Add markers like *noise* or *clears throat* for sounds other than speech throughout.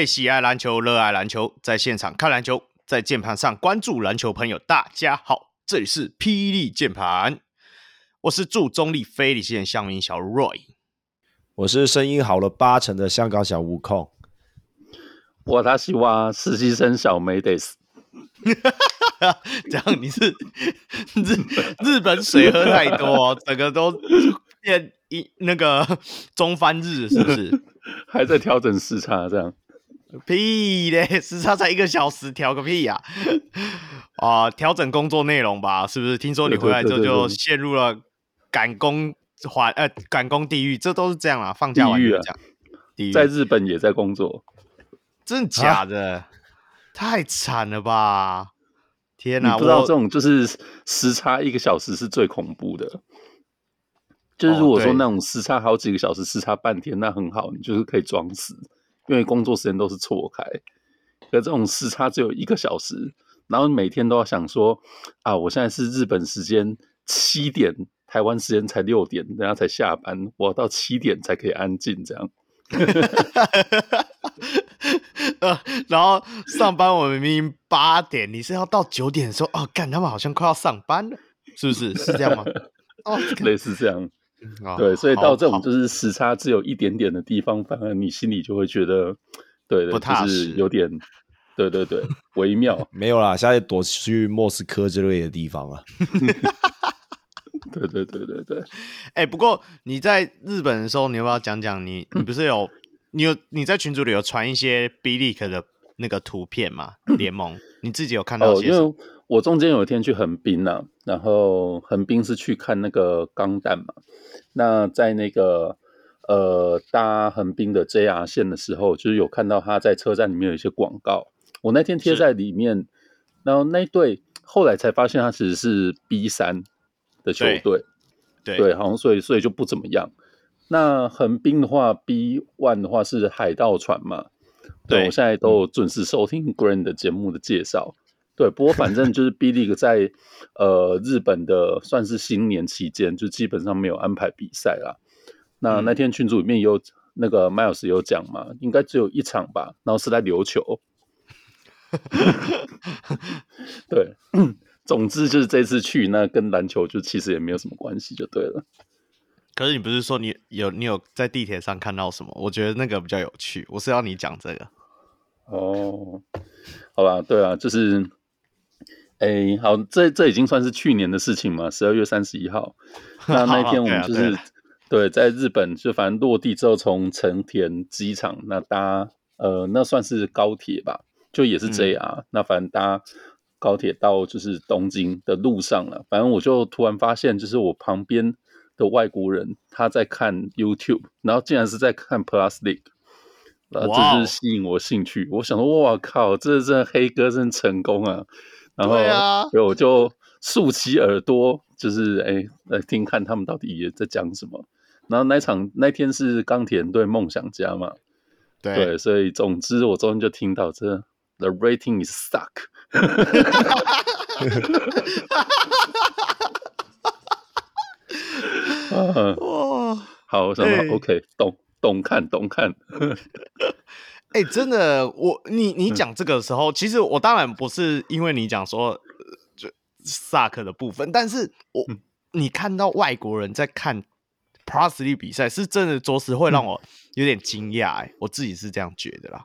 位喜爱篮球、热爱篮球，在现场看篮球，在键盘上关注篮球朋友，大家好，这里是霹雳键盘，我是驻中立非理性乡民小 Roy，我是声音好了八成的香港小悟空，我他西哇实习生小梅得斯。*laughs* 这样你是日日本水喝太多，整个都变一那个中翻日是不是？*laughs* 还在调整时差这样？屁嘞，*laughs* 时差才一个小时，调个屁呀！啊，啊，*laughs* 调整工作内容吧，是不是？听说你回来之后就陷入了赶工环呃赶工地狱，这都是这样啊，放假完就这样。地狱，在日本也在工作，真的假的？啊太惨了吧！天哪，我不知道这种就是时差一个小时是最恐怖的。就是如果说那种时差好几个小时，时差半天，那很好，你就是可以装死，因为工作时间都是错开。可这种时差只有一个小时，然后每天都要想说啊，我现在是日本时间七点，台湾时间才六点，人家才下班，我到七点才可以安静这样。*laughs* 呃，然后上班我们明明八点，你是要到九点的时候哦，干他们好像快要上班了，是不是？是这样吗？哦，*laughs* 类似这样，哦、对，所以到这种就是时差只有一点点的地方，反而你心里就会觉得，对的，就是有点，对对对，微妙。*laughs* 没有啦，现在躲去莫斯科之类的地方 *laughs* 了。对对对对对，*laughs* 哎、欸，不过你在日本的时候，你要不要讲讲你？你不是有？你有你在群组里有传一些 B League 的那个图片吗？联盟你自己有看到些什么？哦，因为我中间有一天去横滨呐，然后横滨是去看那个钢弹嘛。那在那个呃搭横滨的 JR 线的时候，就是有看到他在车站里面有一些广告。我那天贴在里面，然后那队后来才发现他其实是 B 三的球队，对对，好像所以所以就不怎么样。那横滨的话，B One 的话是海盗船嘛？对，对我现在都有准时收听 Green 的节目的介绍。对，不过反正就是 B League 在呃日本的算是新年期间，就基本上没有安排比赛啦。那那天群组里面有那个 Miles 有讲嘛，应该只有一场吧，然后是在琉球。*laughs* 对，总之就是这次去那跟篮球就其实也没有什么关系，就对了。可是你不是说你有你有在地铁上看到什么？我觉得那个比较有趣。我是要你讲这个。哦，好吧，对啊，就是，哎、欸，好，这这已经算是去年的事情嘛。十二月三十一号，*laughs* 那那天我们就是对，在日本，就反正落地之后，从成田机场那搭呃，那算是高铁吧，就也是 JR、嗯。那反正搭高铁到就是东京的路上了。反正我就突然发现，就是我旁边。的外国人他在看 YouTube，然后竟然是在看 League，然后这是吸引我兴趣。我想说，哇靠，这这黑哥真成功啊！然后，所以我就竖起耳朵，就是哎来听看他们到底也在讲什么。然后那场那天是钢铁人对梦想家嘛，对，对，所以总之我昨天就听到这 The rating is suck。*laughs* 啊、*laughs* 哇，好，我想说、欸、OK，懂懂看懂看。*laughs* 哎、欸，真的，我你你讲这个的时候、嗯，其实我当然不是因为你讲说就 suck 的部分，但是我、嗯、你看到外国人在看 Plus League 比赛，是真的着实会让我有点惊讶。哎，我自己是这样觉得啦。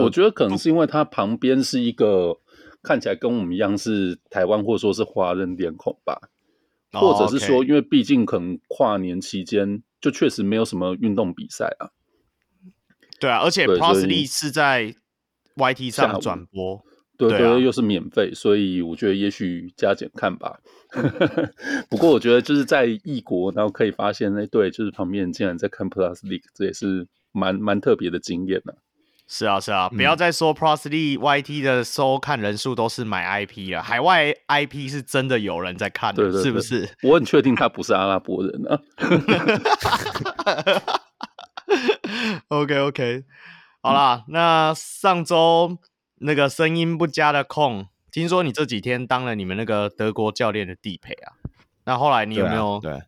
我觉得可能是因为他旁边是一个看起来跟我们一样是台湾或者说是华人脸孔吧。或者是说，因为毕竟可能跨年期间就确实没有什么运动比赛啊。对啊，而且 Plus League 是在 YT 上转播，对对，对，又是免费，所以我觉得也许加减看吧。*laughs* 不过我觉得就是在异国，然后可以发现那对，就是旁边人竟然在看 Plus League，这也是蛮蛮特别的经验呢、啊。是啊，是啊，不要再说 Plus League YT 的收看人数都是买 IP 了，海外 IP 是真的有人在看的，对对对，是不是？我很确定他不是阿拉伯人啊。*laughs* *laughs* OK OK，好啦，嗯、那上周那个声音不佳的空，听说你这几天当了你们那个德国教练的地陪啊？那后来你有没有？对，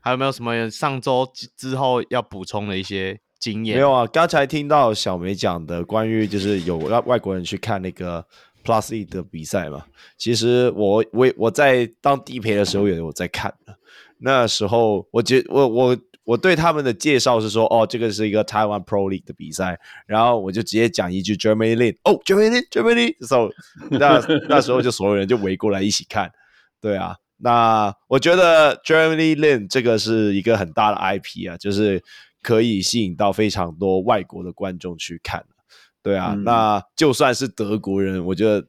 还有没有什么上周之后要补充的一些经验？没有啊，刚才听到小梅讲的关于就是有让外国人去看那个 Plus E 的比赛嘛。其实我我我在当地陪的时候也有在看的，那时候我觉我我我对他们的介绍是说，哦，这个是一个台湾 Pro League 的比赛，然后我就直接讲一句 Germany League，哦，Germany League，Germany，so 那那时候就所有人就围过来一起看，对啊。那我觉得 Germany Lane 这个是一个很大的 IP 啊，就是可以吸引到非常多外国的观众去看。对啊，嗯、那就算是德国人，我觉得，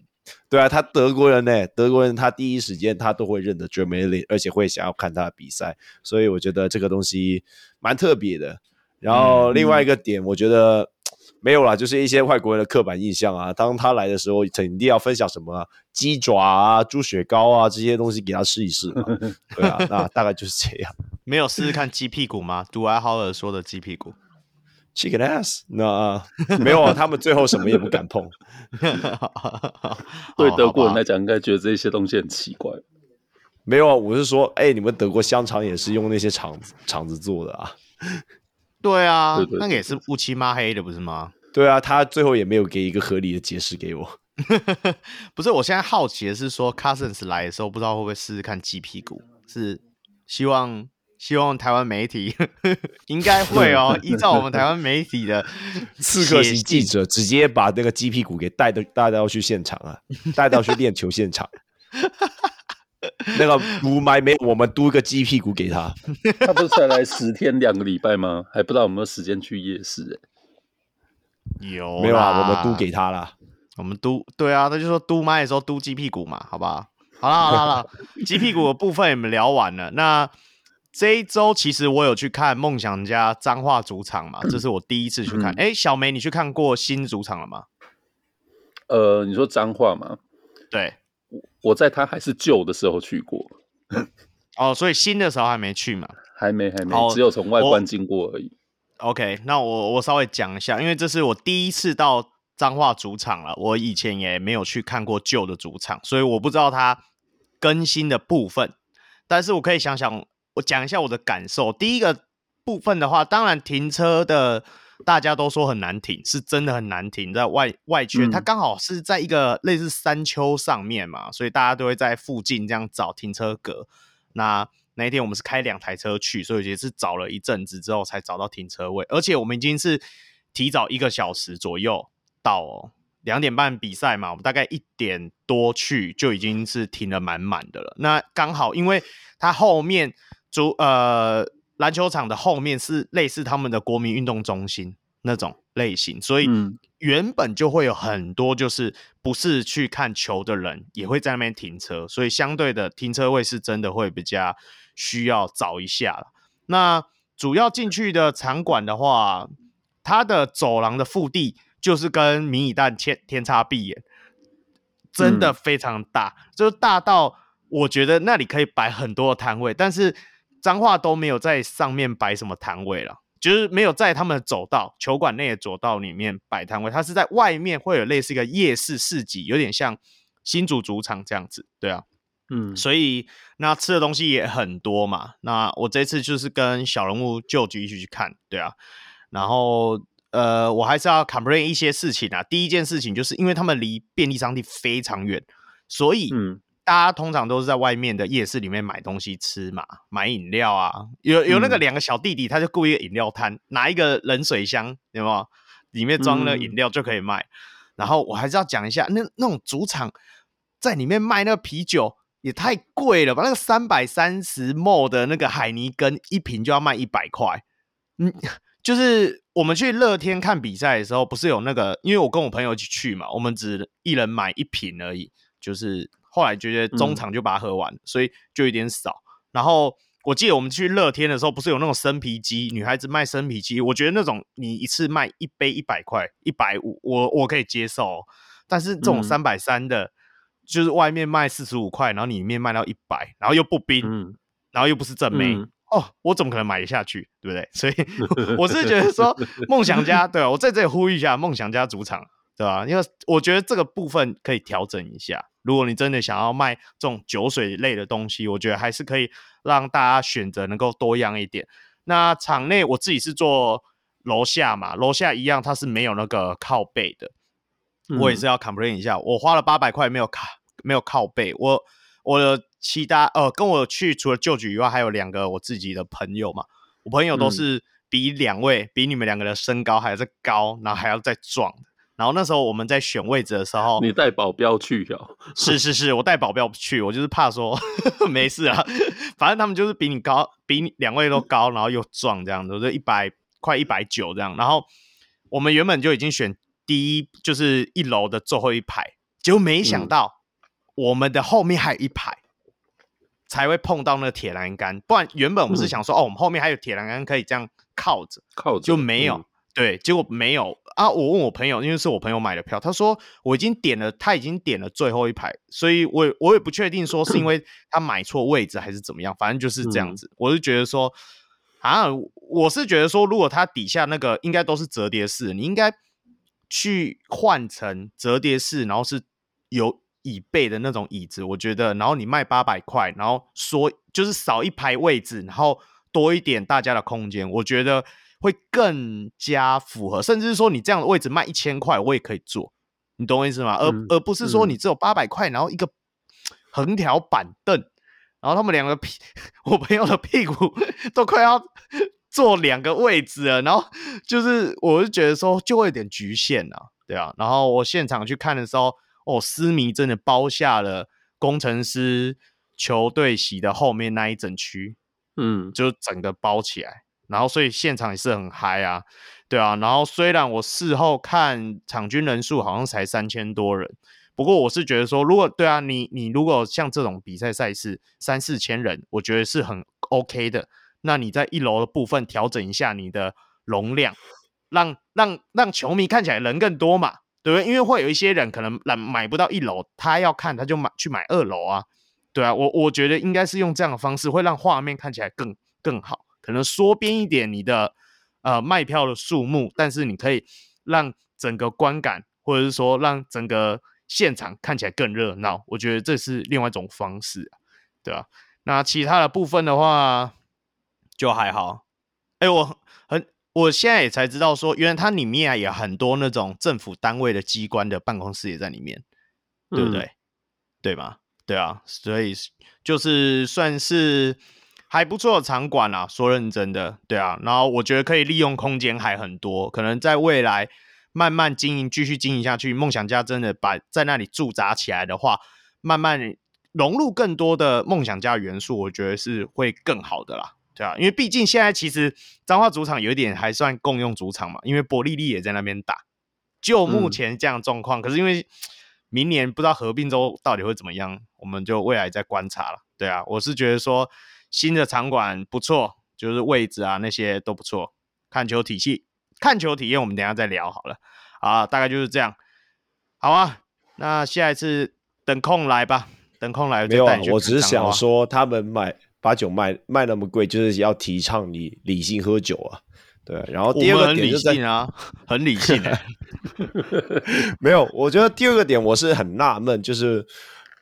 对啊，他德国人呢，德国人他第一时间他都会认得 Germany 而且会想要看他的比赛，所以我觉得这个东西蛮特别的。然后另外一个点，我觉得。没有啦，就是一些外国人的刻板印象啊。当他来的时候，肯定要分享什么、啊、鸡爪啊、猪血糕啊这些东西给他试一试嘛。*laughs* 对啊，那大概就是这样。*laughs* 没有试试看鸡屁股吗？杜埃豪尔说的鸡屁股，Chicken ass？那没有啊，他们最后什么也不敢碰。对德国人来讲，应该觉得这些东西很奇怪。*laughs* 没有啊，我是说，哎，你们德国香肠也是用那些肠子肠子做的啊。对啊，对对对，那个也是乌漆抹黑的，不是吗？对啊，他最后也没有给一个合理的解释给我。*laughs* 不是，我现在好奇的是说，Cousins 来的时候，不知道会不会试试看鸡屁股？是希望希望台湾媒体应该会哦，依照我们台湾媒体的 *laughs* 刺客型记者，直接把那个鸡屁股给带到带到去现场啊，*laughs* 带到去练球现场。*laughs* 那个不买没，我们嘟一个鸡屁股给他。他不是才来十天两个礼拜吗？还不知道有没有时间去夜市、欸？有没有啊？我们嘟给他了。我们嘟对啊，他就说嘟麦的时候嘟鸡屁股嘛，好不好？好了好了好了，鸡屁股的部分我们聊完了。那这一周其实我有去看梦想家彰化主场嘛，这是我第一次去看。哎、小梅，你去看过新主场了吗？呃，你说彰化吗？对。我在他还是旧的时候去过，哦，所以新的时候还没去嘛？还没，还没，只有从外观经过而已。OK，那我我稍微讲一下，因为这是我第一次到彰化主场了，我以前也没有去看过旧的主场，所以我不知道它更新的部分。但是我可以想想，我讲一下我的感受。第一个部分的话，当然停车的。大家都说很难停，是真的很难停，在外外圈，它刚好是在一个类似山丘上面嘛，所以大家都会在附近这样找停车格。那那一天我们是开两台车去，所以也是找了一阵子之后才找到停车位，而且我们已经是提早一个小时左右到哦，两点半比赛嘛，我们大概一点多去就已经是停了满满的了。那刚好因为它后面主呃。篮球场的后面是类似他们的国民运动中心那种类型，所以原本就会有很多就是不是去看球的人也会在那边停车，所以相对的停车位是真的会比较需要找一下了。那主要进去的场馆的话，它的走廊的腹地就是跟迷你蛋天天差地远，真的非常大，嗯，就是大到我觉得那里可以摆很多的摊位，但是。彰化都没有在上面摆什么摊位了，就是没有在他们的走道、球馆内的走道里面摆摊位，它是在外面会有类似一个夜市市集，有点像新竹主场这样子，对啊，嗯，所以那吃的东西也很多嘛。那我这次就是跟小人物旧局一起去看，对啊，然后呃，我还是要 complain 一些事情啊。第一件事情就是因为他们离便利商店非常远，所以嗯。大家通常都是在外面的夜市里面买东西吃嘛，买饮料啊。有有那个两个小弟弟，他就雇一个饮料摊，拿一个冷水箱，有没有？里面装了饮料就可以卖。然后我还是要讲一下，那那种主场在里面卖那个啤酒也太贵了吧？那个三百三十 ml 的那个海尼根一瓶就要卖一百块。嗯，就是我们去乐天看比赛的时候，不是有那个？因为我跟我朋友一起去嘛，我们只一人买一瓶而已，就是。后来觉得中场就把它喝完，嗯，所以就有点少。然后我记得我们去乐天的时候，不是有那种生啤机，女孩子卖生啤机。我觉得那种你一次卖一杯一百块、一百五，我我可以接受。但是这种三百三的，嗯，就是外面卖四十五块，然后里面卖到一百，然后又不冰，嗯，然后又不是正妹，嗯，哦，我怎么可能买得下去？对不对？所以 *laughs* 我是觉得说，梦想家，对啊，我在这里呼吁一下梦想家主场，对吧？因为我觉得这个部分可以调整一下。如果你真的想要卖这种酒水类的东西，我觉得还是可以让大家选择能够多样一点。那场内我自己是做楼下嘛，楼下一样，它是没有那个靠背的。我也是要 complain 一下，我花了八百块没有靠没有靠背。我我的其他呃跟我去除了旧局以外，还有两个我自己的朋友嘛，我朋友都是比两位、嗯、比你们两个的身高还要再高，然后还要再壮。然后那时候我们在选位置的时候，你带保镖去哦？是是是，我带保镖去，我就是怕说 *laughs* 没事啊，反正他们就是比你高，比你两位都高，然后又壮这样子，就一百快一百九这样。然后我们原本就已经选。第一就是一楼的最后一排，结果没想到我们的后面还有一排才会碰到那个铁栏杆，不然原本我们是想说，哦，我们后面还有铁栏杆可以这样靠着，靠着就没有，对，结果没有啊。我问我朋友，因为是我朋友买的票，他说我已经点了，他已经点了最后一排，所以我我也不确定说是因 *clears throat* 为他买错位置还是怎么样，反正就是这样子。我是觉得说啊，我是觉得说，如果他底下那个应该都是折叠式，你应该。去换成折叠式，然后是有椅背的那种椅子，我觉得，然后你卖八百块，然后说就是少一排位置，然后多一点大家的空间，我觉得会更加符合。甚至是说你这样的位置卖一千块，我也可以做，你懂我意思吗？嗯、而而不是说你只有八百块，然后一个横条板凳，然后他们两个屁，我朋友的屁股 *laughs* 都快要。坐两个位置了，然后就是我就觉得说就会有点局限啊，对啊。然后我现场去看的时候，哦，思迷真的包下了工程师球队席的后面那一整区，嗯，就整个包起来。然后所以现场也是很嗨啊，对啊。然后虽然我事后看场均人数好像才三千多人，不过我是觉得说，如果对啊，你你如果像这种比赛赛事三四千人，我觉得是很 OK 的。那你在一楼的部分调整一下你的容量，让让让球迷看起来人更多嘛，对不对？因为会有一些人可能买买不到一楼，他要看他就买去买二楼啊，对啊，我我觉得应该是用这样的方式会让画面看起来更更好，可能缩编一点你的呃卖票的数目，但是你可以让整个观感或者是说让整个现场看起来更热闹，我觉得这是另外一种方式啊，对啊，那其他的部分的话。就还好，哎、欸，我很，我现在也才知道说，原来它里面啊也很多那种政府单位的机关的办公室也在里面，嗯、对不对？对吗？对啊，所以就是算是还不错的场馆啊。说认真的，对啊。然后我觉得可以利用空间还很多，可能在未来慢慢经营，继续经营下去。梦想家真的把在那里驻扎起来的话，慢慢融入更多的梦想家元素，我觉得是会更好的啦。对啊，因为毕竟现在其实彰化主场有一点还算共用主场嘛，因为伯利利也在那边打。就目前这样的状况，嗯、可是因为明年不知道合并之后到底会怎么样，我们就未来再观察了。对啊，我是觉得说新的场馆不错，就是位置啊那些都不错，看球体系、看球体验，我们等一下再聊好了。啊，大概就是这样。好啊，那下一次等空来吧，等空来。没有、啊，我只是想说他们买。把酒卖卖那么贵，就是要提倡你理性喝酒啊，对。然后第二个点就是很理性啊，很理性的。*laughs* 没有，我觉得第二个点我是很纳闷，就是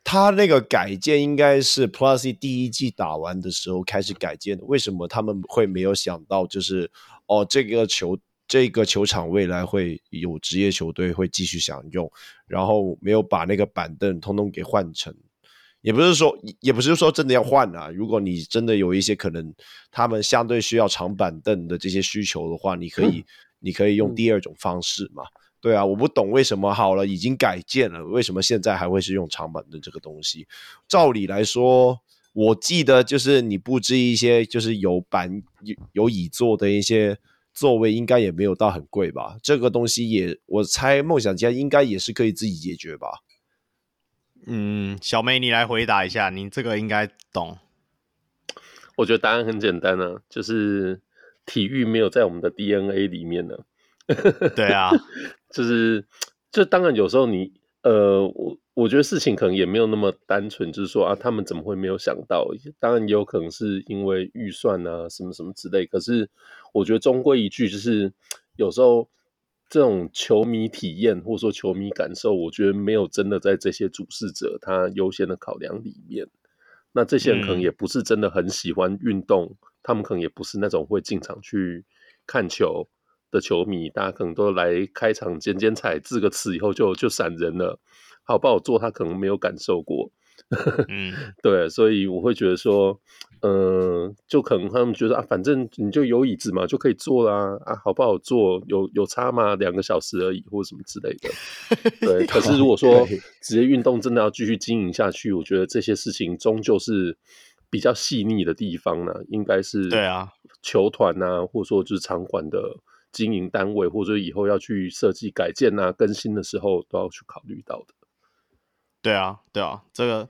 他那个改建应该是 Plus 第一季打完的时候开始改建的，为什么他们会没有想到，就是哦，这个球这个球场未来会有职业球队会继续享用，然后没有把那个板凳通通给换成。也不是说，也不是说真的要换啊。如果你真的有一些可能，他们相对需要长板凳的这些需求的话，你可以，嗯、你可以用第二种方式嘛。嗯、对啊，我不懂为什么好了已经改建了，为什么现在还会是用长板凳这个东西？照理来说，我记得就是你布置一些就是有板有有椅座的一些座位，应该也没有到很贵吧？这个东西也，我猜梦想家应该也是可以自己解决吧。嗯，小梅，你来回答一下，你这个应该懂。我觉得答案很简单啊，就是体育没有在我们的 DNA 里面呢。对啊，*laughs* 就是，就当然有时候你，呃，我我觉得事情可能也没有那么单纯，就是说啊，他们怎么会没有想到？当然也有可能是因为预算啊，什么什么之类。可是我觉得终归一句，就是有时候这种球迷体验或者说球迷感受，我觉得没有真的在这些主事者他优先的考量里面。那这些人可能也不是真的很喜欢运动，嗯、他们可能也不是那种会进场去看球的球迷，大家可能都来开场剪剪彩，字个词以后就就闪人了。好不好做，他可能没有感受过。*laughs* 嗯，对，所以我会觉得说，嗯、呃，就可能他们觉得啊，反正你就有椅子嘛，就可以坐啦。啊，好不好坐，有有差吗？两个小时而已，或者什么之类的。对，可是如果说职业运动真的要继续经营下去，我觉得这些事情终究是比较细腻的地方呢，应该是对啊，球团啊，或者说就是场馆的经营单位，或者以后要去设计改建啊、更新的时候，都要去考虑到的。对啊，对啊，这个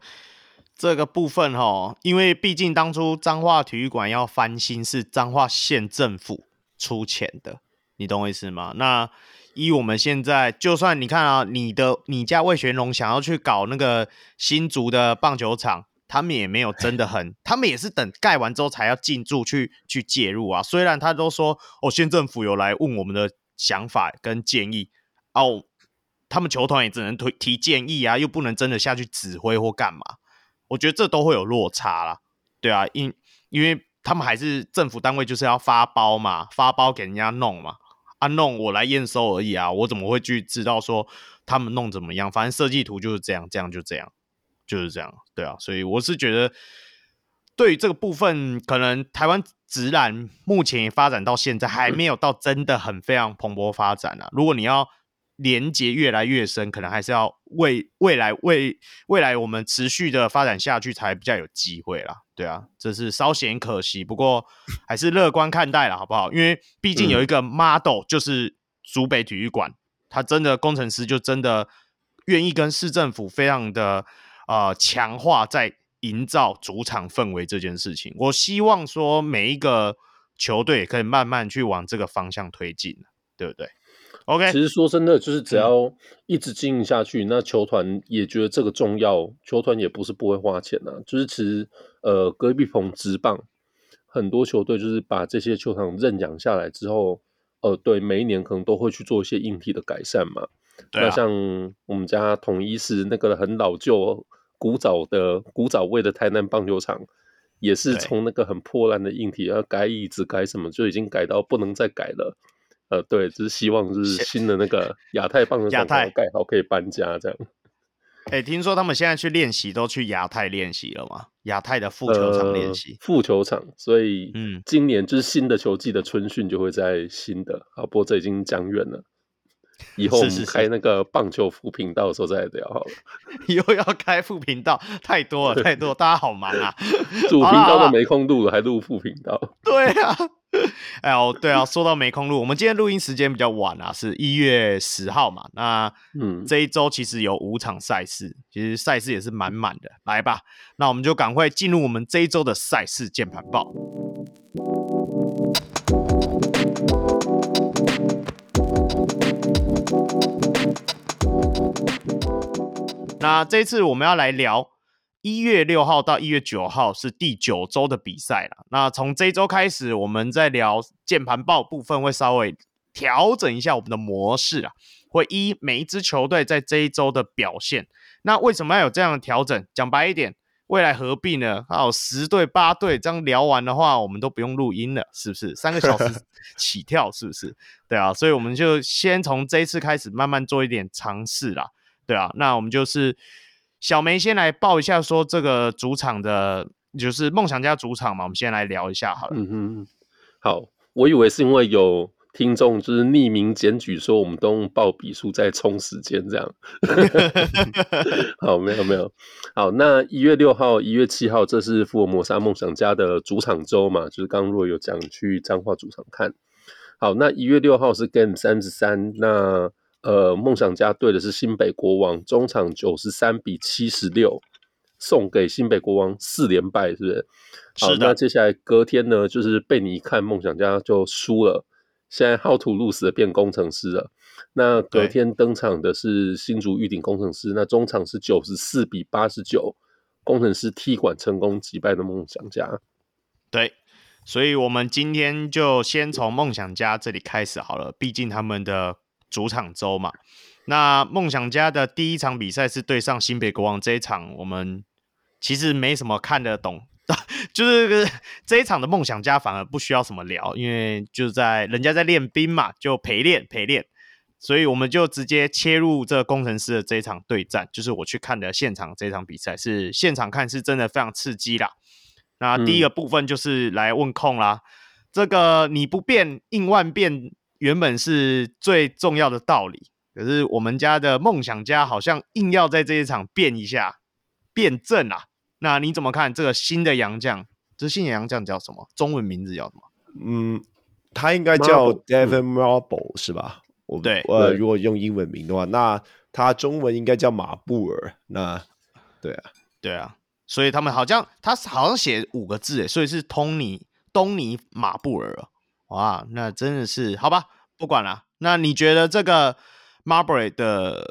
这个部分哈，因为毕竟当初彰化体育馆要翻新是彰化县政府出钱的，你懂我意思吗？那依我们现在，就算你看啊，你的你家魏玄龙想要去搞那个新竹的棒球场，他们也没有真的很，*laughs* 他们也是等盖完之后才要进驻去去介入啊。虽然他都说哦，县政府有来问我们的想法跟建议哦。他们球团也只能提提建议啊，又不能真的下去指挥或干嘛。我觉得这都会有落差啦，对啊，因因为他们还是政府单位，就是要发包嘛，发包给人家弄嘛，啊弄我来验收而已啊，我怎么会去知道说他们弄怎么样？反正设计图就是这样，这样就这样，就是这样，对啊，所以我是觉得，对于这个部分，可能台湾直男目前也发展到现在，还没有到真的很非常蓬勃发展啊。如果你要连接越来越深，可能还是要为未来为未来我们持续的发展下去才比较有机会啦。对啊，这是稍显可惜，不过还是乐观看待了，好不好？因为毕竟有一个 model 就是竹北体育馆，他真的工程师就真的愿意跟市政府非常的呃强化在营造主场氛围这件事情。我希望说每一个球队也可以慢慢去往这个方向推进，对不对？OK，其实说真的，就是只要一直经营下去，嗯、那球团也觉得这个重要，球团也不是不会花钱啊。就是其实，呃，隔壁棚直棒很多球队就是把这些球场认养下来之后，呃，对，每一年可能都会去做一些硬体的改善嘛。对啊、那像我们家统一是那个很老旧、古早的古早味的台南棒球场，也是从那个很破烂的硬体要改椅子、改什么，就已经改到不能再改了。呃，对，只是希望就是新的那个 *laughs* 亚太棒球场盖好可以搬家这样。哎、欸，听说他们现在去练习都去亚太练习了吗？亚太的副球场练习，副球场，所以嗯，今年就是新的球季的春训就会在新的，啊，不过这已经讲远了。以后我们开那个棒球副频道的时候再聊好了。*laughs* 以后要开副频道，*laughs* 太多了，太多了，大家好忙啊！*laughs* 主频道都没空录了，还录副频道？对啊，哎呦，对啊，说到没空录，我们今天录音时间比较晚啊，是一月十号嘛。那嗯，这一周其实有五场赛事，其实赛事也是满满的。来吧，那我们就赶快进入我们这一周的赛事键盘报。那这一次我们要来聊一月六号到一月九号是第九周的比赛了。那从这一周开始，我们在聊键盘报部分会稍微调整一下我们的模式啊，会依每一支球队在这一周的表现。那为什么要有这样的调整？讲白一点，未来何必呢？还有十队八队这样聊完的话，我们都不用录音了，是不是？三个小时 *laughs* 起跳，是不是？对啊，所以我们就先从这一次开始，慢慢做一点尝试啦。对啊，那我们就是小梅先来报一下，说这个主场的，就是梦想家主场嘛，我们先来聊一下好了。嗯哼，好，我以为是因为有听众就是匿名检举说，我们都用报笔数在充时间这样。*laughs* 好，没有没有。好，那一月六号、一月七号，这是福尔摩沙梦想家的主场周嘛，就是刚刚若有讲去彰化主场看。好，那一月六号是 Game 三十三，那。呃，梦想家对的是新北国王，中场九十三比七十六，送给新北国王四连败，是不是？好，那接下来隔天呢，就是被你一看，梦想家就输了。现在耗土路死的变工程师了。那隔天登场的是新竹玉鼎工程师，那中场是九十四比八十九，工程师踢馆成功击败的梦想家。对，所以我们今天就先从梦想家这里开始好了，毕竟他们的。主场周嘛。那梦想家的第一场比赛是对上新北国王，这一场我们其实没什么看得懂，*laughs* 就是这一场的梦想家反而不需要什么聊，因为就在人家在练兵嘛，就陪练陪练，所以我们就直接切入这个攻城狮的这一场对战，就是我去看的现场这一场比赛，是现场看是真的非常刺激啦。那第一个部分就是来问控啦，嗯、这个你不变应万变，原本是最重要的道理。可是我们家的梦想家好像硬要在这一场变一下，变阵啊！那你怎么看这个新的洋将？这新的洋将叫什么？中文名字叫什么？嗯，他应该叫 Devin Marble、嗯、是吧？我对，呃，如果用英文名的话，那他中文应该叫马布尔。那对啊，对啊，所以他们好像他好像写五个字，诶，所以是东尼东尼马布尔。哇，那真的是好吧？不管了。那你觉得这个？Marbury 的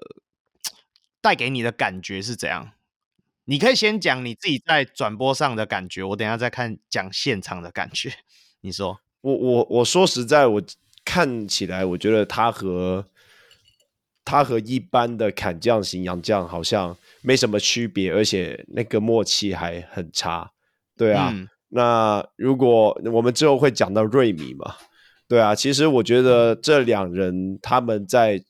带给你的感觉是怎样？你可以先讲你自己在转播上的感觉，我等一下再看讲现场的感觉。你说，我我我说实在，我看起来我觉得他和他和一般的砍将型洋将好像没什么区别，而且那个默契还很差。对啊，嗯、那如果我们之后会讲到瑞米嘛？对啊，其实我觉得这两人他们在。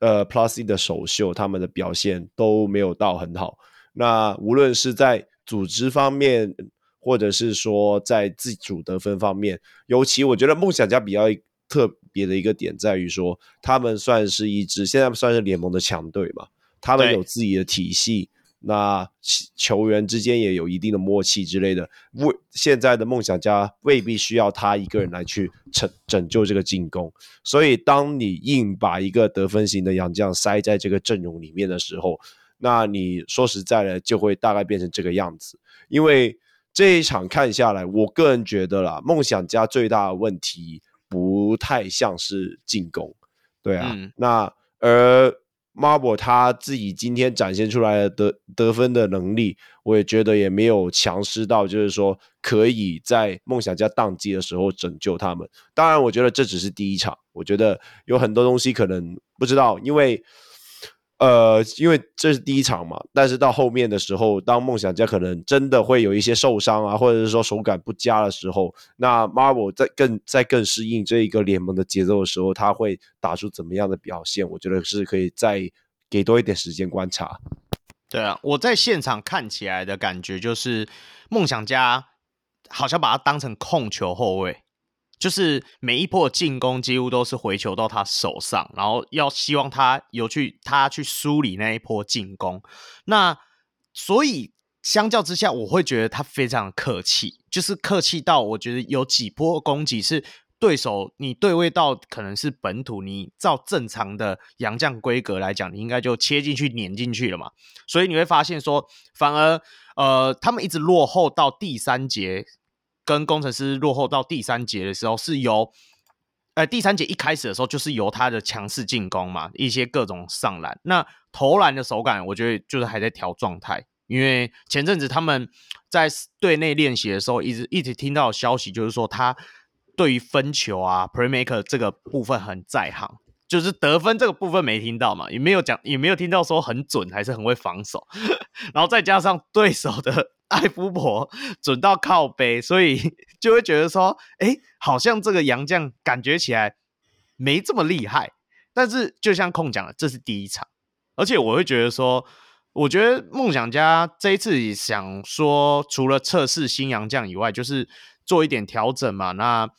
呃，Plus E 的首秀，他们的表现都没有到很好。那无论是在组织方面，或者是说在自主得分方面，尤其我觉得梦想家比较特别的一个点在于说，他们算是一支现在算是联盟的强队嘛，他们有自己的体系。那球员之间也有一定的默契之类的，为现在的梦想家未必需要他一个人来去拯拯救这个进攻，所以当你硬把一个得分型的洋将塞在这个阵容里面的时候，那你说实在的就会大概变成这个样子。因为这一场看下来，我个人觉得啦，梦想家最大的问题不太像是进攻，对啊，嗯、那而。Marble 他自己今天展现出来的得得分的能力，我也觉得也没有强势到，就是说可以在梦想家宕机的时候拯救他们。当然，我觉得这只是第一场，我觉得有很多东西可能不知道，因为。呃，因为这是第一场嘛，但是到后面的时候，当梦想家可能真的会有一些受伤啊，或者是说手感不佳的时候，那 Marvel 在更在更适应这一个联盟的节奏的时候，他会打出怎么样的表现？我觉得是可以再给多一点时间观察。对啊，我在现场看起来的感觉就是，梦想家好像把他当成控球后卫。就是每一波进攻几乎都是回球到他手上，然后要希望他有去他去梳理那一波进攻。那所以相较之下，我会觉得他非常客气，就是客气到我觉得有几波攻击是对手你对位到可能是本土，你照正常的洋将规格来讲，你应该就切进去碾进去了嘛。所以你会发现说，反而呃他们一直落后到第三节。跟工程师落后到第三节的时候，是由，呃，第三节一开始的时候就是由他的强势进攻嘛，一些各种上篮，那投篮的手感，我觉得就是还在调状态，因为前阵子他们在队内练习的时候，一直一直听到消息，就是说他对于分球啊，pre maker 这个部分很在行。就是得分这个部分没听到嘛，也没有讲，也没有听到说很准还是很会防守，*laughs* 然后再加上对手的 *laughs* 艾夫伯准到靠背，所以 *laughs* 就会觉得说，哎，好像这个洋将感觉起来没这么厉害。但是就像控讲了，这是第一场，而且我会觉得说，我觉得梦想家这一次想说，除了测试新洋将以外，就是做一点调整嘛，那。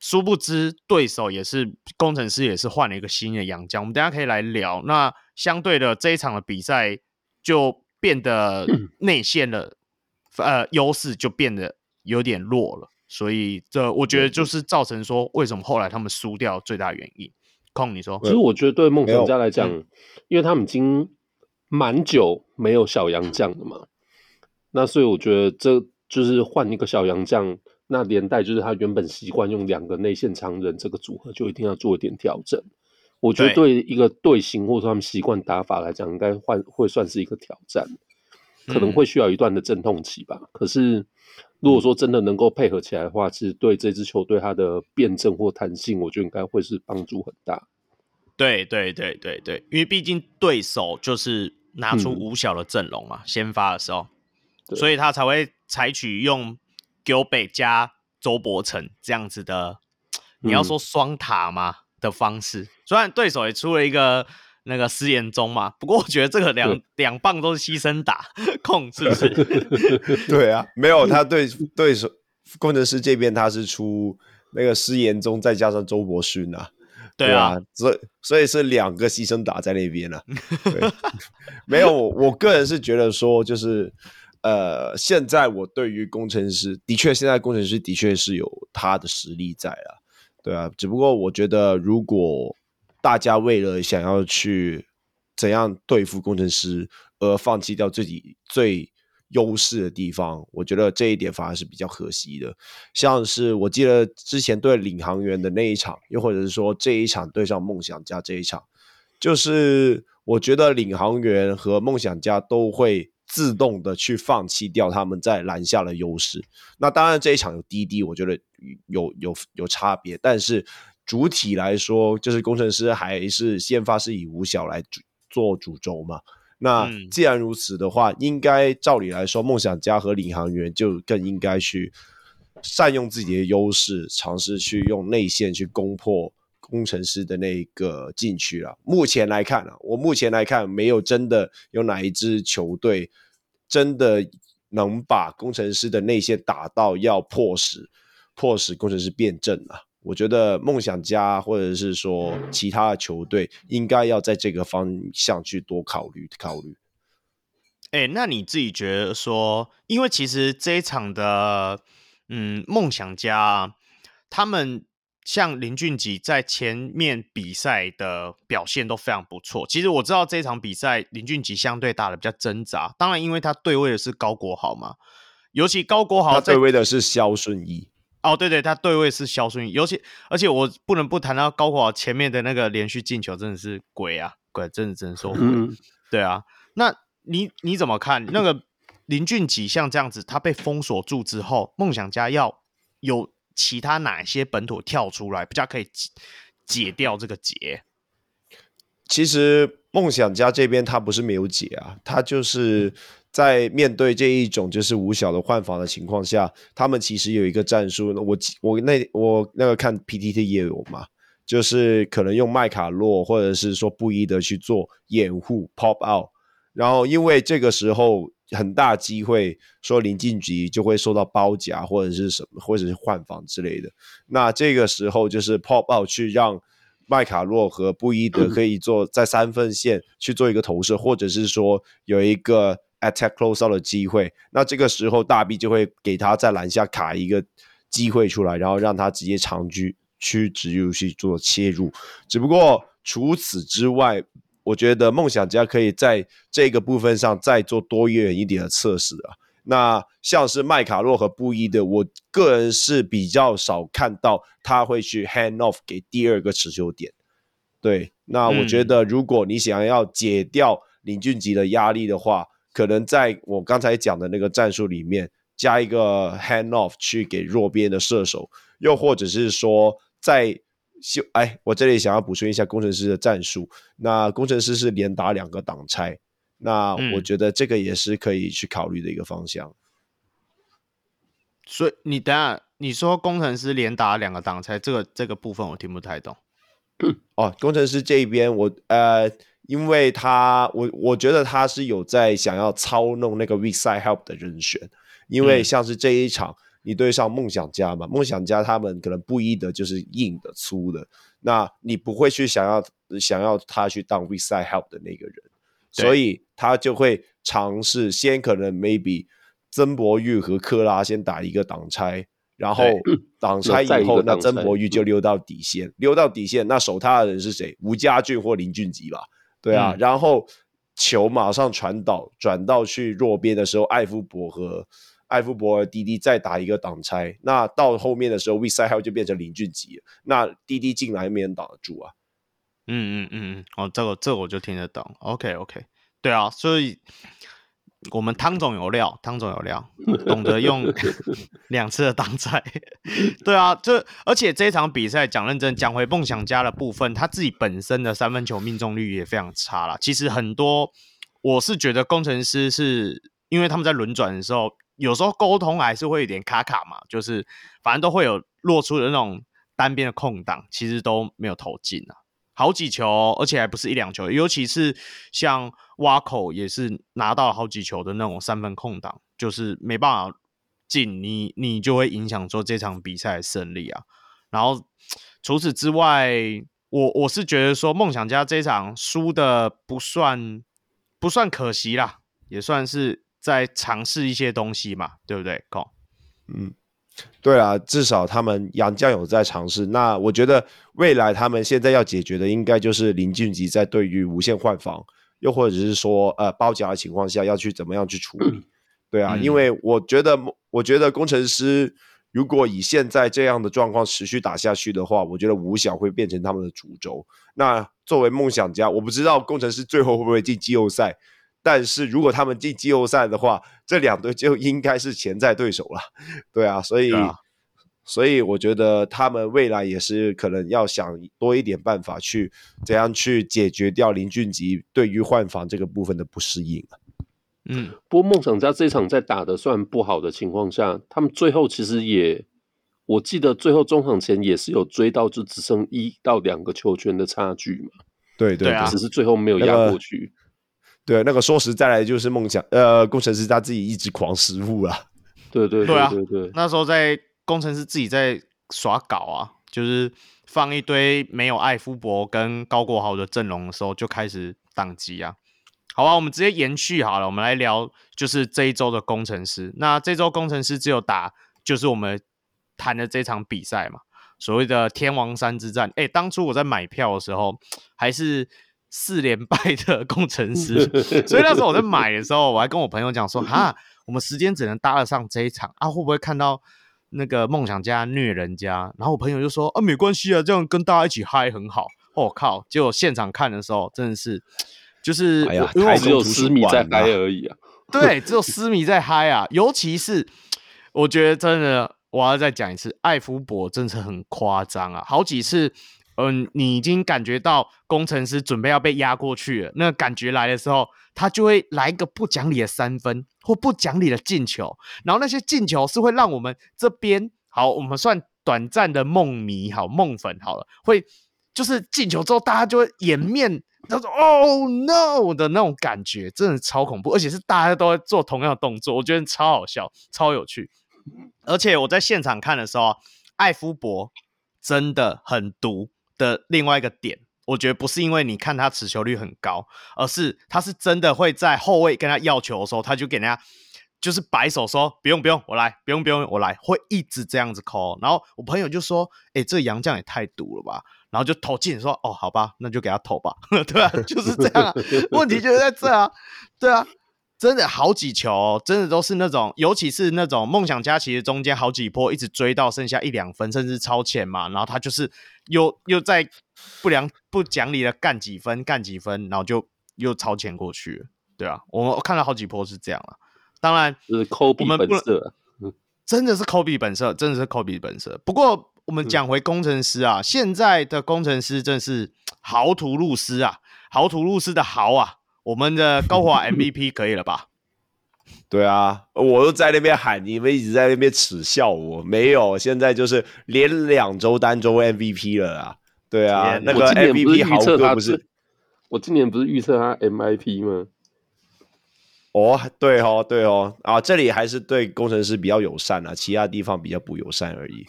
殊不知，对手也是工程师，也是换了一个新的洋将。我们等下可以来聊。那相对的，这一场的比赛就变得内线了，呃，优势就变得有点弱了。所以，这我觉得就是造成说，为什么后来他们输掉最大原因。空，你说？其实我觉得对梦想家来讲，嗯、因为他们已经蛮久没有小洋将了嘛，那所以我觉得这就是换一个小洋将。那连带就是他原本习惯用两个内线长人这个组合，就一定要做一点调整。我觉得对一个队形或者说他们习惯打法来讲，应该换会算是一个挑战，可能会需要一段的阵痛期吧。嗯、可是如果说真的能够配合起来的话，其实对这支球队它的辩证或弹性，我觉得应该会是帮助很大。对对对对对，因为毕竟对手就是拿出五小的阵容嘛，嗯、先发的时候，所以他才会采取用 Gilbert 加周伯成这样子的，你要说双塔吗、嗯、的方式？虽然对手也出了一个那个施延中嘛，不过我觉得这个两两棒都是牺牲打 *laughs* 控，是不是？*laughs* 对啊，没有他对对手工程师这边他是出那个施延中再加上周伯勋啊。对啊，所以所以是两个牺牲打在那边了。对，没有，我个人是觉得说，就是呃，现在我对于工程师的确，现在工程师的确是有他的实力在啊。对啊，只不过我觉得，如果大家为了想要去怎样对付工程师而放弃掉自己最优势的地方，我觉得这一点反而是比较可惜的。像是我记得之前对领航员的那一场，又或者是说这一场对上梦想家这一场，就是我觉得领航员和梦想家都会自动的去放弃掉他们在篮下的优势。那当然这一场有滴滴，我觉得有有有差别，但是主体来说，就是工程师还是先发是以五小来主做主轴嘛。那既然如此的话，应该照理来说，梦想家和领航员就更应该去善用自己的优势，尝试去用内线去攻破工程师的那个禁区了。目前来看啊，我目前来看，没有真的有哪一支球队真的能把工程师的内线打到要迫使迫使工程师变阵啊。我觉得梦想家或者是说其他的球队应该要在这个方向去多考虑考虑。哎、欸，那你自己觉得说，因为其实这一场的，嗯，梦想家他们像林俊杰在前面比赛的表现都非常不错。其实我知道这场比赛林俊杰相对打的比较挣扎，当然因为他对位的是高国豪嘛，尤其高国豪他对位的是肖顺义。哦，对对，他对位是肖顺义，尤其而且我不能不谈到高国豪前面的那个连续进球，真的是鬼啊鬼，真的只能说鬼。嗯、*laughs* 对啊，那你你怎么看那个林俊杰像这样子，他被封锁住之后，梦想家要有其他哪些本土跳出来，比较可以解解掉这个结？其实梦想家这边他不是没有解啊，他就是。在面对这一种就是五小的换防的情况下，他们其实有一个战术。我我那我那个看 PTT 也有嘛，就是可能用麦卡洛或者是说布伊德去做掩护 pop out，然后因为这个时候很大机会说林晋吉就会受到包夹或者是什么或者是换防之类的。那这个时候就是 pop out 去让麦卡洛和布伊德可以做在三分线去做一个投射，或者是说有一个。attack close out 的机会，那这个时候大 B 就会给他在篮下卡一个机会出来，然后让他直接长居去直入去做切入。只不过除此之外，我觉得梦想家可以在这个部分上再做多元一点的测试啊。那像是麦卡洛和布伊的，我个人是比较少看到他会去 hand off 给第二个持球点。对，那我觉得如果你想要解掉林俊杰的压力的话，可能在我刚才讲的那个战术里面加一个 hand off 去给弱边的射手，又或者是说在修哎，我这里想要补充一下工程师的战术。那工程师是连打两个挡拆，那我觉得这个也是可以去考虑的一个方向。嗯、所以你等下你说工程师连打两个挡拆，这个这个部分我听不太懂。哦，工程师这一边我呃。因为他，我我觉得他是有在想要操弄那个 weak side help 的人选，因为像是这一场，你对上梦想家嘛，梦想家他们可能不一的就是硬的粗的，那你不会去想要想要他去当 side help 的那个人，所以他就会尝试先可能 maybe 曾博玉和克拉先打一个挡拆，然后 *clears throat* 挡拆以后，那曾博玉就溜到底线，溜到底线，那守他的人是谁？吴家俊或林俊杰吧。对啊，嗯、然后球马上传导转到去弱边的时候，艾夫伯和艾夫伯和滴滴再打一个挡拆，那到后面的时候 side help 就变成林俊杰，那滴滴进来没人挡得住啊。嗯嗯嗯，哦，这个这个我就听得懂。OK OK，对啊，所以我们汤总有料，汤总有料，*laughs* 懂得用 *laughs* 两次的挡拆。对啊，这而且这场比赛讲认真讲回梦想家的部分，他自己本身的三分球命中率也非常差啦。其实很多我是觉得工程师是因为他们在轮转的时候，有时候沟通还是会有点卡卡嘛，就是反正都会有落出的那种单边的空档，其实都没有投进啊。好几球，而且还不是一两球，尤其是像挖口也是拿到好几球的那种三分空档，就是没办法进，你你就会影响说这场比赛的胜利啊。然后除此之外，我我是觉得说梦想家这场输的不算不算可惜啦，也算是在尝试一些东西嘛，对不对？哦，嗯。对啊，至少他们杨将有在尝试。那我觉得未来他们现在要解决的，应该就是林俊杰在对于无限换防，又或者是说呃包夹的情况下要去怎么样去处理。*clears throat* 对啊，嗯、因为我觉得，我觉得工程师如果以现在这样的状况持续打下去的话，我觉得五小会变成他们的主轴。那作为梦想家，我不知道工程师最后会不会进季后赛。但是如果他们进季后赛的话，这两队就应该是潜在对手了，对啊，所以，啊、所以我觉得他们未来也是可能要想多一点办法去怎样去解决掉林俊杰对于换防这个部分的不适应。嗯，不过梦想家这场在打的算不好的情况下，他们最后其实也，我记得最后中场前也是有追到，就只剩一到两个球权的差距嘛。对对，啊，只是最后没有压过去。对，那个说实在来就是梦想，呃，工程师他自己一直狂失误啊。*laughs* 对对对对对，对啊，那时候在工程师自己在耍搞啊，就是放一堆没有艾夫伯跟高国豪的阵容的时候，就开始当机啊。好吧，我们直接延续好了，我们来聊就是这一周的工程师。那这周工程师只有打就是我们谈的这场比赛嘛，所谓的天王山之战。哎，当初我在买票的时候还是。四连败的 *laughs* 工程师，*laughs* 所以那时候我在买的时候，我还跟我朋友讲说：“哈，我们时间只能搭得上这一场啊，会不会看到那个梦想家虐人家？”然后我朋友就说：“啊，没关系啊，这样跟大家一起嗨很好。”我靠！结果现场看的时候，真的是就是，哎呀，因为只有私密在嗨而已啊。对，只有私密在嗨啊。尤其是我觉得真的，我要再讲一次，艾福伯真是很夸张啊，好几次。嗯，你已经感觉到工程师准备要被压过去了，那个感觉来的时候，他就会来一个不讲理的三分或不讲理的进球，然后那些进球是会让我们这边好，我们算短暂的梦迷好梦粉好了，会就是进球之后大家就会掩面，他说 “Oh no” 的那种感觉，真的超恐怖，而且是大家都会做同样的动作，我觉得超好笑、超有趣。而且我在现场看的时候，艾夫伯真的很毒。的另外一个点，我觉得不是因为你看他持球率很高，而是他是真的会在后卫跟他要球的时候，他就给人家就是摆手说不用不用我来，不用不用我来，会一直这样子 call。然后我朋友就说：“哎、这杨将也太毒了吧！”然后就投进说：“哦，好吧，那就给他投吧。*laughs* ”对啊，就是这样啊。问题就在这啊，对啊。真的好几球，哦，真的都是那种，尤其是那种梦想家，其实中间好几波一直追到剩下一两分，甚至超前嘛，然后他就是又又在不良不讲理的干几分，干几分，然后就又超前过去了，对啊，我我看了好几波是这样了。当然，是科比本色，真的是科比本色，真的是科比本色。不过我们讲回工程师啊，现在的工程师真是 *tsk* 豪图路斯啊，豪图路斯的豪啊。我们的高华 MVP 可以了吧？对啊，我都在那边喊，你们一直在那边耻笑我。没有，现在就是连两周单周 MVP 了啊！对啊，那个 MVP 豪哥不是？我今年不是预测他 MIP 吗？哦，对哦，对哦，啊，这里还是对工程师比较友善啊，其他地方比较不友善而已。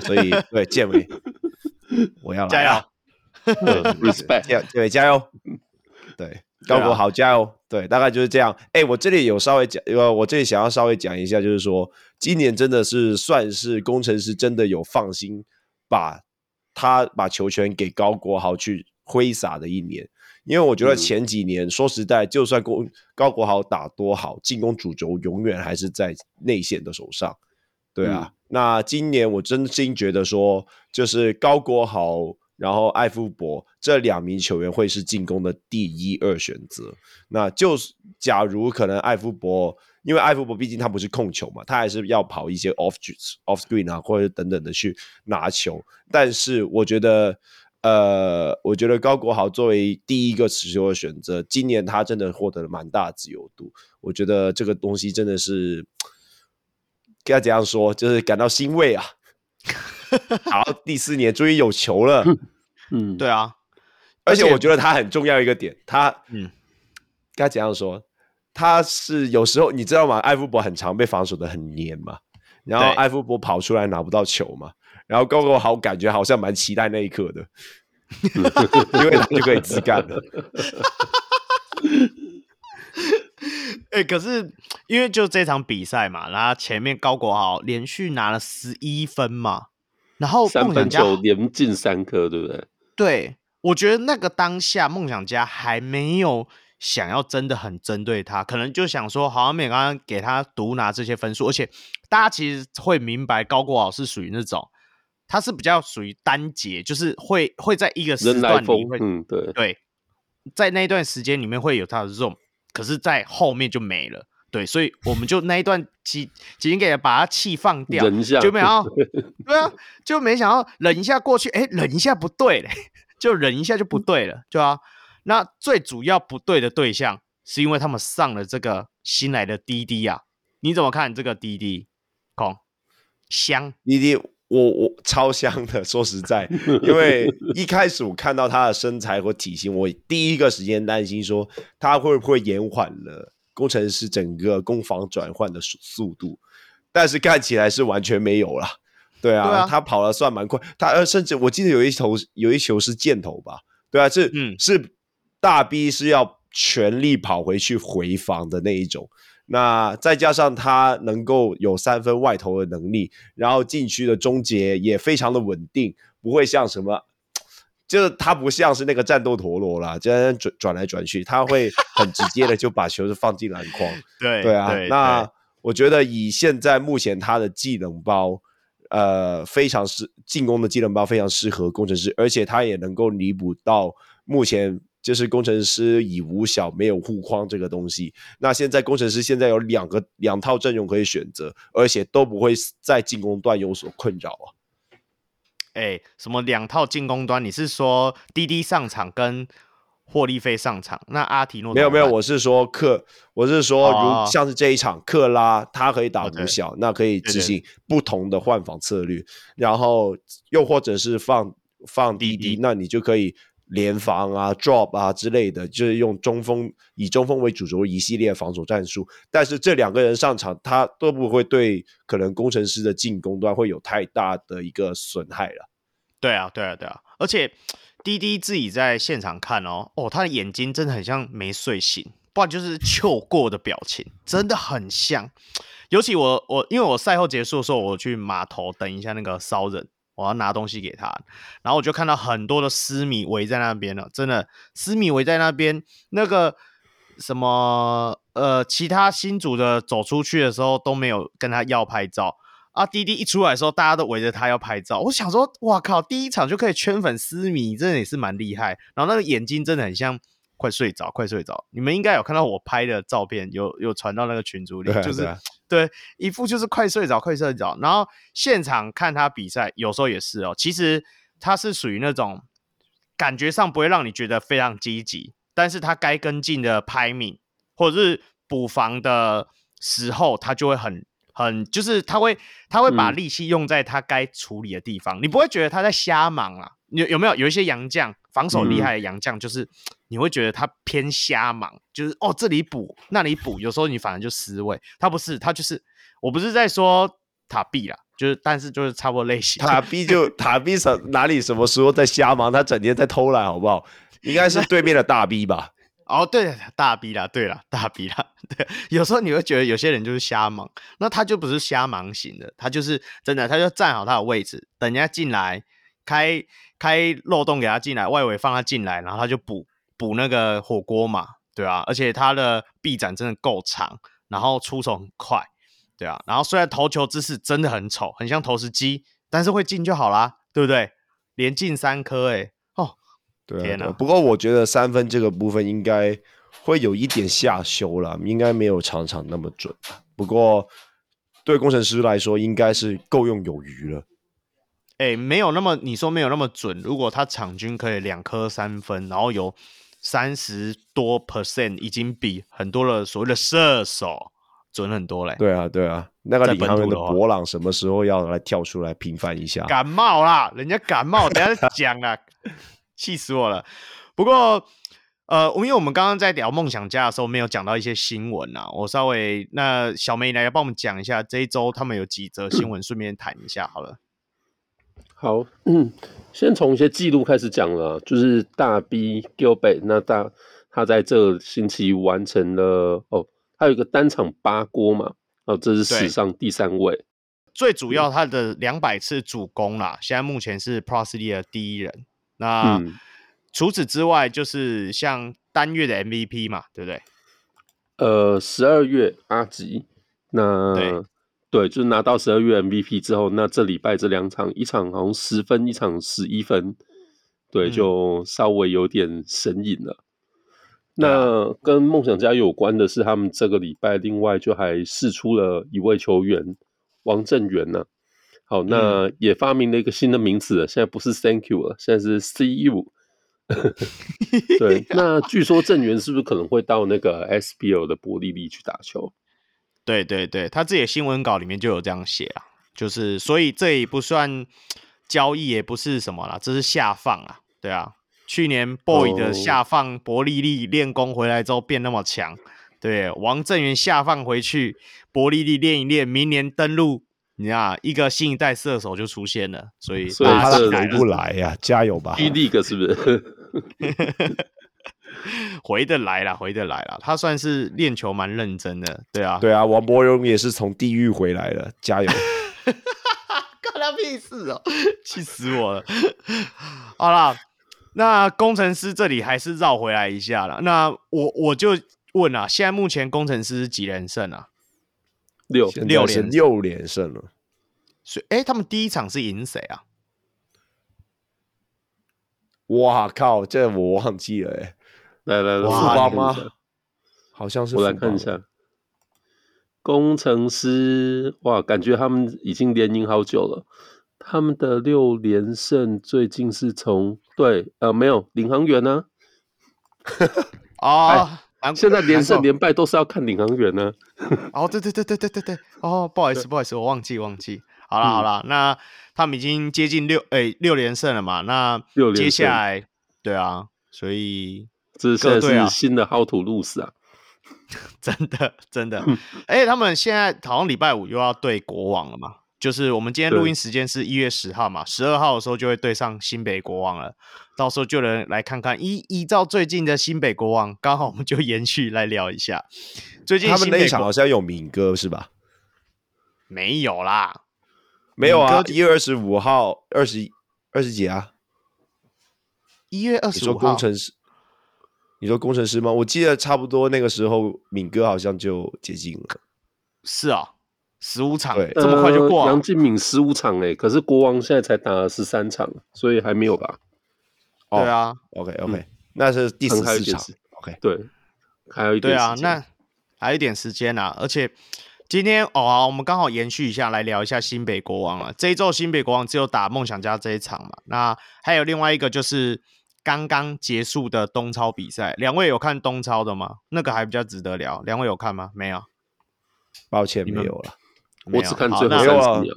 所以，*laughs* 对建伟，我要来加油，respect，对，加油，对。高国豪加油！对，大概就是这样。哎、欸，我这里有稍微讲，呃，我这里想要稍微讲一下，就是说，今年真的是算是工程师真的有放心把他把球权给高国豪去挥洒的一年。因为我觉得前几年，嗯、说实在，就算高高国豪打多好，进攻主轴永远还是在内线的手上。对啊，嗯、那今年我真心觉得说，就是高国豪然后艾夫伯这两名球员会是进攻的第一二选择。那就是假如可能艾夫伯，因为艾夫伯毕竟他不是控球嘛，他还是要跑一些 off off screen 啊，或者等等的去拿球。但是我觉得，呃，我觉得高国豪作为第一个持球的选择，今年他真的获得了蛮大自由度。我觉得这个东西真的是 *tsk* 该怎样说，就是感到欣慰啊。*laughs* 好，第四年终于有球了。嗯，对啊，而且我觉得他很重要一个点，他嗯，该怎样说？他是有时候你知道吗？艾夫伯很常被防守的很黏嘛，然后艾夫伯跑出来拿不到球嘛，然后高国豪感觉好像蛮期待那一刻的，*laughs* 因为他就可以自干了。*laughs* 哎、欸，可是因为就这场比赛嘛，然后前面高国豪连续拿了十一分嘛，然后三分球连进三颗，对不对？*laughs* 对，我觉得那个当下梦想家还没有想要真的很针对他，可能就想说，好像没刚刚给他独拿这些分数，而且大家其实会明白高国豪是属于那种，他是比较属于单节，就是会会在一个时段里会，嗯，对对，在那一段时间里面会有他的这种。可是，在后面就没了，对，所以我们就那一段紧紧给把他气放掉，就没想到，对啊，就没想到忍一下过去，哎，忍一下不对嘞，就忍一下就不对了，对啊。那最主要不对的对象，是因为他们上了这个新来的滴滴啊，你怎么看这个滴滴？空香滴滴，我我超香的，说实在，因为一开始我看到他的身材和体型，我第一个时间担心说他会不会延缓了攻城狮整个攻防转换的速度，但是看起来是完全没有了。对啊，对啊，他跑了算蛮快，他甚至我记得有一球有一球是箭头吧？对啊，是、嗯、是大 B 是要全力跑回去回防的那一种。那再加上他能够有三分外投的能力，然后禁区的终结也非常的稳定，不会像什么，就是他不像是那个战斗陀螺啦，这样转转来转去，他会很直接的就把球是放进篮筐。*laughs* 对对啊，对那我觉得以现在目前他的技能包，呃，非常适进攻的技能包非常适合工程师，而且他也能够弥补到目前。就是工程师以无小没有护框这个东西，那现在工程师现在有两个两套阵容可以选择，而且都不会在进攻段有所困扰啊。哎、欸，什么两套进攻端？你是说滴滴上场跟霍利菲上场？那阿提诺没有没有，我是说克，我是说如像是这一场克拉他可以打五小，哦、那可以执行不同的换防策略，对对然后又或者是放放滴滴那你就可以。联防啊，drop 啊之类的，就是用中锋以中锋为主轴一系列防守战术。但是这两个人上场，他都不会对可能工程师的进攻端会有太大的一个损害了。对啊，对啊，对啊！而且滴滴自己在现场看哦，哦，他的眼睛真的很像没睡醒，不然就是糗过的表情，真的很像。尤其我我因为我赛后结束的时候，我去码头等一下那个骚人。我要拿东西给他，然后我就看到很多的私迷围在那边了，真的，私迷围在那边，那个什么呃，其他新组的走出去的时候都没有跟他要拍照啊，滴滴一出来的时候，大家都围着他要拍照。我想说，哇靠，第一场就可以圈粉狮迷，真的也是蛮厉害。然后那个眼睛真的很像快睡着，快睡着。你们应该有看到我拍的照片，有有传到那个群组里，就是。对，一副就是快睡着，快睡着。然后现场看他比赛，有时候也是哦。其实他是属于那种感觉上不会让你觉得非常积极，但是他该跟进的拍命或者是补防的时候，他就会很很，就是他会他会把力气用在他该处理的地方，嗯、你不会觉得他在瞎忙啊？有有没有有一些洋将防守厉害的洋将，就是 *tsk* 你会觉得他偏瞎忙，就是哦这里补那里补，有时候你反而就失位。他不是，他就是我不是在说塔碧啦，就是但是就是差不多类型。塔比就塔比什哪里什么时候在瞎忙？他整天在偷懒，好不好？应该是对面的大 B 吧？*laughs* 哦，对，大 B 啦，对啦，大 B 啦。*laughs* 对，有时候你会觉得有些人就是瞎忙，那他就不是瞎忙型的，他就是真的，他就站好他的位置，等人家进来。开开漏洞给他进来，外围放他进来，然后他就补补那个火锅嘛，对啊，而且他的臂展真的够长，然后出手很快，对啊，然后虽然投球姿势真的很丑，很像投石机，但是会进就好啦，对不对？连进三颗哎，哦，对啊，天哪！不过我觉得三分这个部分应该会有一点下修了，应该没有场场那么准。不过对工程师来说，应该是够用有余了。哎、欸，没有那么你说没有那么准。如果他场均可以两颗三分，然后有三十多 percent，已经比很多的所谓的射手准很多嘞。对啊，对啊，那个领航员的博朗什么时候要来跳出来平反一下？感冒啦，人家感冒，等下讲啦，气死我了。不过，呃，因为我们刚刚在聊梦想家的时候，没有讲到一些新闻啊。我稍微那小梅来帮我们讲一下这一周他们有几则新闻，顺便谈一下好了。好，嗯，先从一些记录开始讲了，就是大 B Gilbert，那大他在这个星期完成了哦，他有一个单场八锅嘛，哦，这是史上第三位。最主要他的两百次主攻啦，现在目前是 Plus League 的第一人。那、嗯、除此之外，就是像单月的 MVP 嘛，对不对？呃，十二月阿吉，那。对，就是拿到十二月 MVP 之后，那这礼拜这两场，一场好像十分，一场十一分，对，就稍微有点神隐了。嗯、那跟梦想家有关的是，他们这个礼拜另外就还试出了一位球员王正源呢。好，那也发明了一个新的名词了，现在不是 Thank you 了，现在是 See you。*laughs* 对，*laughs* 那据说郑源是不是可能会到那个 SBL 的伯利利去打球？对对对，他自己的新闻稿里面就有这样写啊，就是所以这也不算交易，也不是什么啦，这是下放啊，对啊，去年 boy 的下放伯利利练功回来之后变那么强，对，王正源下放回去伯利利练一练，明年登陆，你看一个新一代射手就出现了，所以所以他回不来呀、啊，加油吧，第一个是不是？*laughs* *laughs* 回得来啦，回得来啦。他算是练球蛮认真的，对啊，对啊。王柏荣也是从地狱回来了，加油！*laughs* 关他屁事哦，气死我了。*laughs* 好啦，那工程师这里还是绕回来一下了。那我我就问啊，现在目前攻城狮是几连胜啊？六六连六连胜了。所以，哎，他们第一场是赢谁啊？哇靠！这我忘记了，哎。来来来，富邦吗？好像是。我来看一下，工程师哇，感觉他们已经连赢好久了。他们的六连胜最近是从对呃没有领航员呢、*laughs* 啊。现在连胜连败都是要看领航员呢、啊。哦，对对对对对对对。哦，不好意思不好意思，我忘记忘记。好了好了、嗯，那他们已经接近六哎六连胜了嘛？那接下来对啊，所以。这现在是新的 How to lose 啊！*laughs* 真的真的，哎、欸，他们现在好像礼拜五又要对国王了嘛？就是我们今天录音时间是一月十号嘛，十二号的时候就会对上新北国王了。到时候就能来看看依依照最近的新北国王，刚好我们就延续来聊一下。最近他们那一场好像有敏哥是吧？没有啦，没有啊！一月二十五号二十二十几啊？一月二十五号。你说工程师吗？我记得差不多那个时候，敏哥好像就接近了。是啊，十五场，对，这么快就过了。杨敬敏十五场哎，可是国王现在才打了十三场，所以还没有吧？对啊，OK OK，、嗯、那是第十四场。OK，对，还有一点时间。对啊，那还有一点时间啊，而且今天哦、啊，我们刚好延续一下来聊一下新北国王了。这一周新北国王只有打梦想家这一场嘛？那还有另外一个就是。刚刚结束的东超比赛，两位有看东超的吗？那个还比较值得聊。两位有看吗？没有，抱歉，没有了。我只看最后三十秒。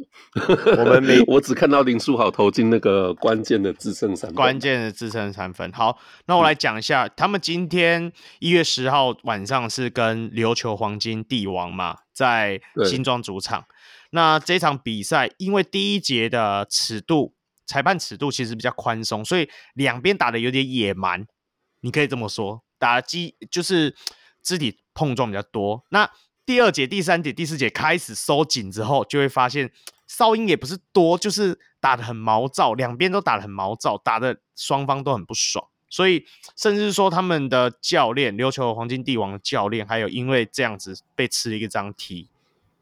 *laughs* 我们没，*laughs* 我只看到林书豪投进那个关键的制胜三分。关键的制胜三分。好，那我来讲一下，嗯、他们今天一月十号晚上是跟琉球黄金帝王嘛，在新庄主场。那这场比赛，因为第一节的尺度。裁判尺度其实比较宽松，所以两边打的有点野蛮，你可以这么说，打击就是肢体碰撞比较多。那第二节、第三节、第四节开始收紧之后，就会发现哨音也不是多，就是打的很毛躁，两边都打的很毛躁，打的双方都很不爽。所以甚至说他们的教练，琉球黄金帝王的教练，还有因为这样子被吃了一个张 T，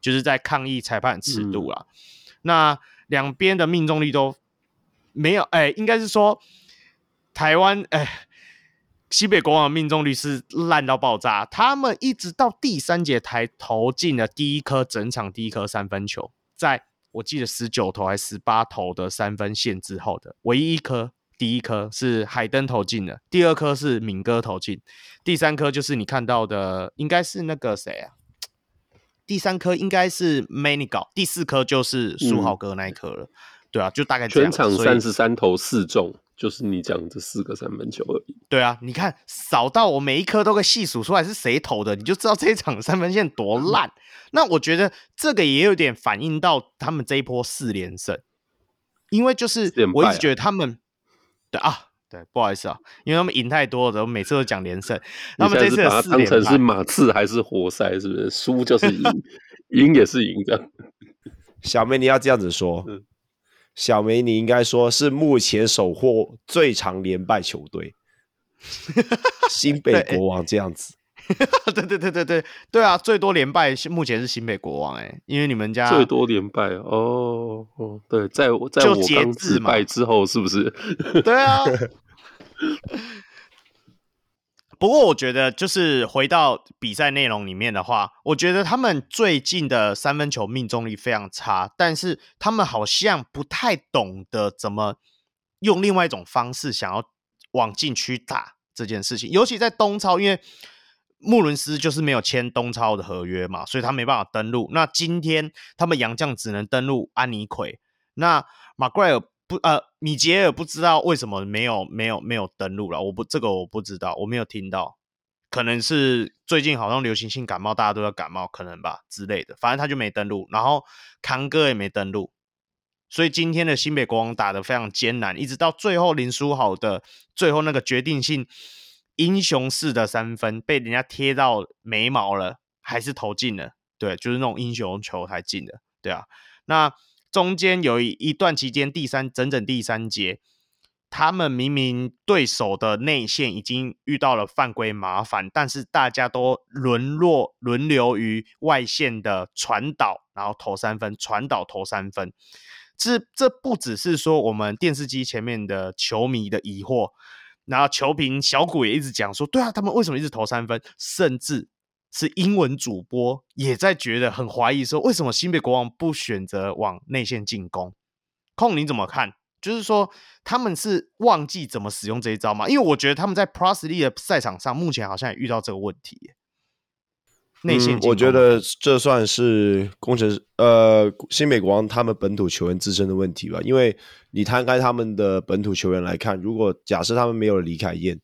就是在抗议裁判尺度啦。嗯、那两边的命中率都。没有，哎，应该是说台湾，哎，西北国王命中率是烂到爆炸，他们一直到第三节才投进了第一颗整场第一颗三分球，在我记得十九投还是十八投的三分线之后的唯一一颗。第一颗是海登投进的，第二颗是敏哥投进，第三颗就是你看到的，应该是那个谁啊？第三颗应该是 Manigo，第四颗就是书豪哥那一颗了。对啊，就大概全场三十三投四中，就是你讲这四个三分球而已。对啊，你看少到我每一颗都会细数出来是谁投的，你就知道这一场三分线多烂。那我觉得这个也有点反映到他们这一波四连胜，因为就是我一直觉得他们。对啊，对，不好意思啊，因为他们赢太多了，每次都讲连胜。他们这次把它当成是马刺还是活塞，是不是？输就是赢，*laughs* 赢也是赢的。小妹，你要这样子说。嗯、小梅，你应该说是目前首获最长连败球队，*laughs* 新北国王这样子。*laughs* 对对对对对对啊！最多连败目前是新北国王哎、欸，因为你们家最多连败哦哦，对，在我在我刚自败之后是不是？*laughs* 对啊。不过我觉得，就是回到比赛内容里面的话，我觉得他们最近的三分球命中率非常差，但是他们好像不太懂得怎么用另外一种方式想要往禁区打这件事情，尤其在东超，因为。穆伦斯就是没有签东超的合约嘛，所以他没办法登录。那今天他们杨将只能登录安妮奎。那马奎尔不呃米杰尔不知道为什么没有没有没有登录了，我不这个我不知道，我没有听到，可能是最近好像流行性感冒，大家都要感冒，可能吧之类的。反正他就没登录，然后康哥也没登录，所以今天的新北国王打得非常艰难，一直到最后林书豪的最后那个决定性。英雄式的三分被人家贴到眉毛了，还是投进了？对，就是那种英雄球才进的，对啊。那中间有一一段期间，第三整整第三节，他们明明对手的内线已经遇到了犯规麻烦，但是大家都沦落轮流于外线的传导，然后投三分，传导投三分。这这不只是说我们电视机前面的球迷的疑惑。然后球评小古也一直讲说，对啊，他们为什么一直投三分？甚至是英文主播也在觉得很怀疑，说为什么新北国王不选择往内线进攻？控你怎么看？就是说他们是忘记怎么使用这一招吗？因为我觉得他们在 Plus League 的赛场上目前好像也遇到这个问题。内线、嗯，我觉得这算是工程师呃新北国王他们本土球员自身的问题吧，因为你摊开他们的本土球员来看，如果假设他们没有了李凯燕，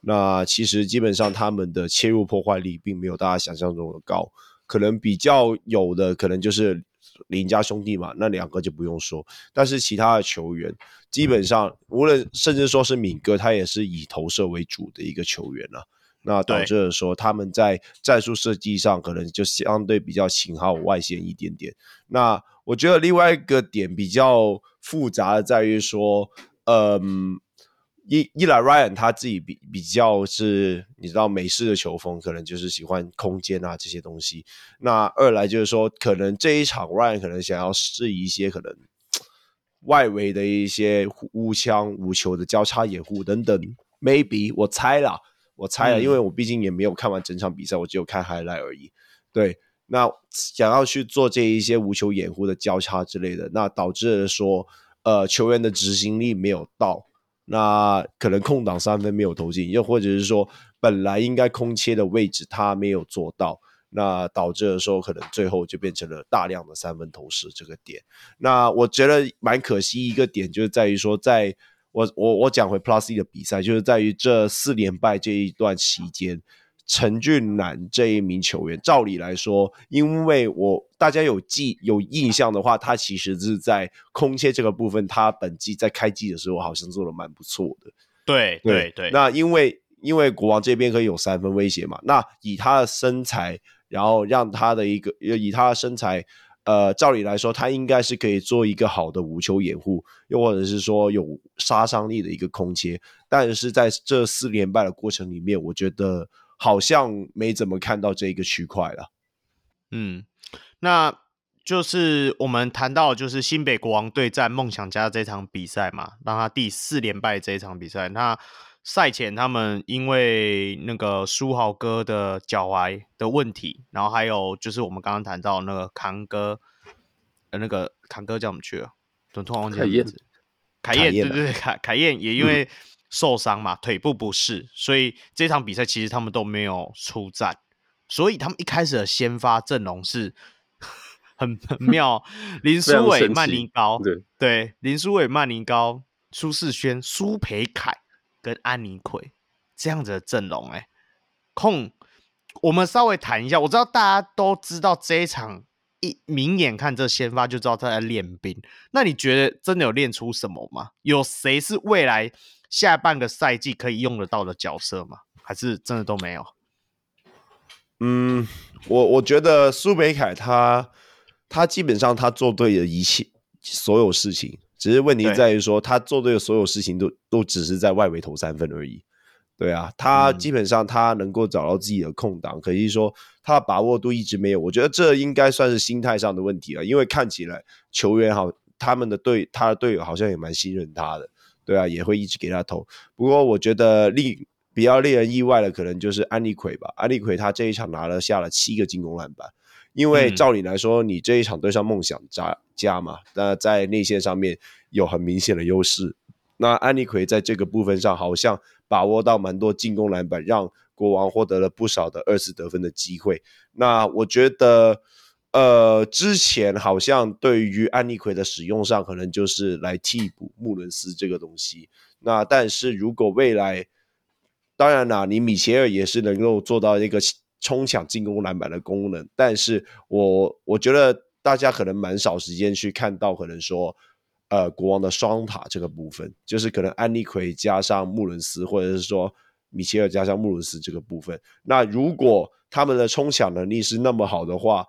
那其实基本上他们的切入破坏力并没有大家想象中的高，可能比较有的可能就是林家兄弟嘛，那两个就不用说，但是其他的球员基本上无论甚至说是敏哥，他也是以投射为主的一个球员了、啊。那导致了说他们在战术设计上可能就相对比较勤耗外线一点点。那我觉得另外一个点比较复杂的在于说，嗯，一一来 Ryan 他自己比比较是你知道美式的球风，可能就是喜欢空间啊这些东西。那二来就是说，可能这一场 Ryan 可能想要试一些可能外围的一些无枪无球的交叉掩护等等，maybe 我猜啦。我猜了，因为我毕竟也没有看完整场比赛，我只有看 highlight 而已。对，那想要去做这一些无球掩护的交叉之类的，那导致说，呃，球员的执行力没有到，那可能空档三分没有投进，又或者是说，本来应该空切的位置他没有做到，那导致的时候，可能最后就变成了大量的三分投失这个点。那我觉得蛮可惜一个点，就是在于说在。我我我讲回 Plus E 的比赛，就是在于这四连败这一段期间，陈俊南这一名球员，照理来说，因为我大家有记有印象的话，他其实是在空切这个部分，他本季在开季的时候好像做的蛮不错的。对对对，对。那因为因为国王这边可以有三分威胁嘛，那以他的身材，然后让他的一个以他的身材。呃，照理来说，他应该是可以做一个好的无球掩护，又或者是说有杀伤力的一个空切。但是在这四连败的过程里面，我觉得好像没怎么看到这个区块了。嗯，那就是我们谈到就是新北国王对战梦想家这场比赛嘛，让他第四连败这一场比赛。那赛前他们因为那个书豪哥的脚踝的问题，然后还有就是我们刚刚谈到那个康哥，呃，那个康哥叫我们去了，怎么突然忘记名字？凯燕，对对对，凯凯燕也因为受伤嘛，嗯、腿部不适，所以这场比赛其实他们都没有出战，所以他们一开始的先发阵容是。*laughs* 很很 *laughs* 妙，林书伟、曼宁高，对对，林书伟、曼宁高、苏世轩、苏培凯跟安妮奎这样子的阵容，哎，控，我们稍微谈一下，我知道大家都知道这一场一明眼看这先发就知道他在练兵，那你觉得真的有练出什么吗？有谁是未来下半个赛季可以用得到的角色吗？还是真的都没有？嗯，我我觉得苏北凯他。他基本上他做对的一切所有事情，只是问题在于说他做对的所有事情都都只是在外围投三分而已。对啊，他基本上他能够找到自己的空档，可以说他的把握度一直没有。我觉得这应该算是心态上的问题了，因为看起来球员好，他们的队他的队友好像也蛮信任他的。对啊，也会一直给他投。不过我觉得令比较令人意外的可能就是安利奎吧，安利奎他这一场拿了下了七个进攻篮板。因为照理来说，你这一场对上梦想家嘛，那在内线上面有很明显的优势。那安利奎在这个部分上好像把握到蛮多进攻篮板，让国王获得了不少的二次得分的机会。那我觉得，呃，之前好像对于安利奎的使用上，可能就是来替补穆伦斯这个东西。那但是如果未来，当然啦，你米切尔也是能够做到一个。冲抢进攻篮板的功能，但是我我觉得大家可能蛮少时间去看到，可能说，呃，国王的双塔这个部分，就是可能安利奎加上穆伦斯，或者是说米切尔加上穆伦斯这个部分。那如果他们的冲抢能力是那么好的话，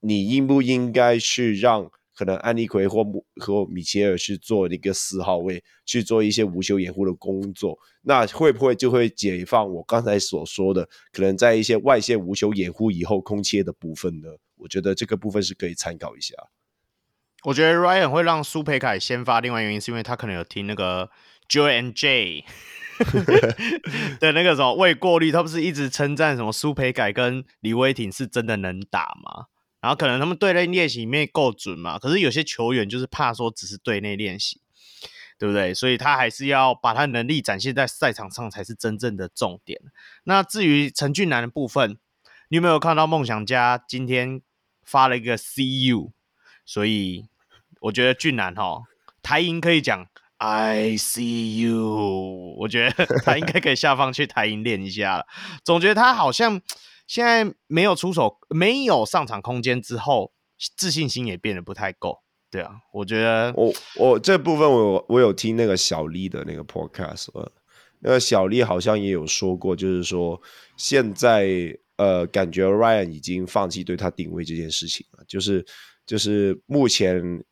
你应不应该去让？可能安利奎或和米切尔去做一个四号位，去做一些无球掩护的工作，那会不会就会解放我刚才所说的，可能在一些外线无球掩护以后空切的部分呢？我觉得这个部分是可以参考一下。我觉得 Ryan 会让苏培凯先发，另外原因是因为他可能有听那个 Joe and J *laughs* 的那个什么未过滤，他不是一直称赞什么苏培凯跟李威霆是真的能打吗？然后可能他们队内练习里面够准嘛，可是有些球员就是怕说只是队内练习，对不对？所以他还是要把他能力展现在赛场上才是真正的重点。那至于陈俊南的部分，你有没有看到梦想家今天发了一个 See you？所以我觉得俊南哈台银可以讲 I see you，我觉得他应该可以下放去台银练一下了。总觉得他好像。现在没有出手，没有上场空间之后，自信心也变得不太够。对啊，我觉得我我这部分我我有听那个小丽的那个 podcast，那个小丽好像也有说过，就是说现在呃感觉 Ryan 已经放弃对他定位这件事情了，就是就是目前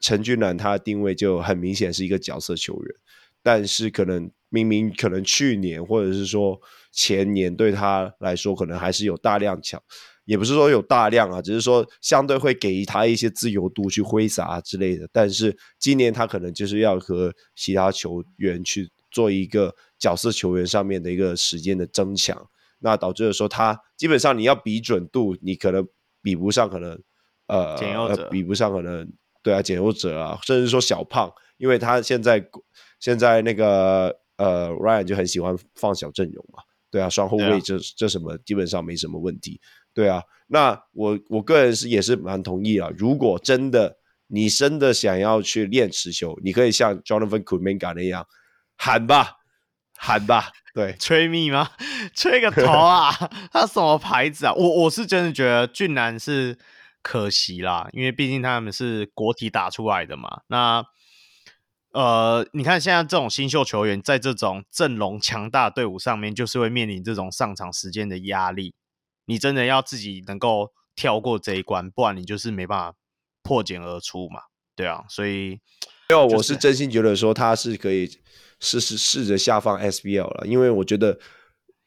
陈俊南他的定位就很明显是一个角色球员，但是可能明明可能去年或者是说。前年对他来说可能还是有大量抢，也不是说有大量啊，只是说相对会给他一些自由度去挥洒之类的。但是今年他可能就是要和其他球员去做一个角色球员上面的一个时间的增强，那导致的说他基本上你要比准度，你可能比不上，可能呃，呃比不上可能对啊，简优哲啊，甚至说小胖，因为他现在现在那个呃 Ryan 就很喜欢放小阵容嘛。对啊，双后卫这、啊、这什么基本上没什么问题。对啊，那我我个人是也是蛮同意啊。如果真的你真的想要去练持球，你可以像 Jonathan Kuminga 那样喊吧，喊吧。对，吹密吗？*laughs* 吹个头啊！*laughs* 他什么牌子啊？我我是真的觉得俊男是可惜啦，因为毕竟他们是国体打出来的嘛。那呃，你看现在这种新秀球员在这种阵容强大队伍上面，就是会面临这种上场时间的压力。你真的要自己能够跳过这一关，不然你就是没办法破茧而出嘛。对啊，所以没有，我是真心觉得说他是可以试试试着下放 SBL 了，因为我觉得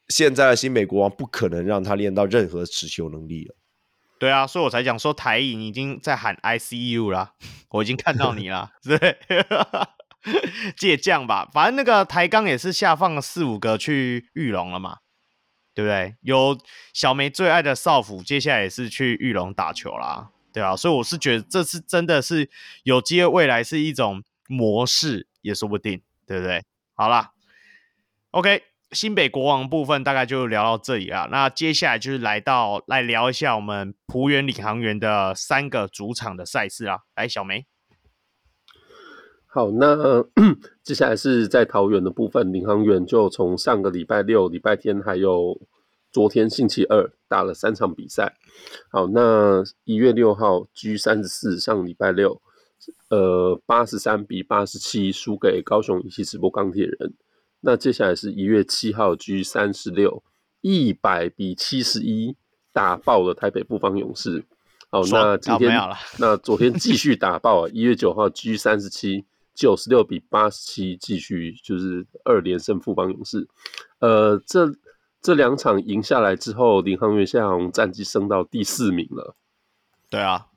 现在的新美国王不可能让他练到任何持球能力了。对啊，所以我才讲说台影已经在喊 ICU 啦，我已经看到你了，*laughs* 对，借将吧，反正那个台钢也是下放了四五个去裕隆了嘛，对不对？有小梅最爱的少辅，接下来也是去裕隆打球啦，对啊，所以我是觉得这次真的是有机会，未来是一种模式也说不定，对不对？好啦，OK。新北国王部分大概就聊到这里了，那接下来就是来到来聊一下我们浦远领航员的三个主场的赛事啊。来，小梅，好，那、*clears throat* 接下来是在桃园的部分，领航员就从上个礼拜六、礼拜天，还有昨天星期二打了三场比赛。好，那一月六号 G 三十四上礼拜六，呃，八十三比八十七输给高雄一期直播钢铁人。那接下来是一月七号，G 三十六，一百比七十一打爆了台北富邦勇士。好，那今天那昨天继续打爆啊！一月九号，G 三十七，九十六比八十七，继续就是二连胜富邦勇士。呃，这这两场赢下来之后，林航员现在好像战绩升到第四名了。对啊，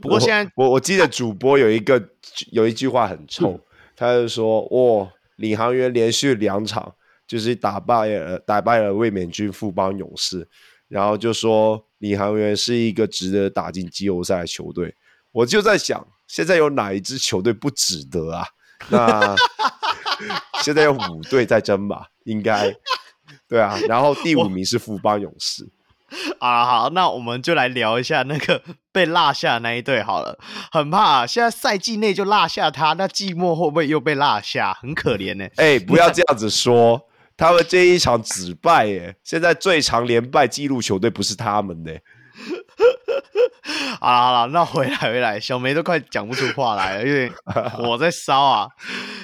不过现在我我，我记得主播有一个有一句话很臭，嗯、他就说：“哇。”领航员连续两场就是打败了打败了卫冕军富邦勇士，然后就说领航员是一个值得打进季后赛的球队。我就在想，现在有哪一支球队不值得啊？那 *laughs* 现在有五队在争吧？应该对啊。然后第五名是富邦勇士。*laughs* 啊，好，那我们就来聊一下那个 *laughs* 被落下的那一队好了。很怕现在赛季内就落下他，那季末会不会又被落下？很可怜呢。哎、欸，不要这样子说，他们这一场只败耶，现在最长连败纪录球队不是他们的。*laughs* 好了好了，那回来回来，小梅都快讲不出话来了，因为我在烧啊。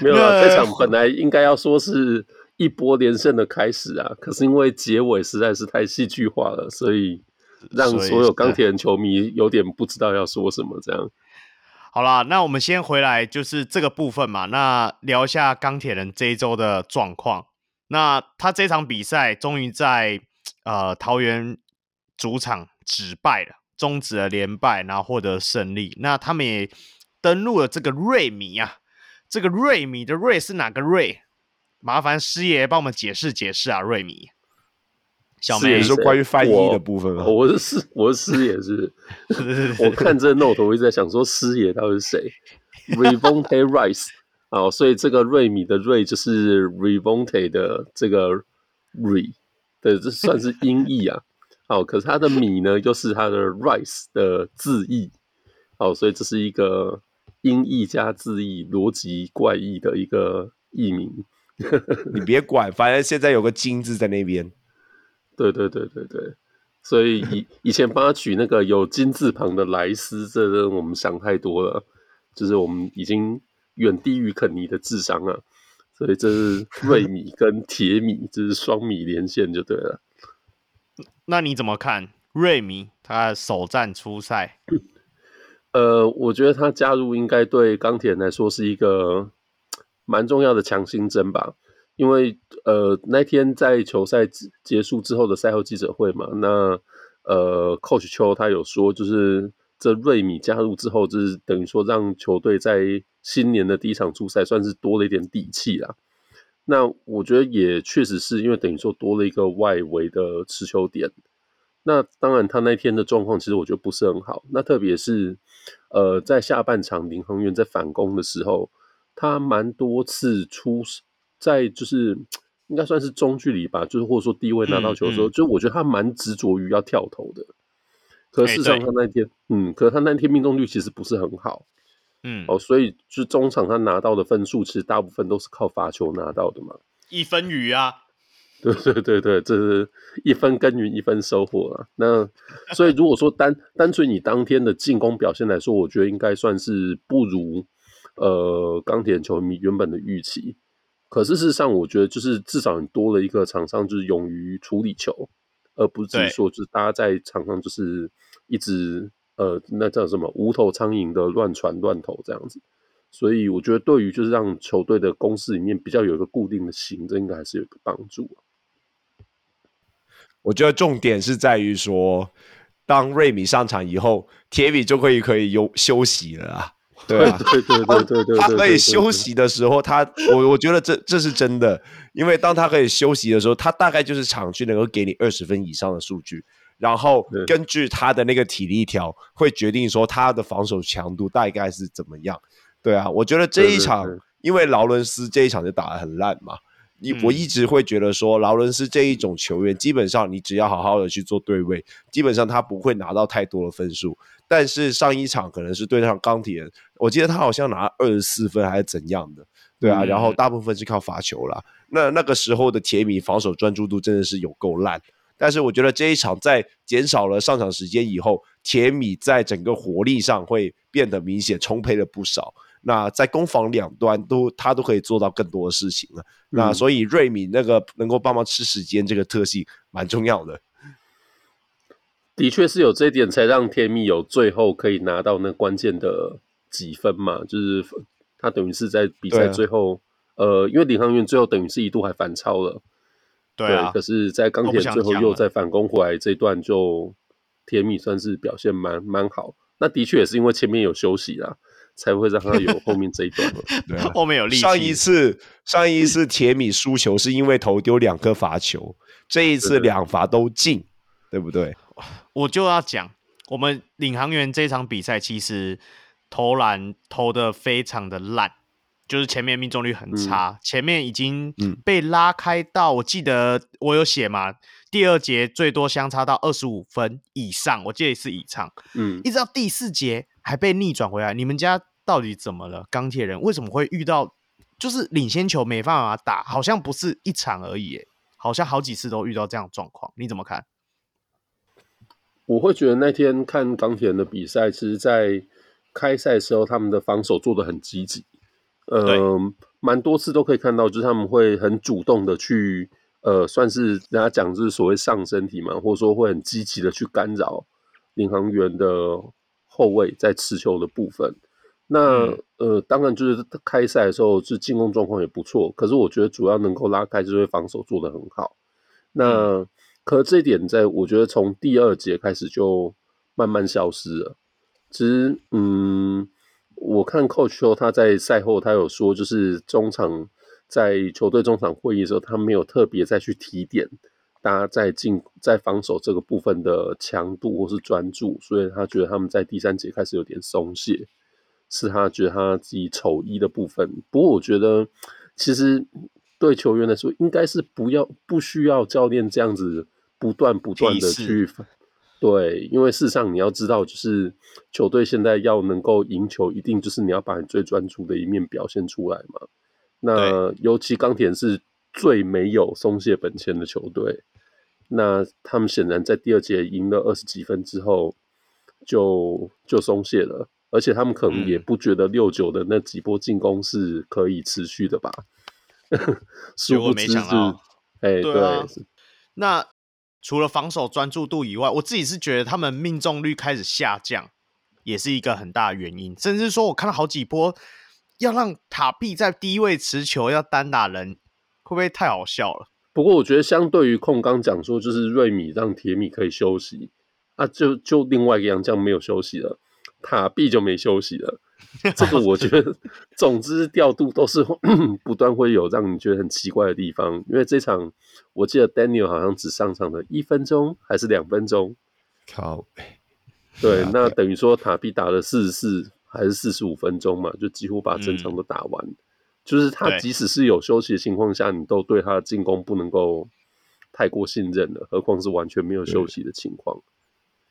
没有啊，这场本来应该要说是。一波连胜的开始啊！可是因为结尾实在是太戏剧化了，所以让所有钢铁人球迷有点不知道要说什么。这样，好啦，那我们先回来就是这个部分嘛。那聊一下钢铁人这一周的状况。那他这场比赛终于在呃桃园主场止败了，终止了连败，然后获得胜利。那他们也登陆了这个瑞米啊，这个瑞米的瑞是哪个瑞？麻烦师爷帮我们解释解释啊，瑞米。小梅说关于翻译的部分啊？我是师，我是师爷是。*laughs* 我看这 note，我一直在想说师爷到底是谁？Revonte Rice 啊，所以这个瑞米的瑞就是 Revonte 的这个 Re，对，这算是音译啊。哦，可是他的米呢，又是他的 Rice 的字义。哦，所以这是一个音译加字义，逻辑怪异的一个译名。*laughs* 你别管，反正现在有个金字在那边。对对对对对，所以以以前帮他取那个有金字旁的莱斯，这个我们想太多了，就是我们已经远低于肯尼的智商啊。所以这是瑞米跟铁米，这是双米连线就对了。那你怎么看瑞米他首战出赛？呃，我觉得他加入应该对钢铁人来说是一个。蛮重要的强心针吧，因为呃那天在球赛结束之后的赛后记者会嘛，那呃 Coach 邱他有说，就是这瑞米加入之后，就是等于说让球队在新年的第一场出赛算是多了一点底气啦。那我觉得也确实是因为等于说多了一个外围的持球点。那当然他那天的状况其实我觉得不是很好，那特别是呃在下半场林航员在反攻的时候。他蛮多次出在就是应该算是中距离吧，就是或者说低位拿到球的时候，嗯嗯、就我觉得他蛮执着于要跳投的。可事实上他那天，欸、嗯，可是他那天命中率其实不是很好，嗯，哦，所以就中场他拿到的分数其实大部分都是靠罚球拿到的嘛，一分雨啊，*laughs* 对对对对，这是一分耕耘一分收获啊。那所以如果说单单纯以当天的进攻表现来说，我觉得应该算是不如。呃，钢铁球迷原本的预期，可是事实上，我觉得就是至少你多了一个场上，就是勇于处理球，而不是说就是大家在场上就是一直呃，那叫什么无头苍蝇的乱传乱投这样子。所以我觉得对于就是让球队的攻势里面比较有一个固定的型，这应该还是有一个帮助。我觉得重点是在于说，当瑞米上场以后，铁米就可以可以有休息了啊。*laughs* 对 *laughs* 啊，对对对对对，他可以休息的时候，他我我觉得这这是真的，因为当他可以休息的时候，他大概就是场均能够给你二十分以上的数据，然后根据他的那个体力条会决定说他的防守强度大概是怎么样。对啊，我觉得这一场，因为劳伦斯这一场就打得很烂嘛，你我一直会觉得说劳伦斯这一种球员，基本上你只要好好的去做对位，基本上他不会拿到太多的分数。但是上一场可能是对上钢铁人，我记得他好像拿二十四分还是怎样的，对啊，然后大部分是靠罚球啦。那那个时候的铁米防守专注度真的是有够烂。但是我觉得这一场在减少了上场时间以后，铁米在整个活力上会变得明显充沛了不少。那在攻防两端都他都可以做到更多的事情了。那所以瑞米那个能够帮忙吃时间这个特性蛮重要的。的确是有这一点，才让天蜜有最后可以拿到那关键的几分嘛，就是他等于是在比赛最后，啊、呃，因为领航员最后等于是一度还反超了，对啊，对，可是，在钢铁最后又再反攻回来这一段，就天蜜算是表现蛮蛮好。那的确也是因为前面有休息啦，才会让他有后面这一段了。*laughs* 对啊，后面有力气。上一次上一次铁米输球是因为投丢两颗罚球，这一次两罚都进，对不对？我就要讲，我们领航员这场比赛其实投篮投的非常的烂，就是前面命中率很差，嗯、前面已经被拉开到，我记得我有写嘛，第二节最多相差到二十五分以上，我记得是以上，嗯，一直到第四节还被逆转回来。你们家到底怎么了？钢铁人为什么会遇到就是领先球没办法打？好像不是一场而已，好像好几次都遇到这样的状况，你怎么看？我会觉得那天看钢铁人的比赛，其实，在开赛的时候，他们的防守做的很积极，呃，蛮多次都可以看到，就是他们会很主动的去，呃，算是人家讲就是所谓上身体嘛，或者说会很积极的去干扰领航员的后卫在持球的部分。那、嗯、呃，当然就是开赛的时候，是进攻状况也不错，可是我觉得主要能够拉开，就是防守做得很好。那、嗯可这一点，在我觉得从第二节开始就慢慢消失了。其实，嗯，我看 Coach 他在赛后他有说，就是中场在球队中场会议的时候，他没有特别再去提点大家在进在防守这个部分的强度或是专注，所以他觉得他们在第三节开始有点松懈，是他觉得他自己丑一的部分。不过，我觉得其实对球员来说，应该是不要不需要教练这样子。不断不断的去，对，因为事实上你要知道，就是球队现在要能够赢球，一定就是你要把你最专注的一面表现出来嘛。那尤其钢铁是最没有松懈本钱的球队，那他们显然在第二节赢了二十几分之后就，就就松懈了，而且他们可能也不觉得六九的那几波进攻是可以持续的吧？殊不知是，哎、欸，对，啊、对，那。除了防守专注度以外，我自己是觉得他们命中率开始下降，也是一个很大的原因。甚至说，我看了好几波要让塔壁在低位持球要单打人，会不会太好笑了？不过我觉得，相对于控刚讲说，就是瑞米让铁米可以休息，啊，就就另外一个洋将没有休息了，塔壁就没休息了。*laughs* 这个我觉得，总之调度都是 *clears throat* 不断会有让你觉得很奇怪的地方。因为这场我记得 Daniel 好像只上场了一分钟还是两分钟，靠，对，那等于说塔比打了四十四还是四十五分钟嘛，就几乎把整场都打完。嗯、就是他即使是有休息的情况下，你都对他的进攻不能够太过信任了，何况是完全没有休息的情况。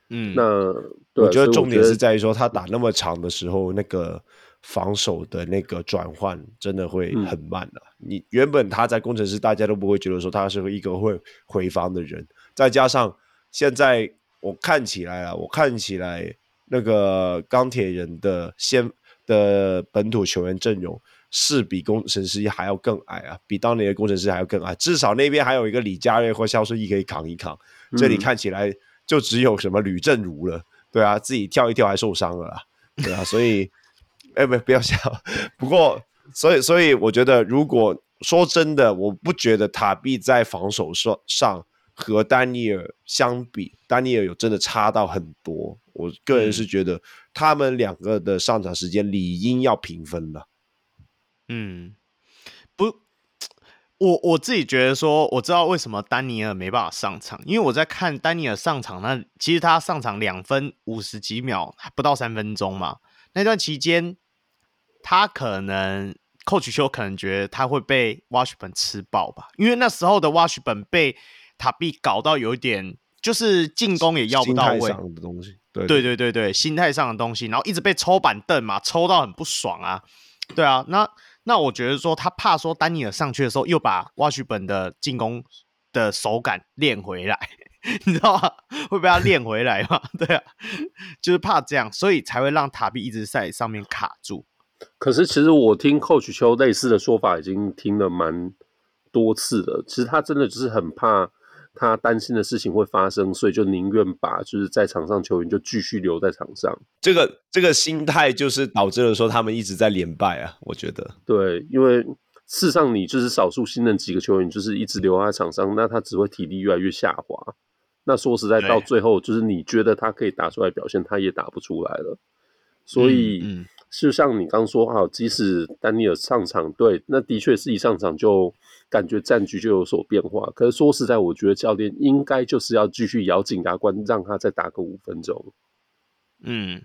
嗯，那对我觉得重点是在于说，他打那么长的时候，那个防守的那个转换真的会很慢的、啊。嗯、你原本他在工程师，大家都不会觉得说他是一个会回防的人，再加上现在我看起来啊，我看起来那个钢铁人的先的本土球员阵容是比工程师还要更矮啊，比当年的工程师还要更矮。至少那边还有一个李佳瑞或肖顺义可以扛一扛，嗯、这里看起来。就只有什么吕正如了，对啊，自己跳一跳还受伤了啦，对啊，所以，哎、欸，不，不要笑。不过，所以，所以，我觉得，如果说真的，我不觉得塔壁在防守上上和丹尼尔相比，丹尼尔有真的差到很多。我个人是觉得他们两个的上场时间理应要平分的。嗯，不，我我自己觉得说，我知道为什么丹尼尔没办法上场，因为我在看丹尼尔上场，那其实他上场两分五十几秒，还不到三分钟嘛，那段期间他可能。Coach 邱可能觉得他会被 Washburn 吃爆吧，因为那时候的 Washburn 被塔比搞到有一点，就是进攻也要不到位的东西，对对对对对，心态上的东西，然后一直被抽板凳嘛，抽到很不爽啊，对啊，那那我觉得说他怕说丹尼尔上去的时候又把 Washburn 的进攻的手感练回来，*laughs* 你知道吗？会被他练回来嘛？*laughs* 对啊，就是怕这样，所以才会让塔比一直在上面卡住。可是，其实我听 Coach 邱类似的说法已经听了蛮多次了。其实他真的就是很怕他担心的事情会发生，所以就宁愿把就是在场上球员就继续留在场上。这个这个心态就是导致了说他们一直在连败啊。我觉得对，因为事实上你就是少数新任几个球员，就是一直留在场上，那他只会体力越来越下滑。那说实在，到最后就是你觉得他可以打出来表现，他也打不出来了。所以。嗯嗯就像你刚说哈，即使丹尼尔上场，对，那的确是一上场就感觉战局就有所变化。可是说实在，我觉得教练应该就是要继续咬紧牙关，让他再打个五分钟。嗯，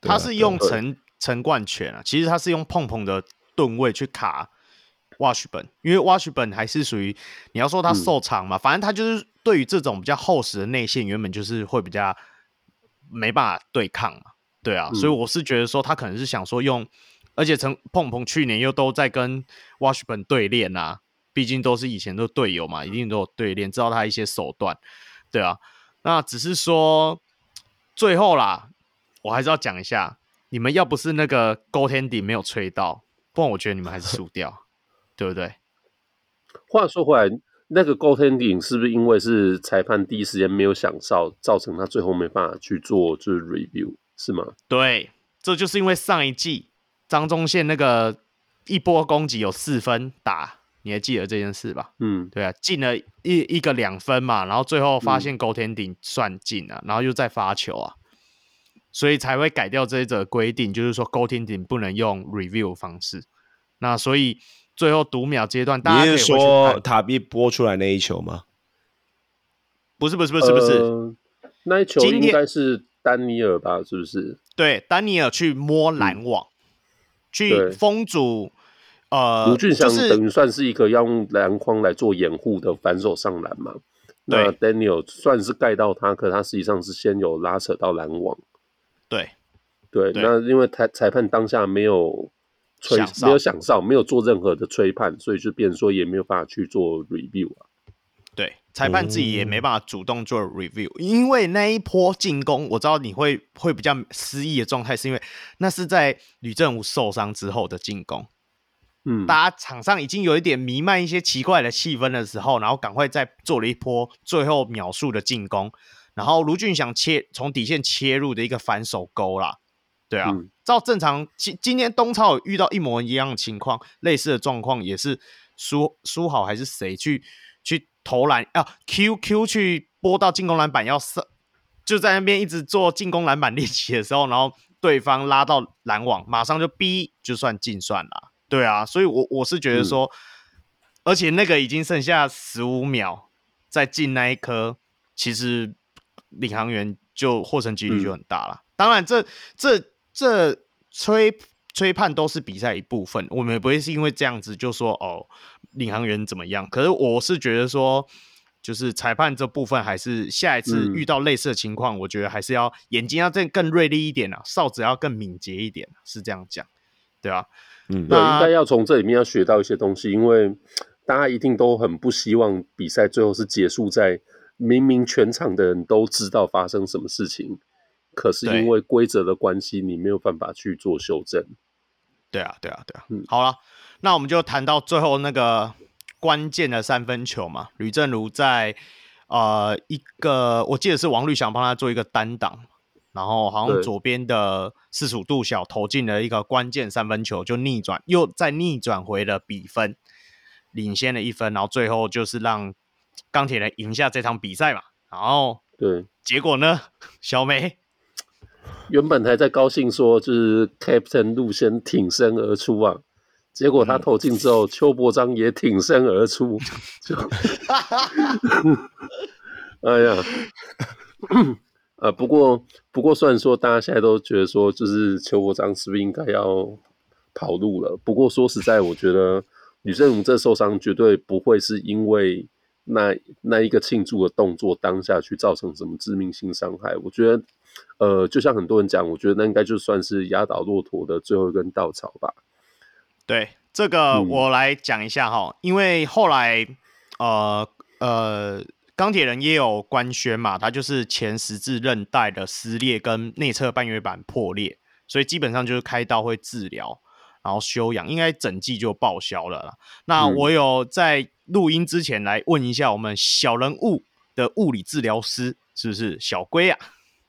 他是用陈陈冠权啊，其实他是用碰碰的吨位去卡 Washburn，因为 Washburn 还是属于你要说他受伤嘛，嗯、反正他就是对于这种比较厚实的内线，原本就是会比较没办法对抗嘛。对啊，所以我是觉得说他可能是想说用，嗯、而且陈碰碰去年又都在跟 Washburn 对练啊，毕竟都是以前的队友嘛，一定都有对练，知道他一些手段。对啊，那只是说最后啦，我还是要讲一下，你们要不是那个 goaltending 没有吹到，不然我觉得你们还是输掉，对不对？话说回来，那个 goaltending 是不是因为是裁判第一时间没有响哨，造成他最后没办法去做就是 review？是吗？对，这就是因为上一季张忠宪那个一波攻击有四分打，你还记得这件事吧？嗯，对啊，进了一一个两分嘛，然后最后发现 goaltending 算进了，嗯、然后又再发球啊，所以才会改掉这一则规定，就是说 goaltending 不能用 review 方式。那所以最后读秒阶段，大家说塔比播出来那一球吗？不是不是不是不是，呃、那一球应该是。丹尼尔吧，是不是？对，丹尼尔去摸拦网，嗯、去封阻。呃，吴俊祥等于算是一个要用篮筐来做掩护的反手上篮嘛。对那丹尼尔算是盖到他，可他实际上是先有拉扯到篮网。对，对，对那因为裁裁判当下没有吹，没有响哨，没有做任何的吹判，所以就变成说也没有办法去做 review 啊。对，裁判自己也没办法主动做 review，、嗯、因为那一波进攻，我知道你会会比较失意的状态，是因为那是在吕正武受伤之后的进攻。嗯，大家场上已经有一点弥漫一些奇怪的气氛的时候，然后赶快再做了一波最后秒数的进攻，然后卢俊祥切从底线切入的一个反手勾啦。对啊，嗯、照正常今今天东超有遇到一模一样的情况，类似的状况也是输输好还是谁去去。投篮啊，Q Q 去拨到进攻篮板要射，就在那边一直做进攻篮板练习的时候，然后对方拉到篮网，马上就逼，就算进算了。对啊，所以我我是觉得说，嗯、而且那个已经剩下十五秒，再进那一颗，其实领航员就获胜几率就很大了。嗯、当然这，这这这吹吹判都是比赛一部分，我们也不会是因为这样子就说哦。领航员怎么样？可是我是觉得说，就是裁判这部分还是下一次遇到类似的情况，嗯、我觉得还是要眼睛要更更锐利一点啊，哨子要更敏捷一点，是这样讲，对啊？嗯，那对，应该要从这里面要学到一些东西，因为大家一定都很不希望比赛最后是结束在明明全场的人都知道发生什么事情，可是因为规则的关系，你没有办法去做修正。对啊，对啊，对啊，嗯，好了。那我们就谈到最后那个关键的三分球嘛，吕正如在呃一个我记得是王律翔帮他做一个单挡，然后好像左边的四十五度角投进了一个关键三分球，就逆转又再逆转回了比分，领先了一分，然后最后就是让钢铁人赢下这场比赛嘛。然后对，结果呢，小梅？原本还在高兴说，就是 Captain 陆先挺身而出啊，结果他投进之后，邱伯章也挺身而出，*laughs* 就，*laughs* 哎呀。呃，不过不过，虽然说大家现在都觉得说，就是邱伯章是不是应该要跑路了？不过说实在，我觉得吕政儒这受伤绝对不会是因为那那一个庆祝的动作当下去造成什么致命性伤害。我觉得，呃，就像很多人讲，我觉得那应该就算是压倒骆驼的最后一根稻草吧。对，这个我来讲一下哈，嗯、因为后来，呃呃。钢铁人也有官宣嘛，他就是前十字韧带的撕裂跟内侧半月板破裂，所以基本上就是开刀会治疗，然后休养，应该整季就报销了啦。那我有在录音之前来问一下我们小人物的物理治疗师，是不是小龟啊？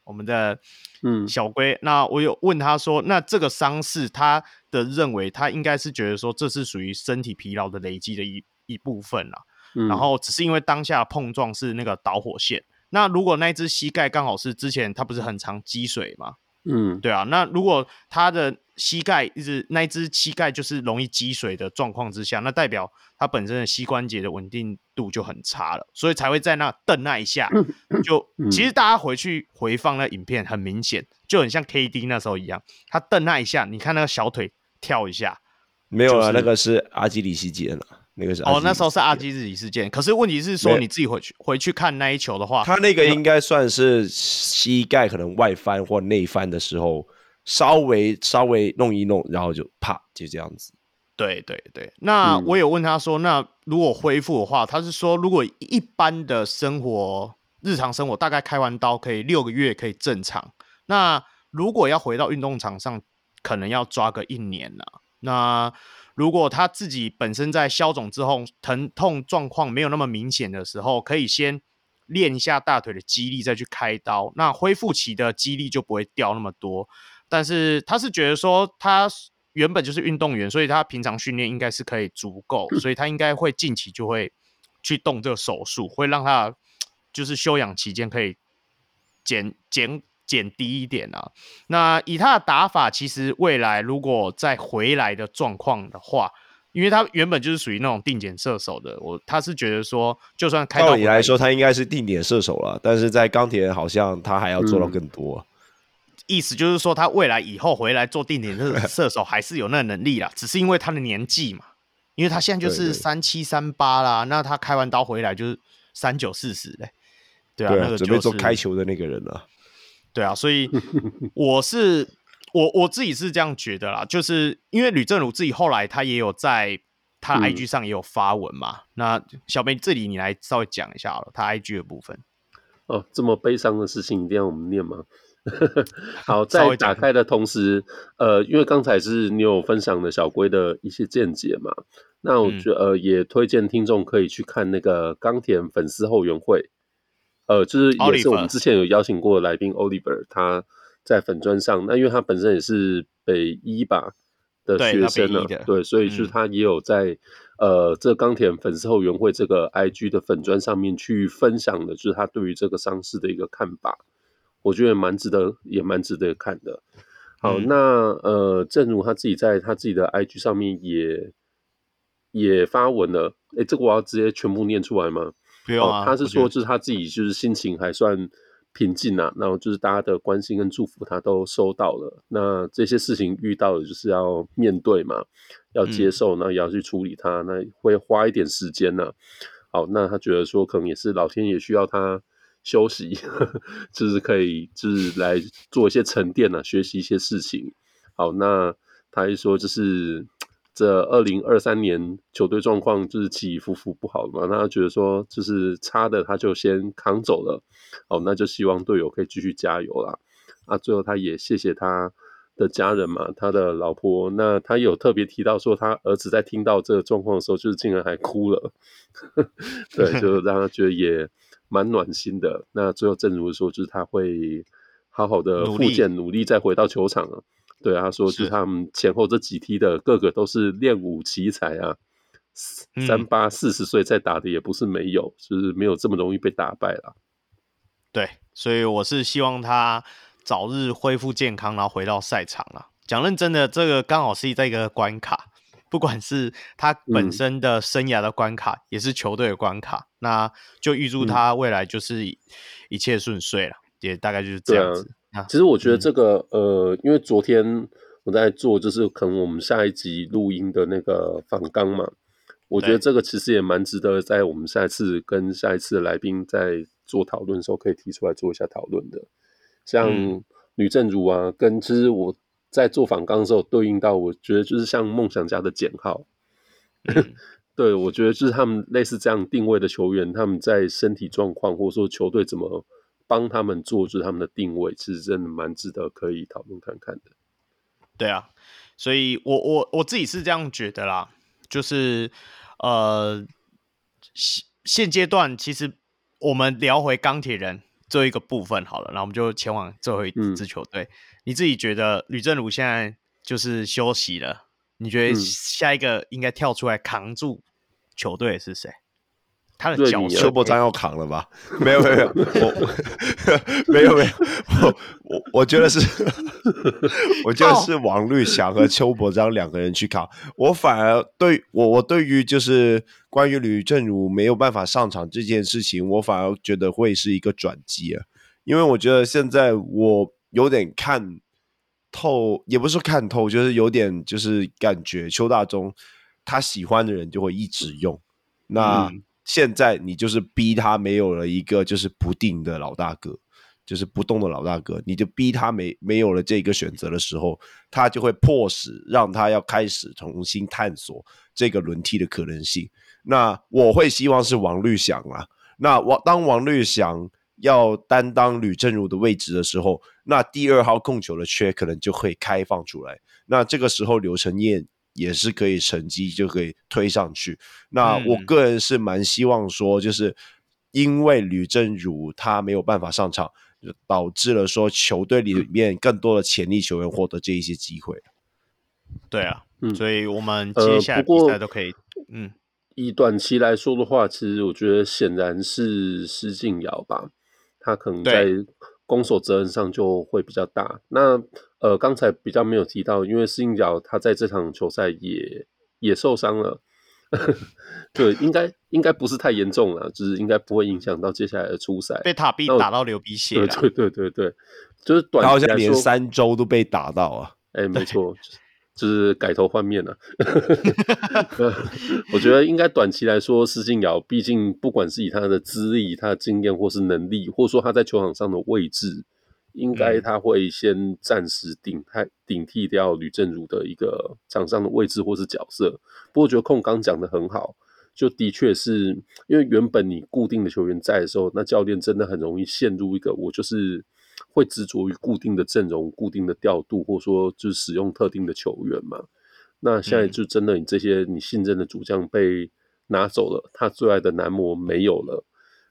我们的嗯小龟，嗯、那我有问他说，那这个伤势他的认为，他应该是觉得说这是属于身体疲劳的累积的一一部分啦。然后只是因为当下碰撞是那个导火线。那如果那一只膝盖刚好是之前他不是很常积水吗？嗯，对啊。那如果他的膝盖一直那一只膝盖就是容易积水的状况之下，那代表他本身的膝关节的稳定度就很差了，所以才会在那蹬那一下。就其实大家回去回放那影片，很明显就很像 KD 那时候一样，他蹬那一下，你看那个小腿跳一下，没有啊，那个是阿基里西腱了。那个是哦，那时候是阿基里斯腱，可是问题是说你自己回去回去看那一球的话，他那个应该算是膝盖可能外翻或内翻的时候，稍微稍微弄一弄，然后就啪就这样子。对对对，那我有问他说，嗯、那如果恢复的话，他是说如果一般的生活日常生活大概开完刀可以六个月可以正常，那如果要回到运动场上，可能要抓个一年了。那如果他自己本身在消肿之后，疼痛状况没有那么明显的时候，可以先练一下大腿的肌力，再去开刀。那恢复期的肌力就不会掉那么多。但是他是觉得说，他原本就是运动员，所以他平常训练应该是可以足够，所以他应该会近期就会去动这个手术，会让他就是休养期间可以减减。减低一点啊，那以他的打法，其实未来如果再回来的状况的话，因为他原本就是属于那种定点射手的，我他是觉得说，就算开到你来说，他应该是定点射手了，但是在钢铁人好像他还要做到更多。嗯、意思就是说，他未来以后回来做定点射 *laughs* 射手还是有那个能力啦，只是因为他的年纪嘛，因为他现在就是三七三八啦，那他开完刀回来就是三九四十嘞，对啊，那个、就是、准备做开球的那个人了。对啊，所以 *laughs* 我是我我自己是这样觉得啦，就是因为吕正儒自己后来他也有在他 IG 上也有发文嘛。嗯、那小梅这里你来稍微讲一下好了，他 IG 的部分。哦，这么悲伤的事情一定要我们念吗？*laughs* 好，*laughs* 在打开的同时，呃，因为刚才是你有分享的小龟的一些见解嘛，那我觉得、嗯、呃也推荐听众可以去看那个钢铁粉丝后援会。呃，就是也是我们之前有邀请过的来宾 Oliver，他在粉砖上，那因为他本身也是北医吧的学生呢，对，所以就是他也有在、嗯、呃这钢铁粉丝后援会这个 IG 的粉砖上面去分享的，就是他对于这个伤势的一个看法，我觉得蛮值得，也蛮值得看的。好，嗯、那呃，正如他自己在他自己的 IG 上面也也发文了，哎，这个我要直接全部念出来吗？不用啊，他是说，就是他自己就是心情还算平静啊，然后就是大家的关心跟祝福他都收到了。那这些事情遇到的就是要面对嘛，要接受，那也要去处理它，那会花一点时间呢。好，那他觉得说，可能也是老天爷需要他休息，*laughs* 就是可以就是来做一些沉淀啊，学习一些事情。好，那他一说就是。这二零二三年球队状况就是起起伏伏不好嘛，那他觉得说就是差的他就先扛走了，哦，那就希望队友可以继续加油啦。啊，最后他也谢谢他的家人嘛，他的老婆，那他有特别提到说他儿子在听到这个状况的时候，就是竟然还哭了，*laughs* 对，就让他觉得也蛮暖心的。那最后正如说，就是他会好好的复健，努力再回到球场啊。对啊，他说就是他们前后这几梯的个个都是练武奇才啊，三八四十岁再打的也不是没有，就是没有这么容易被打败了。对，所以我是希望他早日恢复健康，然后回到赛场了。讲认真的，这个刚好是在一个关卡，不管是他本身的生涯的关卡，嗯、也是球队的关卡。那就预祝他未来就是一切顺遂了，嗯、也大概就是这样子。啊、其实我觉得这个、嗯、呃，因为昨天我在做，就是可能我们下一集录音的那个访纲嘛，我觉得这个其实也蛮值得在我们下一次跟下一次的来宾在做讨论的时候可以提出来做一下讨论的。像吕政儒啊，嗯、跟其实我在做访纲的时候对应到，我觉得就是像梦想家的简浩，嗯、*laughs* 对，我觉得就是他们类似这样定位的球员，他们在身体状况或者说球队怎么。帮他们做出他们的定位，其实真的蛮值得可以讨论看看的。对啊，所以我我我自己是这样觉得啦，就是呃现现阶段其实我们聊回钢铁人这一个部分好了，然后我们就前往最后一支球队。嗯、你自己觉得吕振儒现在就是休息了，你觉得下一个应该跳出来扛住球队是谁？他的脚邱伯章要扛了吧？没有没有没有，我 *laughs* 没有没有，我我我觉得是，*laughs* 我觉得是王绿翔和邱伯章两个人去扛。我反而对我我对于就是关于吕正如没有办法上场这件事情，我反而觉得会是一个转机啊。因为我觉得现在我有点看透，也不是看透，就是有点就是感觉邱大中他喜欢的人就会一直用那。嗯现在你就是逼他没有了一个就是不定的老大哥，就是不动的老大哥，你就逼他没没有了这个选择的时候，他就会迫使让他要开始重新探索这个轮替的可能性。那我会希望是王律翔啊，那王当王律翔要担当吕政儒的位置的时候，那第二号控球的缺可能就会开放出来。那这个时候刘成燕。也是可以成绩就可以推上去。那我个人是蛮希望说，就是因为吕政儒他没有办法上场，导致了说球队里面更多的潜力球员获得这一些机会。对啊，嗯，所以我们接下来比赛都可以。嗯，以短期来说的话，其实我觉得显然是施晋尧吧，他可能在攻守责任上就会比较大。那呃，刚才比较没有提到，因为施晋尧他在这场球赛也也受伤了，*laughs* 对，应该应该不是太严重了，就是应该不会影响到接下来的初赛。被塔比打到流鼻血了，对对对对，就是短期来说，好像连三周都被打到啊，哎，没错，就是改头换面了。*laughs* 我觉得应该短期来说，施晋尧毕竟不管是以他的资历、他的经验，或是能力，或者说他在球场上的位置。应该他会先暂时顶替顶替掉吕正儒的一个场上的位置或是角色。不过我觉得控刚讲的很好，就的确是因为原本你固定的球员在的时候，那教练真的很容易陷入一个我就是会执着于固定的阵容、固定的调度，或者说就是使用特定的球员嘛。那现在就真的你这些你信任的主将被拿走了，他最爱的男模没有了。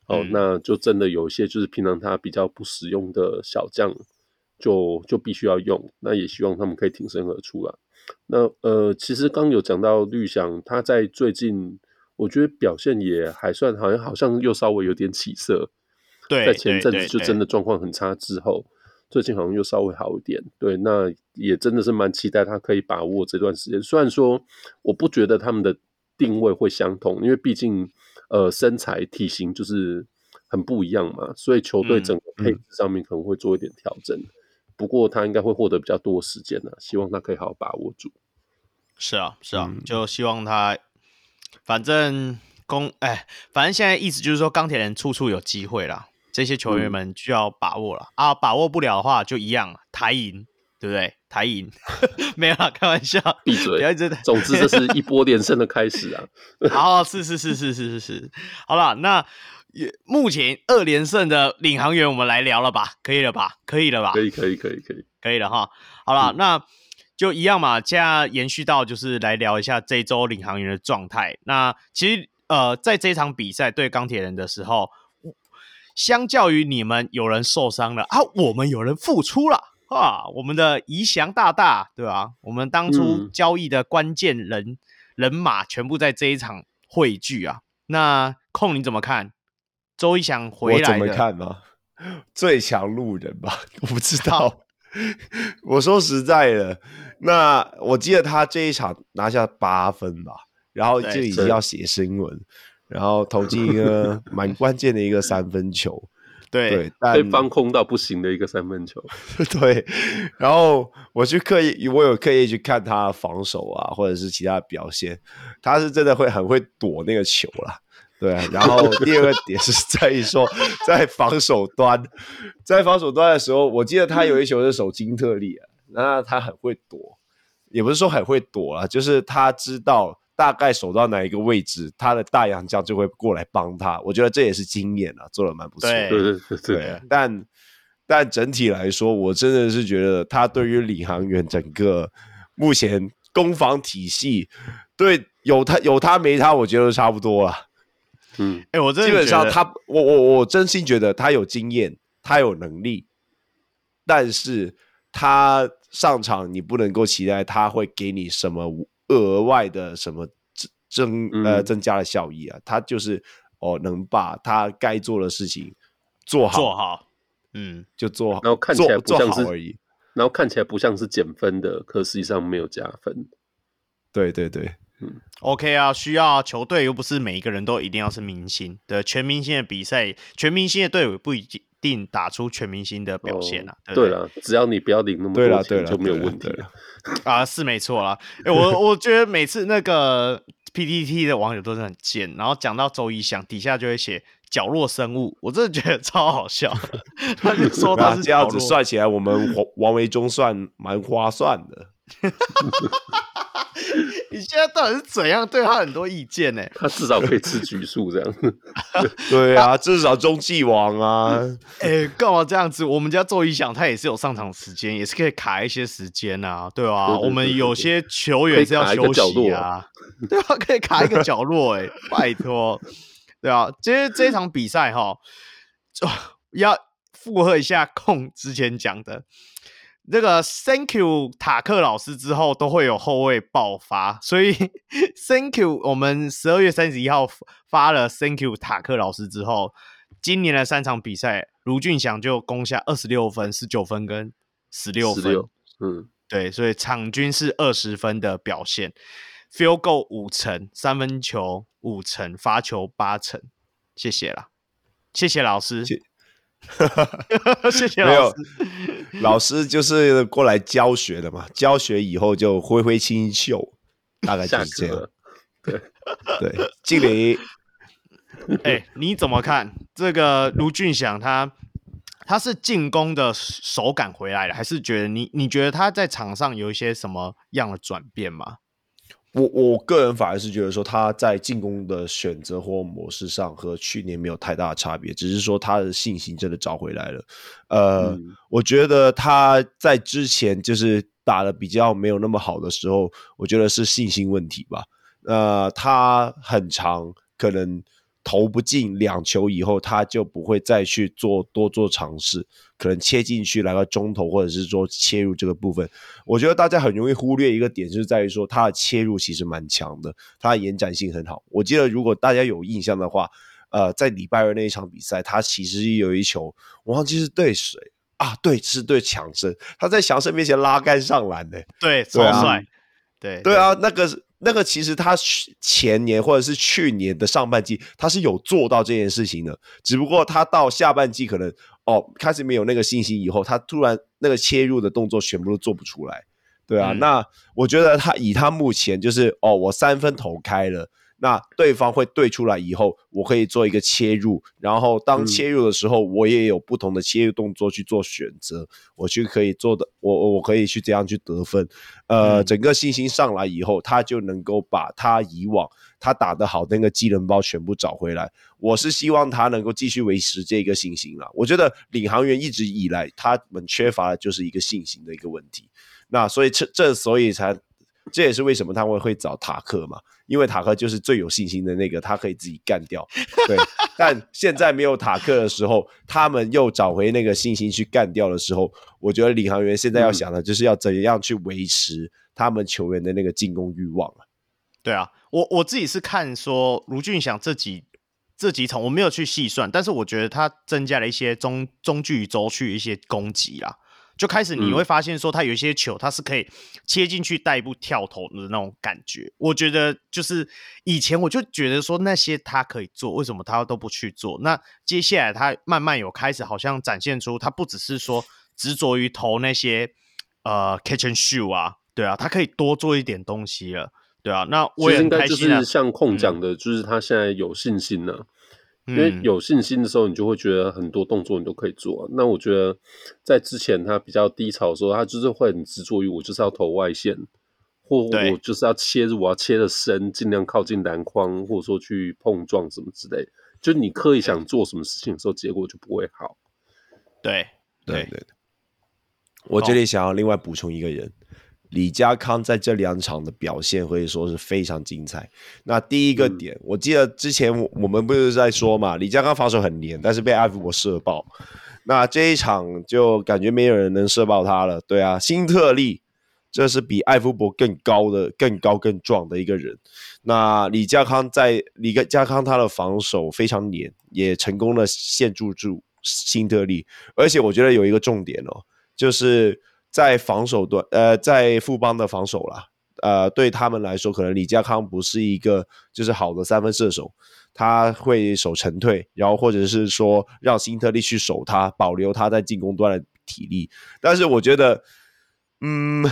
哦，那就真的有一些就是平常他比较不实用的小将，就就必须要用。那也希望他们可以挺身而出了。那呃，其实刚有讲到绿翔，他在最近我觉得表现也还算，好像好像又稍微有点起色。对，在前阵子就真的状况很差之后，最近好像又稍微好一点。对，那也真的是蛮期待他可以把握这段时间。虽然说我不觉得他们的定位会相同，因为毕竟。呃，身材体型就是很不一样嘛，所以球队整个配置上面可能会做一点调整。嗯嗯、不过他应该会获得比较多时间的，希望他可以好好把握住。是啊，是啊，嗯、就希望他，反正攻哎，反正现在意思就是说，钢铁人处处有机会啦，这些球员们就要把握了、嗯、啊，把握不了的话就一样，台银。对不对？台银 *laughs* 没有啦，开玩笑，闭嘴。总之，这是一波连胜的开始啊！*laughs* 好，是是是是是是是。好了，那目前二连胜的领航员，我们来聊了吧？可以了吧？可以了吧？可以可以可以可以可以了哈。好了，嗯、那就一样嘛。现在延续到就是来聊一下这周领航员的状态。那其实呃，在这场比赛对钢铁人的时候，相较于你们有人受伤了啊，我们有人付出了。啊，我们的宜祥大大，对吧？我们当初交易的关键人、嗯、人马全部在这一场汇聚啊。那控你怎么看？周一翔回来我怎么看吗？*laughs* 最强路人吧，*laughs* 我不知 *laughs* 道。我说实在的，那我记得他这一场拿下八分吧，然后就已经要写新闻，然后投进一个蛮关键的一个三分球，对 *laughs* 对，放空到不行的一个三分球，*laughs* 对。然后我去刻意，我有刻意去看他防守啊，或者是其他的表现，他是真的会很会躲那个球啦。对，然后 *laughs* 第二个点是在于说，在防守端，在防守端的时候，我记得他有一球是守金特利啊，那他很会躲，也不是说很会躲啊，就是他知道大概守到哪一个位置，他的大洋将就会过来帮他。我觉得这也是经验啊，做的蛮不错的。对对对对，但但整体来说，我真的是觉得他对于领航员整个目前攻防体系，对有他有他没他，我觉得都差不多了。嗯，哎、欸，我真的基本上他，我我我真心觉得他有经验，他有能力，但是他上场你不能够期待他会给你什么额外的什么增呃增加的效益啊，嗯、他就是哦能把他该做的事情做好。做好，嗯，就做好，然后看起来不像是而已，然后看起来不像是减分的，可实际上没有加分，对对对。嗯，OK 啊，需要啊，球队又不是每一个人都一定要是明星的，全明星的比赛，全明星的队伍不一定打出全明星的表现啊。哦、对了，只要你不要领那么多钱就没有问题了。*laughs* 啊，是没错啦。哎、欸，我我觉得每次那个 PTT 的网友都是很贱，然后讲到周一翔，底下就会写角落生物，我真的觉得超好笑。他就说他是这样子算起来，我们王王维忠算蛮划算的。*laughs* *laughs* 你现在到底是怎样对他很多意见呢？他至少可以吃局数这样。*laughs* 对啊，至少中继王啊。*laughs* 哎、欸，干嘛这样子？我们家周一翔他也是有上场时间，也是可以卡一些时间啊，对吧、啊？我们有些球员是要休息啊，对啊，可以卡一个角落、欸。哎，拜托，对啊，这一场比赛哈，要附和一下控之前讲的。这个 Thank you 塔克老师之后都会有后卫爆发，所以 *laughs* Thank you 我们十二月三十一号发了 Thank you 塔克老师之后，今年的三场比赛，卢俊祥就攻下二十六分、十九分跟十六分，嗯，对，所以场均是二十分的表现，Field Goal 五成，三分球五成，罚球八成，谢谢啦，谢谢老师。*laughs* 谢谢老师。老师就是过来教学的嘛。教学以后就挥挥清秀，大概就是这样。对对，经理，哎、欸，你怎么看这个卢俊祥？他他是进攻的手感回来了，还是觉得你你觉得他在场上有一些什么样的转变吗？我我个人反而是觉得说他在进攻的选择或模式上和去年没有太大的差别，只是说他的信心真的找回来了。呃，嗯、我觉得他在之前就是打的比较没有那么好的时候，我觉得是信心问题吧。呃，他很长，可能投不进两球以后，他就不会再去做多做尝试。可能切进去来个中投，或者是说切入这个部分，我觉得大家很容易忽略一个点，就是在于说他的切入其实蛮强的，他的延展性很好。我记得如果大家有印象的话，呃，在礼拜二那一场比赛，他其实有一球，我忘记是对谁啊？对，是对强生，他在强生面前拉杆上篮的，对，超帅，对对啊，那个那个其实他前年或者是去年的上半季，他是有做到这件事情的，只不过他到下半季可能。哦，开始没有那个信心以后，他突然那个切入的动作全部都做不出来，对啊。嗯、那我觉得他以他目前就是哦，我三分投开了，那对方会对出来以后，我可以做一个切入，然后当切入的时候，我也有不同的切入动作去做选择，我去可以做的，我我可以去这样去得分。呃，嗯、整个信心上来以后，他就能够把他以往。他打得好，那个技能包全部找回来。我是希望他能够继续维持这个信心啦。我觉得领航员一直以来他们缺乏的就是一个信心的一个问题。那所以这这所以才这也是为什么他们会找塔克嘛，因为塔克就是最有信心的那个，他可以自己干掉。对，但现在没有塔克的时候，他们又找回那个信心去干掉的时候，我觉得领航员现在要想的就是要怎样去维持他们球员的那个进攻欲望啊。对啊，我我自己是看说卢俊祥这几这几场我没有去细算，但是我觉得他增加了一些中中距离轴区一些攻击啊。就开始你会发现说，他有一些球，他是可以切进去带一步跳投的那种感觉。我觉得就是以前我就觉得说那些他可以做，为什么他都不去做？那接下来他慢慢有开始，好像展现出他不只是说执着于投那些呃 catch and shoot 啊，对啊，他可以多做一点东西了，对啊。那我也很开心啊。就是像控讲的，就是他现在有信心了。因为有信心的时候，你就会觉得很多动作你都可以做。那我觉得在之前他比较低潮的时候，他就是会很执着于我就是要投外线，或我就是要切入，我要切的深，尽量靠近篮筐，或者说去碰撞什么之类。就你刻意想做什么事情的时候，结果就不会好。对对对，我这里想要另外补充一个人。李家康在这两场的表现可以说是非常精彩。那第一个点，嗯、我记得之前我们不是在说嘛，李家康防守很黏，但是被艾福伯射爆。那这一场就感觉没有人能射爆他了。对啊，新特利这是比艾福伯更高的、更高更壮的一个人。那李家康在李家康他的防守非常黏，也成功的限住住新特利。而且我觉得有一个重点哦，就是。在防守端，呃，在富邦的防守啦，呃，对他们来说，可能李家康不是一个就是好的三分射手，他会守沉退，然后或者是说让辛特利去守他，保留他在进攻端的体力。但是我觉得，嗯。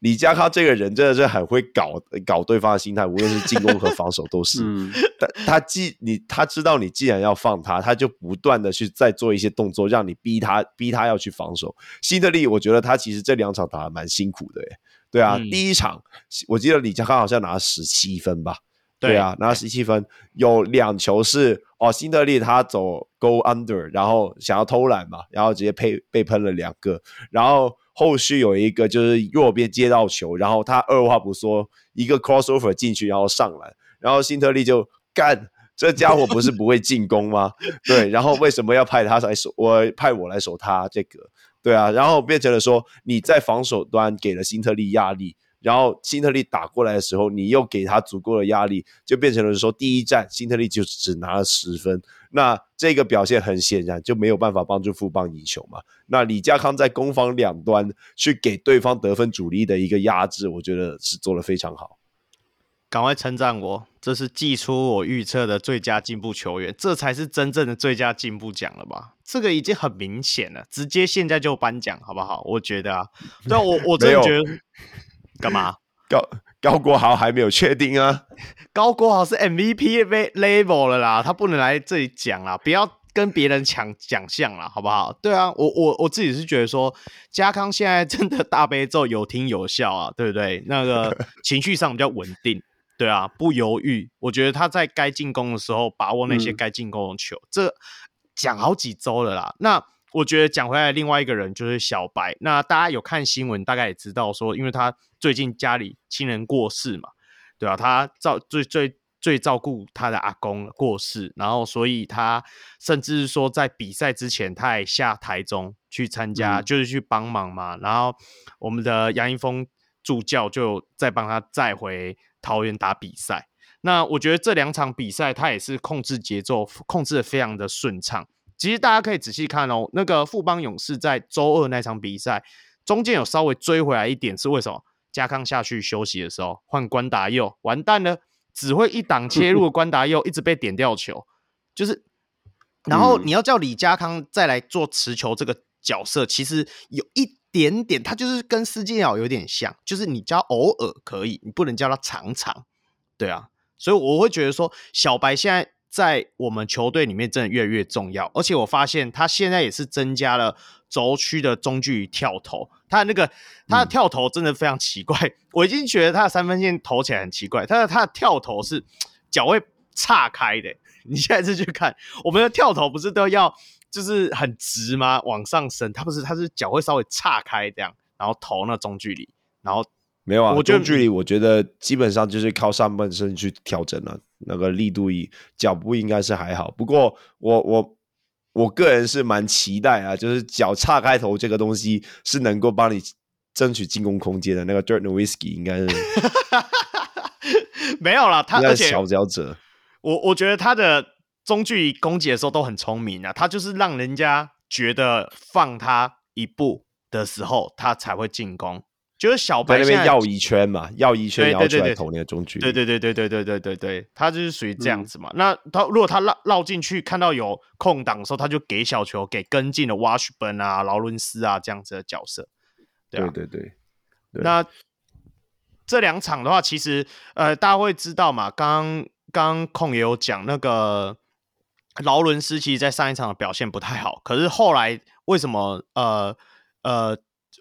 李佳康这个人真的是很会搞搞对方的心态，无论是进攻和防守都是。嗯、*laughs* 他他既你他知道你既然要放他，他就不断的去再做一些动作，让你逼他逼他要去防守。辛特利，我觉得他其实这两场打的蛮辛苦的，诶对啊，嗯、第一场我记得李佳康好像拿了十七分吧？对，啊，拿了十七分，有两球是哦，辛德利他走 go under，然后想要偷懒嘛，然后直接被被喷了两个，然后。后续有一个就是右边接到球，然后他二话不说一个 crossover 进去，然后上篮，然后辛特利就干，这家伙不是不会进攻吗？*laughs* 对，然后为什么要派他来守？我派我来守他这个，对啊，然后变成了说你在防守端给了辛特利压力。然后辛特利打过来的时候，你又给他足够的压力，就变成了说第一战辛特利就只拿了十分。那这个表现很显然就没有办法帮助富邦赢球嘛。那李家康在攻防两端去给对方得分主力的一个压制，我觉得是做得非常好。赶快称赞我，这是寄出我预测的最佳进步球员，这才是真正的最佳进步奖了吧？这个已经很明显了，直接现在就颁奖好不好？我觉得啊，但我我真的 *laughs* 觉得。干嘛？高高国豪还没有确定啊？高国豪是 MVP level 了啦，他不能来这里讲啦，不要跟别人抢奖项啦，好不好？对啊，我我我自己是觉得说，家康现在真的大悲咒有听有效啊，对不对？那个 *laughs* 情绪上比较稳定，对啊，不犹豫。我觉得他在该进攻的时候把握那些该进攻的球，嗯、这讲好几周了啦。那我觉得讲回来，另外一个人就是小白。那大家有看新闻，大概也知道说，因为他最近家里亲人过世嘛，对啊，他照最最最照顾他的阿公过世，然后所以他甚至说在比赛之前，他也下台中去参加，嗯、就是去帮忙嘛。然后我们的杨一峰助教就再帮他载回桃园打比赛。那我觉得这两场比赛，他也是控制节奏，控制的非常的顺畅。其实大家可以仔细看哦，那个富邦勇士在周二那场比赛中间有稍微追回来一点，是为什么？家康下去休息的时候换关达佑，完蛋了，只会一档切入的关达佑一直被点掉球，就是，然后你要叫李家康再来做持球这个角色，其实有一点点，他就是跟施晋尧有点像，就是你叫偶尔可以，你不能叫他常常，对啊，所以我会觉得说小白现在。在我们球队里面，真的越来越重要。而且我发现他现在也是增加了轴区的中距离跳投。他那个他的跳投真的非常奇怪，嗯、*laughs* 我已经觉得他的三分线投起来很奇怪。他的他的跳投是脚会岔开的。*laughs* 你现在是去看我们的跳投，不是都要就是很直吗？往上升，他不是，他是脚会稍微岔开这样，然后投那中距离，然后。没有啊，我中距离我觉得基本上就是靠上半身去调整了，那个力度一脚步应该是还好。不过我我我个人是蛮期待啊，就是脚岔开头这个东西是能够帮你争取进攻空间的。那个 Dirk Nowitzki 应该是 *laughs* 没有啦，他而且小脚者，我我觉得他的中距离攻击的时候都很聪明啊，他就是让人家觉得放他一步的时候，他才会进攻。就是小白在那边绕一圈嘛，绕一圈然后出来投那个中距离。对对对对对对对对对，他就是属于这样子嘛。嗯、那他如果他绕绕进去，看到有空档的时候，他就给小球给跟进的 Washburn 啊、劳伦斯啊这样子的角色。对、啊、对对对。那这两场的话，其实呃，大家会知道嘛，刚刚控也有讲那个劳伦斯，其实在上一场的表现不太好，可是后来为什么呃呃？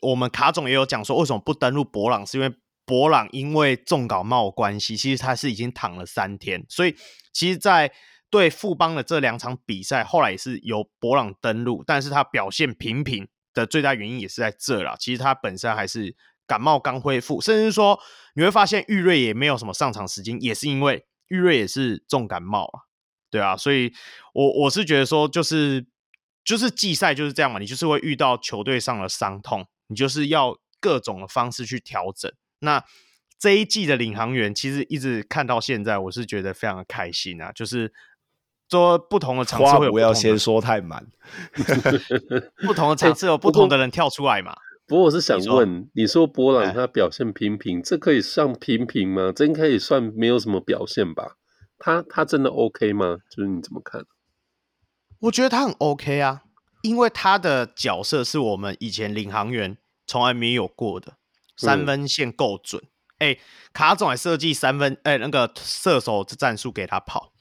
我们卡总也有讲说，为什么不登录博朗？是因为博朗因为重感冒关系，其实他是已经躺了三天，所以其实，在对富邦的这两场比赛，后来也是由博朗登录，但是他表现平平的最大原因也是在这啦。其实他本身还是感冒刚恢复，甚至说你会发现玉瑞也没有什么上场时间，也是因为玉瑞也是重感冒啊，对啊，所以我我是觉得说，就是就是季赛就是这样嘛，你就是会遇到球队上的伤痛。你就是要各种的方式去调整。那这一季的领航员其实一直看到现在，我是觉得非常的开心啊！就是说不同的场次会有不要先说太满 *laughs* *laughs* 不同的场次有不同的人跳出来嘛。欸、不过我是想问，你说，你说博朗他表现平平，欸、这可以算平平吗？真可以算没有什么表现吧？他他真的 OK 吗？就是你怎么看？我觉得他很 OK 啊。因为他的角色是我们以前领航员从来没有过的，三分线够准。哎、嗯欸，卡总还设计三分，哎、欸，那个射手的战术给他跑。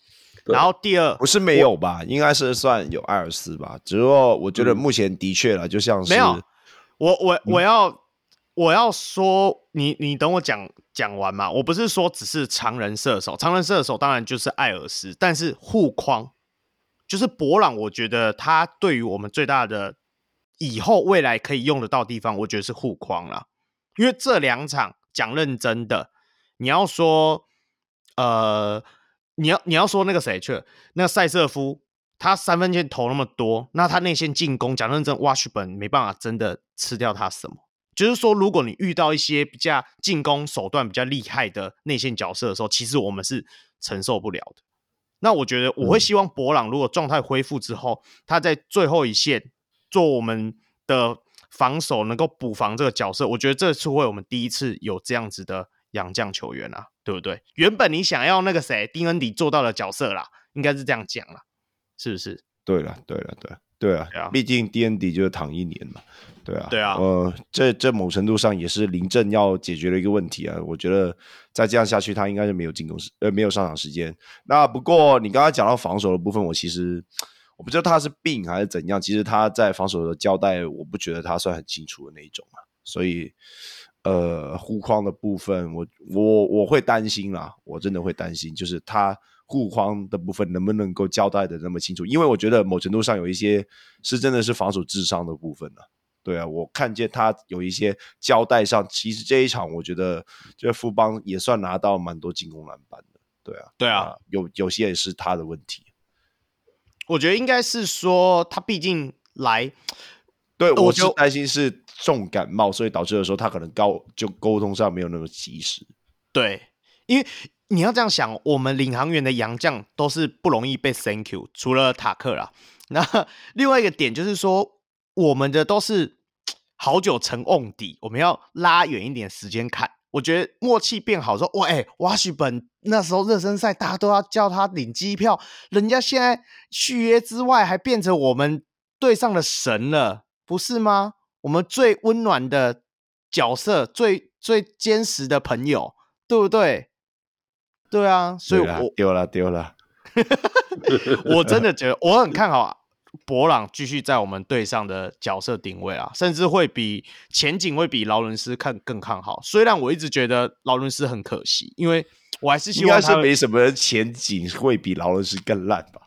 然后第二不是没有吧？应该是算有艾尔斯吧。只不过我觉得目前的确了，就像是、嗯、没有。我我我要、嗯、我要说，你你等我讲讲完嘛。我不是说只是常人射手，常人射手当然就是艾尔斯，但是护框。就是博朗，我觉得他对于我们最大的以后未来可以用得到地方，我觉得是护框啦。因为这两场讲认真的，你要说，呃，你要你要说那个谁去了，那个赛瑟夫，他三分线投那么多，那他内线进攻讲认真，Wash 本没办法真的吃掉他什么。就是说，如果你遇到一些比较进攻手段比较厉害的内线角色的时候，其实我们是承受不了的。那我觉得我会希望博朗如果状态恢复之后，嗯、他在最后一线做我们的防守，能够补防这个角色。我觉得这次会我们第一次有这样子的洋将球员啊，对不对？原本你想要那个谁丁恩迪做到的角色啦，应该是这样讲啦，是不是？对了，对了，对。对啊，毕竟 DND 就是躺一年嘛，对啊，对啊，呃，这这某程度上也是林政要解决的一个问题啊。我觉得再这样下去，他应该是没有进攻时，呃，没有上场时间。那不过你刚刚讲到防守的部分，我其实我不知道他是病还是怎样。其实他在防守的交代，我不觉得他算很清楚的那一种啊。所以，呃，护框的部分，我我我会担心啦，我真的会担心，就是他。护框的部分能不能够交代的那么清楚？因为我觉得某程度上有一些是真的是防守智商的部分呢、啊。对啊，我看见他有一些交代上，其实这一场我觉得这富邦也算拿到蛮多进攻篮板的。对啊，对啊，啊有有些也是他的问题。我觉得应该是说他毕竟来，*tsk* 对我就担心是重感冒，所以导致的时候他可能高就沟通上没有那么及时。对，因为。你要这样想，我们领航员的洋将都是不容易被 thank you，除了塔克啦。*laughs* 那另外一个点就是说，我们的都是好久成瓮底，我们要拉远一点时间看。我觉得默契变好说，哇，哎，瓦许本那时候热身赛大家都要叫他领机票，人家现在续约之外还变成我们队上的神了，不是吗？我们最温暖的角色，最最坚实的朋友，对不对？对啊，所以我丢了丢了，*laughs* 我真的觉得我很看好博朗继续在我们队上的角色定位啊，甚至会比前景会比劳伦斯看更看好。虽然我一直觉得劳伦斯很可惜，因为我还是希望他应该是没什么前景会比劳伦斯更烂吧？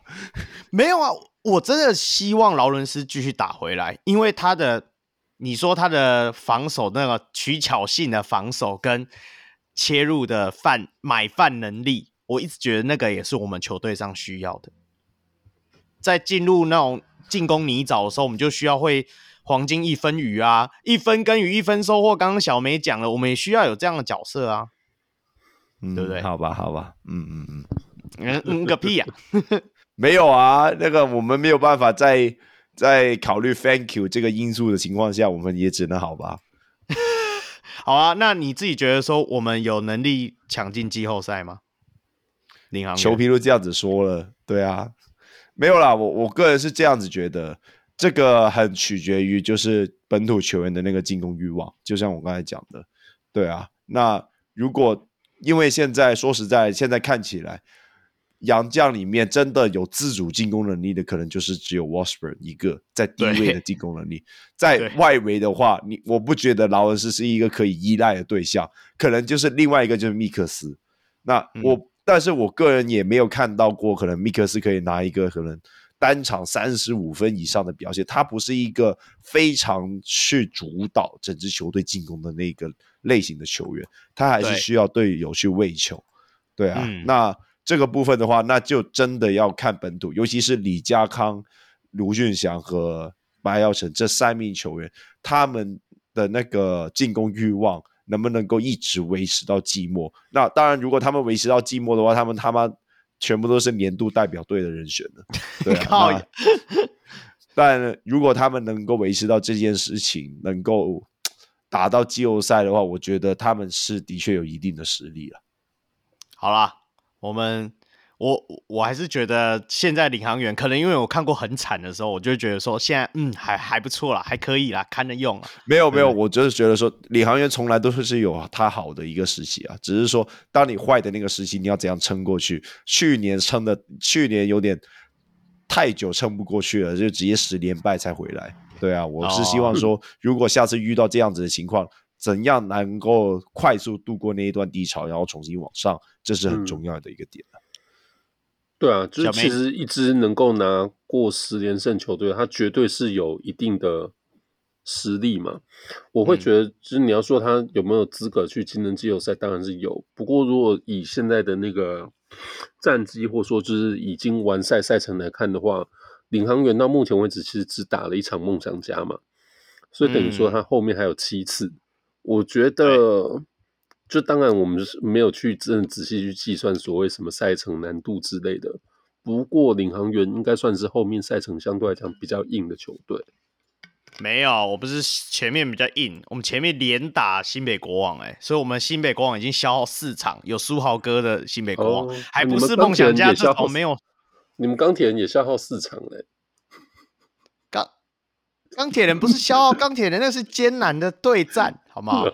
没有啊，我真的希望劳伦斯继续打回来，因为他的你说他的防守那个取巧性的防守跟。切入的饭买饭能力，我一直觉得那个也是我们球队上需要的。在进入那种进攻泥沼的时候，我们就需要会黄金一分鱼啊，一分耕耘一分收获。刚刚小梅讲了，我们也需要有这样的角色啊。嗯、对不对？好吧，好吧，嗯嗯嗯，嗯嗯个屁呀、啊！*laughs* 没有啊，那个我们没有办法在在考虑 Thank you 这个因素的情况下，我们也只能好吧。*laughs* 好啊，那你自己觉得说我们有能力抢进季后赛吗？领航球皮都这样子说了，对啊，没有啦，我我个人是这样子觉得，这个很取决于就是本土球员的那个进攻欲望，就像我刚才讲的，对啊，那如果因为现在说实在，现在看起来。洋将里面真的有自主进攻能力的，可能就是只有 Washburn 一个在低位的进攻能力。在外围的话，你我不觉得劳恩斯是一个可以依赖的对象，可能就是另外一个就是密克斯。那我，嗯、但是我个人也没有看到过，可能米克斯可以拿一个可能单场三十五分以上的表现。他不是一个非常去主导整支球队进攻的那个类型的球员，他还是需要队友去喂球。对啊，嗯、那。这个部分的话，那就真的要看本土，尤其是李家康、卢俊祥和白耀成这三名球员，他们的那个进攻欲望能不能够一直维持到季末？那当然，如果他们维持到季末的话，他们他妈全部都是年度代表队的人选了。*laughs* 对啊，但如果他们能够维持到这件事情，能够打到季后赛的话，我觉得他们是的确有一定的实力了。好啦。我们我我还是觉得现在领航员可能因为我看过很惨的时候，我就觉得说现在嗯还还不错啦，还可以啦，看着用啊。没有没有，我就是觉得说领航员从来都是有他好的一个时期啊，只是说当你坏的那个时期，你要怎样撑过去？去年撑的去年有点太久撑不过去了，就直接十连败才回来。对啊，我是希望说，如果下次遇到这样子的情况。怎样能够快速度过那一段低潮，然后重新往上，这是很重要的一个点。嗯、对啊，就是其实一支能够拿过十连胜球队，他绝对是有一定的实力嘛。我会觉得，就是你要说他有没有资格去竞争季后赛，当然是有。不过，如果以现在的那个战绩，或者说就是已经完赛赛程来看的话，领航员到目前为止其实只打了一场梦想家嘛，所以等于说他后面还有七次。嗯我觉得，就当然我们是没有去真的仔细去计算所谓什么赛程难度之类的。不过领航员应该算是后面赛程相对来讲比较硬的球队。没有，我不是前面比较硬，我们前面连打新北国王，哎，所以我们新北国王已经消耗四场，有书豪哥的新北国王，哦、还不是梦想家这种没有。你们钢铁人也消耗四场嘞。钢铁人不是消耗钢铁人，那是艰难的对战，好不好？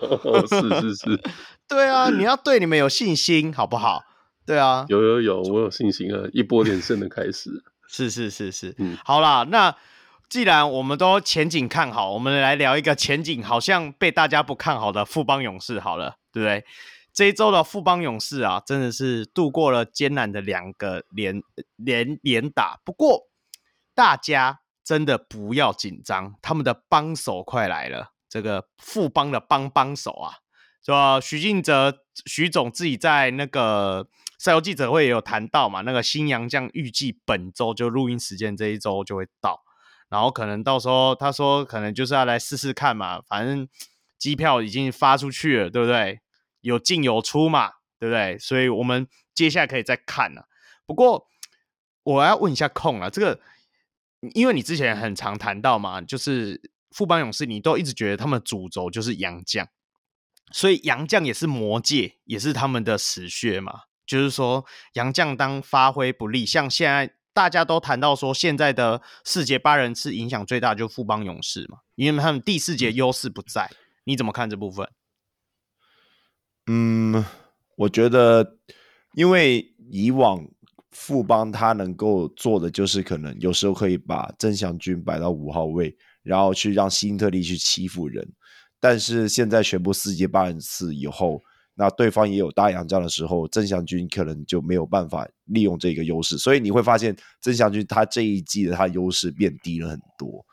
是 *laughs* 是是，对啊，你要对你们有信心，好不好？对啊，有有有，我有信心啊！一波连胜的开始，是是是是，嗯，好啦，那既然我们都前景看好，我们来聊一个前景好像被大家不看好的富邦勇士，好了，对不对？这一周的富邦勇士啊，真的是度过了艰难的两个连连连打，不过大家。真的不要紧张，他们的帮手快来了。这个富邦的帮帮手啊，说许晋哲徐总自己在那个赛后记者会也有谈到嘛，那个新洋将预计本周就录音时间这一周就会到，然后可能到时候他说可能就是要来试试看嘛，反正机票已经发出去了，对不对？有进有出嘛，对不对？所以我们接下来可以再看了。不过我要问一下控啊，这个。因为你之前很常谈到嘛，就是富邦勇士，你都一直觉得他们主轴就是洋将，所以杨绛也是魔界，也是他们的死穴嘛。就是说，杨绛当发挥不利，像现在大家都谈到说，现在的世界八人次影响最大就是富邦勇士嘛，因为他们第四节优势不在。你怎么看这部分？嗯，我觉得，因为以往。富邦他能够做的就是，可能有时候可以把曾祥军摆到五号位，然后去让辛特利去欺负人。但是现在全部世界八人次以后，那对方也有大洋将的时候，曾祥军可能就没有办法利用这个优势。所以你会发现，曾祥军他这一季的他优势变低了很多。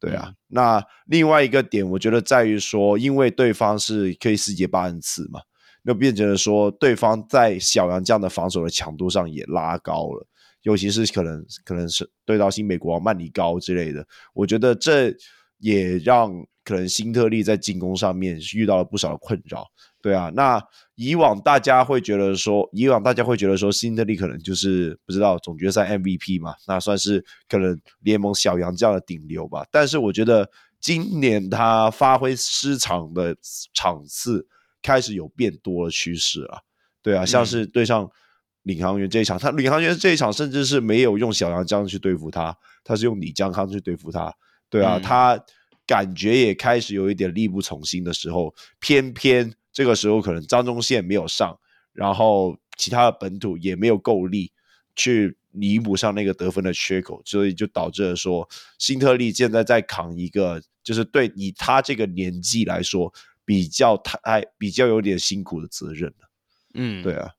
对啊，嗯、那另外一个点，我觉得在于说，因为对方是可以世界八人次嘛。那变成了说，对方在小洋将的防守的强度上也拉高了，尤其是可能可能是对到新美国曼尼高之类的，我觉得这也让可能辛特利在进攻上面遇到了不少的困扰。对啊，那以往大家会觉得说，以往大家会觉得说，辛特利可能就是不知道总决赛 MVP 嘛，那算是可能联盟小羊这样的顶流吧。但是我觉得今年他发挥失常的场次开始有变多的趋势了。对啊，像是对上领航员这一场，他领航员这一场甚至是没有用小杨这样去对付他，他是用李江康去对付他。对啊，他感觉也开始有一点力不从心的时候，偏偏。这个时候可能张忠宪没有上，然后其他的本土也没有够力去弥补上那个得分的缺口，所以就导致了说辛特利现在在扛一个，就是对以他这个年纪来说比较太比较有点辛苦的责任了。嗯，对啊。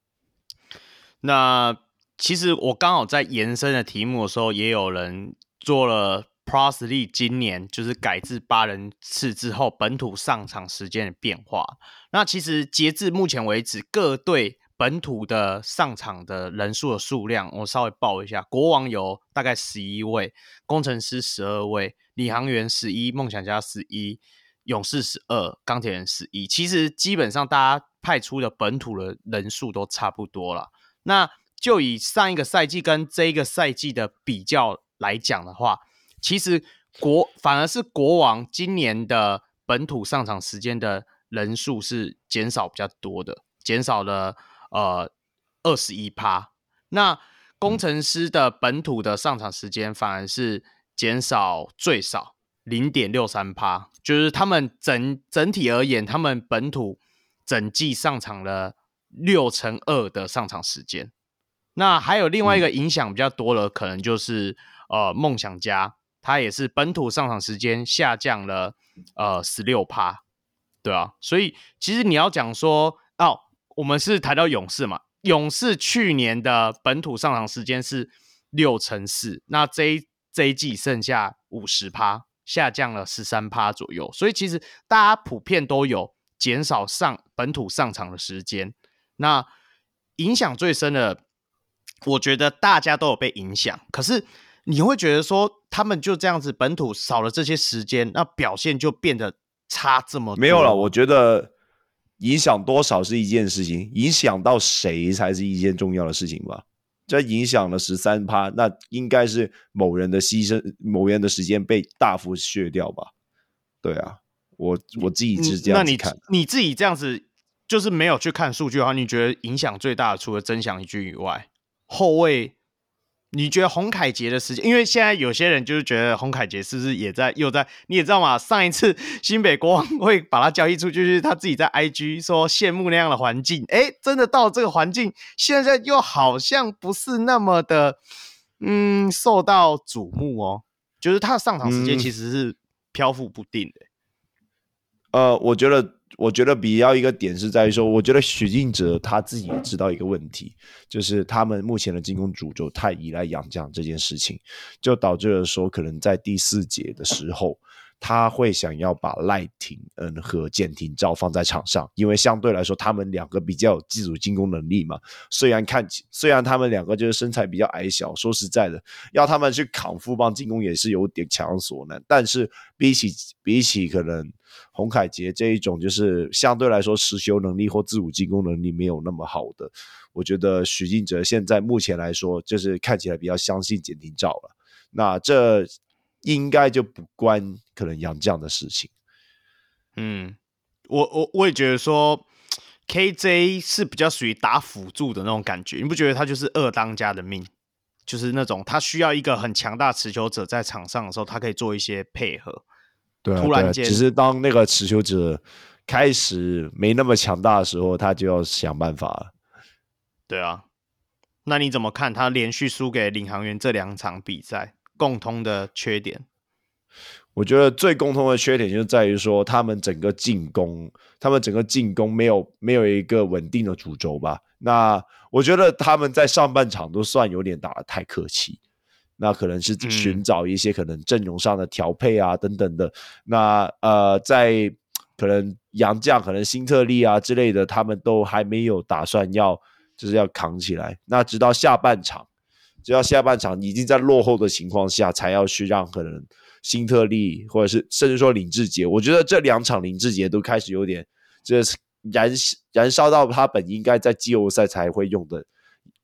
那其实我刚好在延伸的题目的时候，也有人做了。Prosley 今年就是改制八人次之后，本土上场时间的变化。那其实截至目前为止，各队本土的上场的人数的数量，我稍微报一下：国王有大概十一位，工程师十二位，领航员十一，梦想家十一，勇士十二，钢铁人十一。其实基本上大家派出的本土的人数都差不多了。那就以上一个赛季跟这一个赛季的比较来讲的话，其实国反而是国王今年的本土上场时间的人数是减少比较多的，减少了呃二十一趴。那工程师的本土的上场时间反而是减少最少零点六三趴，就是他们整整体而言，他们本土整季上场了六成二的上场时间。那还有另外一个影响比较多的，可能就是呃梦想家。他也是本土上场时间下降了，呃，十六趴，对啊，所以其实你要讲说，哦，我们是谈到勇士嘛，勇士去年的本土上场时间是六成四，那这一这一季剩下五十趴，下降了十三趴左右，所以其实大家普遍都有减少上本土上场的时间，那影响最深的，我觉得大家都有被影响，可是。你会觉得说他们就这样子本土少了这些时间，那表现就变得差这么多？没有了，我觉得影响多少是一件事情，影响到谁才是一件重要的事情吧。这影响了十三趴，那应该是某人的牺牲，某人的时间被大幅削掉吧？对啊，我我自己是这样子看。那你你自己这样子就是没有去看数据的话，你觉得影响最大的除了曾祥钧以外，后卫？你觉得洪凯杰的时间？因为现在有些人就是觉得洪凯杰是不是也在又在？你也知道嘛，上一次 *laughs* 新北国王会把他交易出去，就是他自己在 IG 说羡慕那样的环境。哎，真的到了这个环境，现在又好像不是那么的，嗯，受到瞩目哦。就是他的上场时间其实是漂浮不定的。嗯、呃，我觉得。我觉得比较一个点是在于说，我觉得许晋哲他自己也知道一个问题，就是他们目前的进攻主轴太依赖杨将这件事情，就导致了说可能在第四节的时候。他会想要把赖廷恩和简廷照放在场上，因为相对来说他们两个比较有自主进攻能力嘛。虽然看，虽然他们两个就是身材比较矮小，说实在的，要他们去扛富邦进攻也是有点强所难。但是比起比起可能洪凯杰这一种，就是相对来说持球能力或自主进攻能力没有那么好的，我觉得许晋哲现在目前来说就是看起来比较相信简廷照了。那这。应该就不关可能杨将的事情。嗯，我我我也觉得说，KJ 是比较属于打辅助的那种感觉，你不觉得他就是二当家的命？就是那种他需要一个很强大持球者在场上的时候，他可以做一些配合。对啊，突然间，只是当那个持球者开始没那么强大的时候，他就要想办法了。对啊，那你怎么看他连续输给领航员这两场比赛？共通的缺点，我觉得最共通的缺点就是在于说，他们整个进攻，他们整个进攻没有没有一个稳定的主轴吧。那我觉得他们在上半场都算有点打的太客气，那可能是寻找一些可能阵容上的调配啊等等的。那呃，在可能杨将可能辛特利啊之类的，他们都还没有打算要就是要扛起来。那直到下半场。直到下半场已经在落后的情况下，才要去让可能辛特利或者是甚至说林志杰，我觉得这两场林志杰都开始有点，就是燃燃烧到他本应该在季后赛才会用的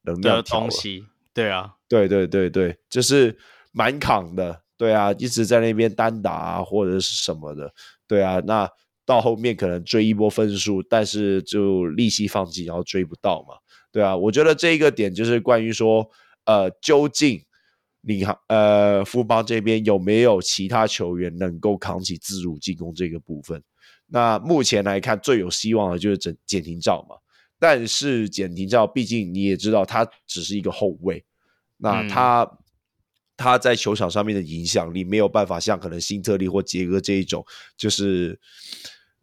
能量的东西。对啊，对对对对，就是蛮扛的。对啊，一直在那边单打啊，或者是什么的。对啊，那到后面可能追一波分数，但是就利息放弃，然后追不到嘛。对啊，我觉得这一个点就是关于说，呃，究竟领航呃富邦这边有没有其他球员能够扛起自主进攻这个部分？那目前来看，最有希望的就是简简廷照嘛。但是简廷照毕竟你也知道，他只是一个后卫，那他、嗯、他在球场上面的影响力没有办法像可能辛特利或杰哥这一种，就是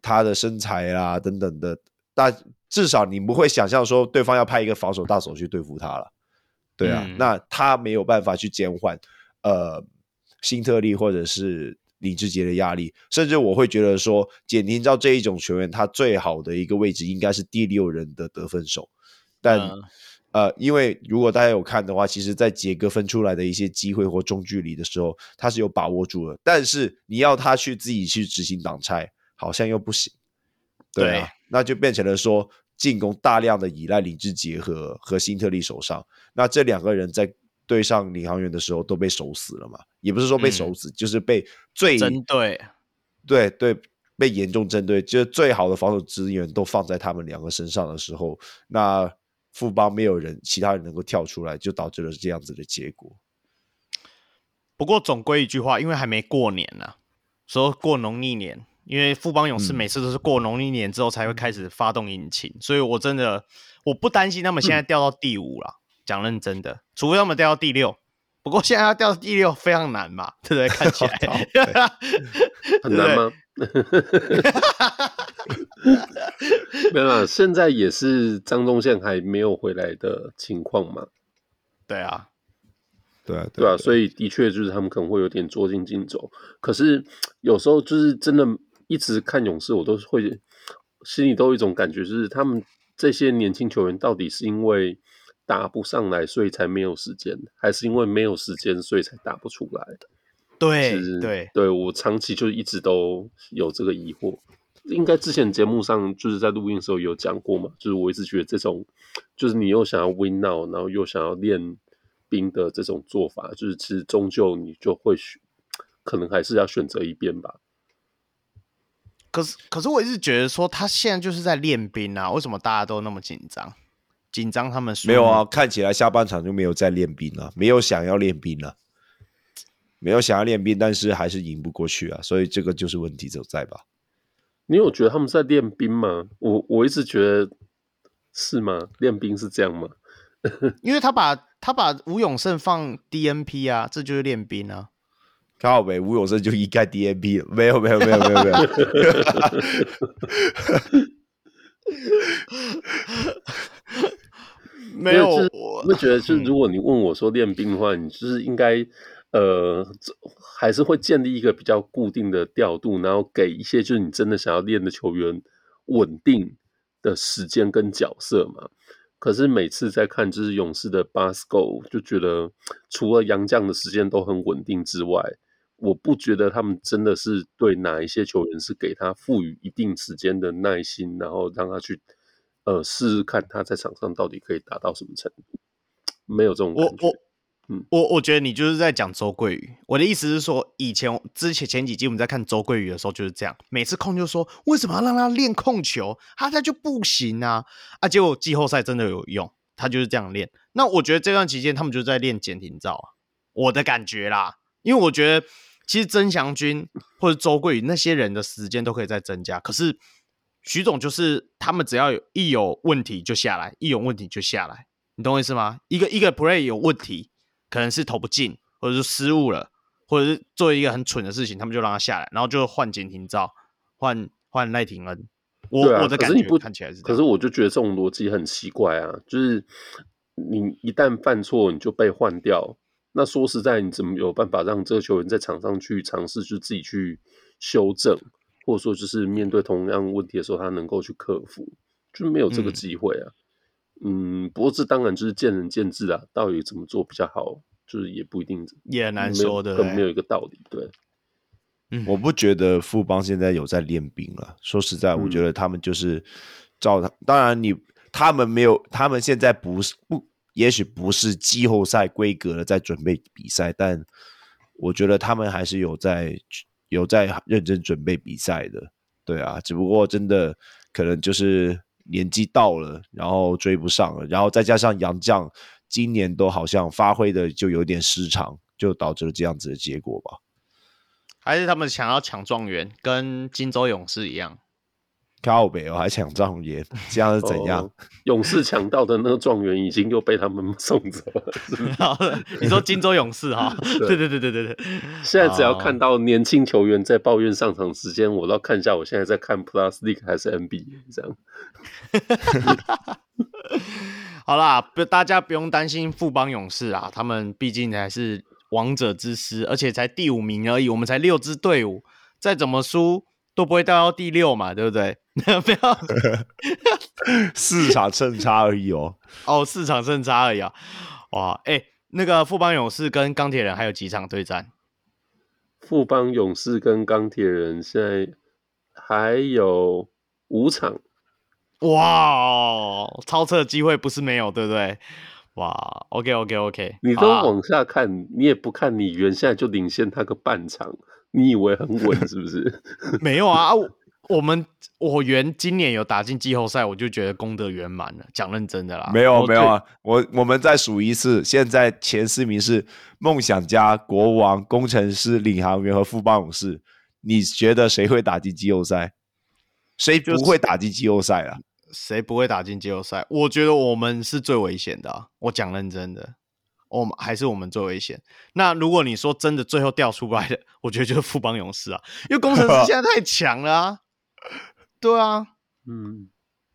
他的身材啊等等的，但至少你不会想象说对方要派一个防守大手去对付他了。对啊，嗯、那他没有办法去减缓呃辛特利或者是。林志杰的压力，甚至我会觉得说，简廷照这一种球员，他最好的一个位置应该是第六人的得分手。但、嗯、呃，因为如果大家有看的话，其实，在杰哥分出来的一些机会或中距离的时候，他是有把握住的。但是你要他去自己去执行挡拆，好像又不行。对啊，对，那就变成了说，进攻大量的依赖林志杰和和辛特利手上。那这两个人在。对上领航员的时候都被守死了嘛，也不是说被守死，嗯、就是被最针对，对对，被严重针对，就是最好的防守资源都放在他们两个身上的时候，那富邦没有人，其他人能够跳出来，就导致了这样子的结果。不过总归一句话，因为还没过年呢、啊，说过农历年，因为富邦勇士每次都是过农历年之后才会开始发动引擎，嗯、所以我真的我不担心他们现在掉到第五了。嗯讲认真的，除非他们掉到第六，不过现在要掉到第六非常难嘛，对不对？看起来 *laughs* 很难吗？*laughs* 没有啦，现在也是张宗宪还没有回来的情况嘛。对啊，对啊，对啊，所以的确就是他们可能会有点捉襟见肘。可是有时候就是真的，一直看勇士，我都会心里都有一种感觉，就是他们这些年轻球员到底是因为。打不上来，所以才没有时间，还是因为没有时间，所以才打不出来的？对是对对，我长期就一直都有这个疑惑。应该之前节目上就是在录音的时候有讲过嘛，就是我一直觉得这种，就是你又想要 win now，然后又想要练兵的这种做法，就是其实终究你就会选，可能还是要选择一边吧。可是，可是我一直觉得说他现在就是在练兵啊，为什么大家都那么紧张？紧张，他们说没有啊，看起来下半场就没有在练兵了，没有想要练兵了，没有想要练兵，但是还是赢不过去啊，所以这个就是问题所在吧？你有觉得他们在练兵吗？我我一直觉得是吗？练兵是这样吗？*laughs* 因为他把他把吴永胜放 DNP 啊，这就是练兵啊。刚好呗，吴永胜就一概 DNP 了，没有没有没有没有没有。*laughs* 没有我会觉得，就是如果你问我说练兵的话，你就是应该，呃，还是会建立一个比较固定的调度，然后给一些就是你真的想要练的球员稳定的时间跟角色嘛。可是每次在看就是勇士的 Basco，就觉得除了杨将的时间都很稳定之外，我不觉得他们真的是对哪一些球员是给他赋予一定时间的耐心，然后让他去。呃，试试看他在场上到底可以达到什么程度？没有这种感觉。我我嗯，我我觉得你就是在讲周桂宇。我的意思是说，以前之前前几集我们在看周桂宇的时候就是这样，每次控就说为什么要让他练控球，他他就不行啊啊！结果季后赛真的有用，他就是这样练。那我觉得这段期间他们就在练简廷照啊，我的感觉啦，因为我觉得其实曾祥军或者周桂宇那些人的时间都可以再增加，可是。徐总就是他们，只要有一有问题就下来，一有问题就下来，你懂我意思吗？一个一个 play 有问题，可能是投不进，或者是失误了，或者是做一个很蠢的事情，他们就让他下来，然后就换简廷照，换换赖廷恩。我、啊、我的感觉看起来是，可是我就觉得这种逻辑很奇怪啊，就是你一旦犯错，你就被换掉，那说实在，你怎么有办法让这个球员在场上去尝试，就自己去修正？或者说，就是面对同样问题的时候，他能够去克服，就没有这个机会啊。嗯，嗯，不过这当然就是见仁见智啊，到底怎么做比较好，就是也不一定，也难说的，可能没有一个道理。对，嗯，我不觉得富邦现在有在练兵了。说实在，我觉得他们就是照他，当然你他们没有，他们现在不是不，也许不是季后赛规格的在准备比赛，但我觉得他们还是有在有在认真准备比赛的。对啊，只不过真的可能就是年纪到了，然后追不上了，然后再加上杨绛今年都好像发挥的就有点失常，就导致了这样子的结果吧。还是他们想要抢状元，跟金州勇士一样？靠北哦，还抢状元，这样是怎样？哦、勇士抢到的那个状元已经又被他们送走了。是是 *laughs* 你说金州勇士哈？对对对对对对。现在只要看到年轻球员在抱怨上场时间，我都要看一下，我现在在看 Plus League 还是 NBA 这样。*laughs* 好啦，不，大家不用担心富邦勇士啊，他们毕竟还是王者之师，而且才第五名而已，我们才六支队伍，再怎么输。都不会掉到第六嘛，对不对？*laughs* 不要 *laughs* 市场胜差而已哦。哦，市场胜差而已啊！哇，哎，那个富邦勇士跟钢铁人还有几场对战？富邦勇士跟钢铁人现在还有五场。哇，超车机会不是没有，对不对？哇，OK，OK，OK. 你都往下看，啊、你也不看，你原现在就领先他个半场。你以为很稳是不是？*laughs* 没有啊，我们我原今年有打进季后赛，我就觉得功德圆满了。讲认真的啦，没有没有啊，我我们再数一次，现在前四名是梦想家、国王、工程师、领航员和富邦勇士。你觉得谁会打进季后赛？谁不会打进季后赛啊？谁不会打进季后赛？我觉得我们是最危险的啊。我讲认真的。我们还是我们最危险。那如果你说真的最后掉出来的，我觉得就是富邦勇士啊，因为工程师现在太强了啊。对啊，*laughs* 嗯。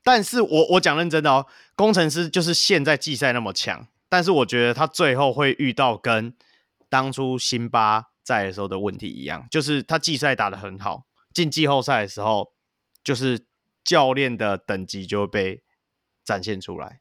但是我我讲认真的哦，工程师就是现在季赛那么强，但是我觉得他最后会遇到跟当初辛巴在的时候的问题一样，就是他季赛打得很好，进季后赛的时候，就是教练的等级就会被展现出来。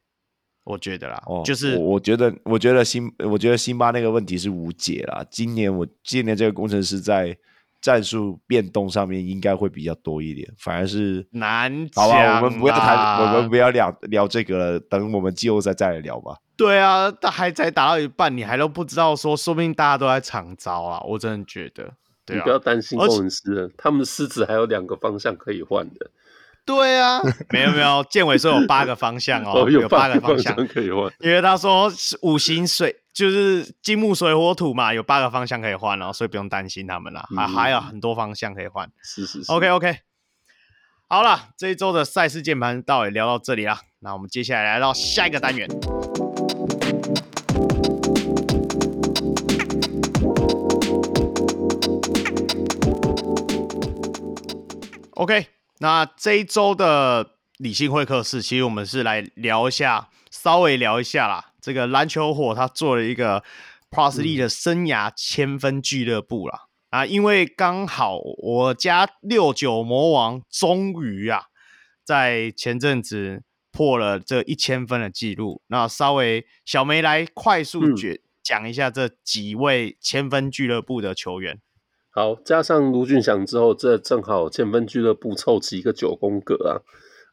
我觉得啦，哦、就是我，我觉得，我觉得辛，我觉得辛巴那个问题是无解啦。今年我今年这个工程师在战术变动上面应该会比较多一点，反而是难讲。好吧，我们不要谈，我们不要聊聊这个了，等我们季后赛再来聊吧。对啊，他还才打到一半，你还都不知道说，说不定大家都在抢招啊！我真的觉得，对啊，你不要担心工程师，他们的狮子还有两个方向可以换的。对啊，*laughs* 没有没有，建伟说有八个方向哦，*laughs* 有八个方向。可以换，因为他说五行水就是金木水火土嘛，有八个方向可以换哦，所以不用担心他们啦，还、嗯、还有很多方向可以换。是是是，OK OK，好了，这一周的赛事键盘到也聊到这里啦，那我们接下来来到下一个单元，OK。那这一周的理性会客室，其实我们是来聊一下，稍微聊一下啦。这个篮球火他做了一个 Plus League 的生涯千分俱乐部啦。嗯、啊，因为刚好我家六九魔王终于啊，在前阵子破了这一千分的记录。那稍微小梅来快速讲讲一下这几位千分俱乐部的球员。好，加上卢俊祥之后，这正好千分俱乐部凑齐一个九宫格啊。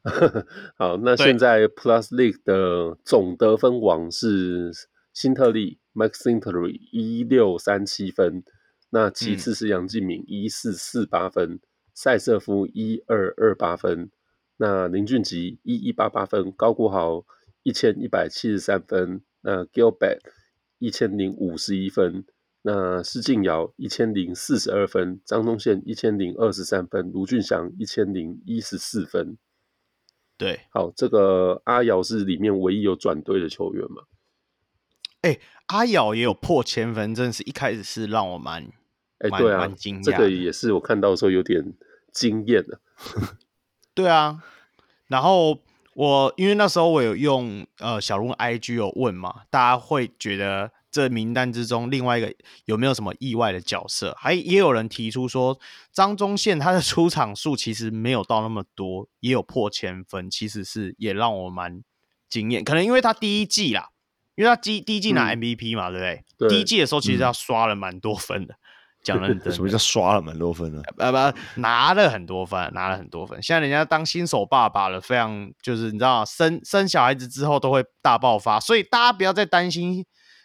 *laughs* 好，那现在 Plus League 的总得分王是辛特利 Max Cintery 一六三七分，那其次是杨敬敏一四四八分，塞瑟夫一二二八分，那林俊杰一一八八分，高国豪一千一百七十三分，那 Gilbert 一千零五十一分。那施晋尧一千零四十二分，张宗宪一千零二十三分，卢俊祥一千零一十四分。对，好，这个阿尧是里面唯一有转队的球员嘛？哎、欸，阿尧也有破千分，真的是一开始是让我蛮哎、欸，对啊，蛮惊讶。这个也是我看到的时候有点惊艳的。*laughs* 对啊，然后我因为那时候我有用呃小龙 IG 有问嘛，大家会觉得。这名单之中，另外一个有没有什么意外的角色？还也有人提出说，张忠宪他的出场数其实没有到那么多，也有破千分，其实是也让我蛮惊艳。可能因为他第一季啦，因为他第第一季拿 MVP 嘛，嗯、对不对？第一季的时候其实他刷了蛮多分的，嗯、讲认真，什么叫刷了蛮多分呢？呃不，拿了很多分，拿了很多分。现在人家当新手爸爸了，非常就是你知道，生生小孩子之后都会大爆发，所以大家不要再担心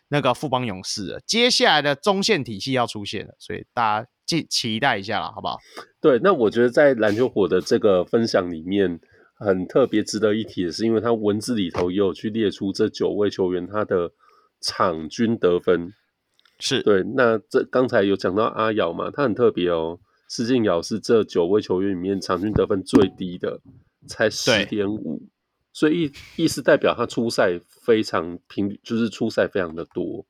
那个富邦勇士了。接下来的中线体系要出现了，所以大家期期待一下了，好不好？对，那我觉得在篮球火的这个分享里面，很特别值得一提的是，因为他文字里头也有去列出这九位球员他的场均得分。是对，那这刚才有讲到阿瑶嘛，他很特别哦。施晋尧是这九位球员里面场均得分最低的，才十点五，所以意意思代表他出赛非常频，就是出赛非常的多。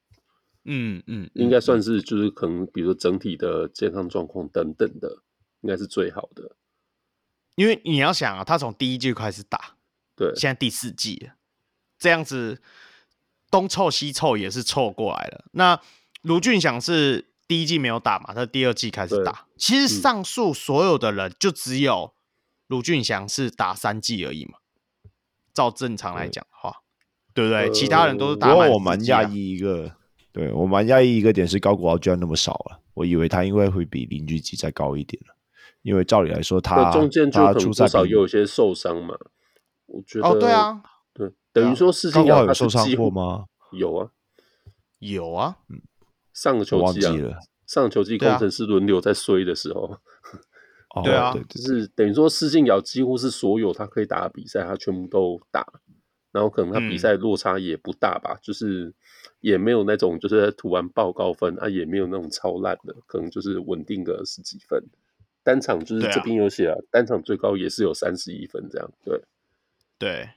嗯嗯，嗯，应该算是就是可能，比如说整体的健康状况等等的，应该是最好的。因为你要想啊，他从第一季开始打，对，现在第四季了，这样子东凑西凑也是凑过来了。那卢俊祥是第一季没有打嘛？他第二季开始打。其实上述所有的人，就只有卢俊祥是打三季而已嘛。照正常来讲的话，对不对，其他人都是打、啊。不过我蛮讶异一个，对我蛮讶异一个点是高国豪居然那么少了。我以为他应该会比林俊杰再高一点了，因为照理来说他中间就可能多少有一些受伤嘛。我觉得哦，对啊，对，等于说事情要有受伤过吗？有啊，有啊，嗯。上个球季啊，上个球季工程师轮流在衰的时候，对啊，就是等于说施晋尧几乎是所有他可以打的比赛，他全部都打，然后可能他比赛落差也不大吧，嗯、就是也没有那种就是突然爆高分啊，也没有那种超烂的，可能就是稳定个十几分，单场就是这边有写啊，单场最高也是有三十一分这样，对，对。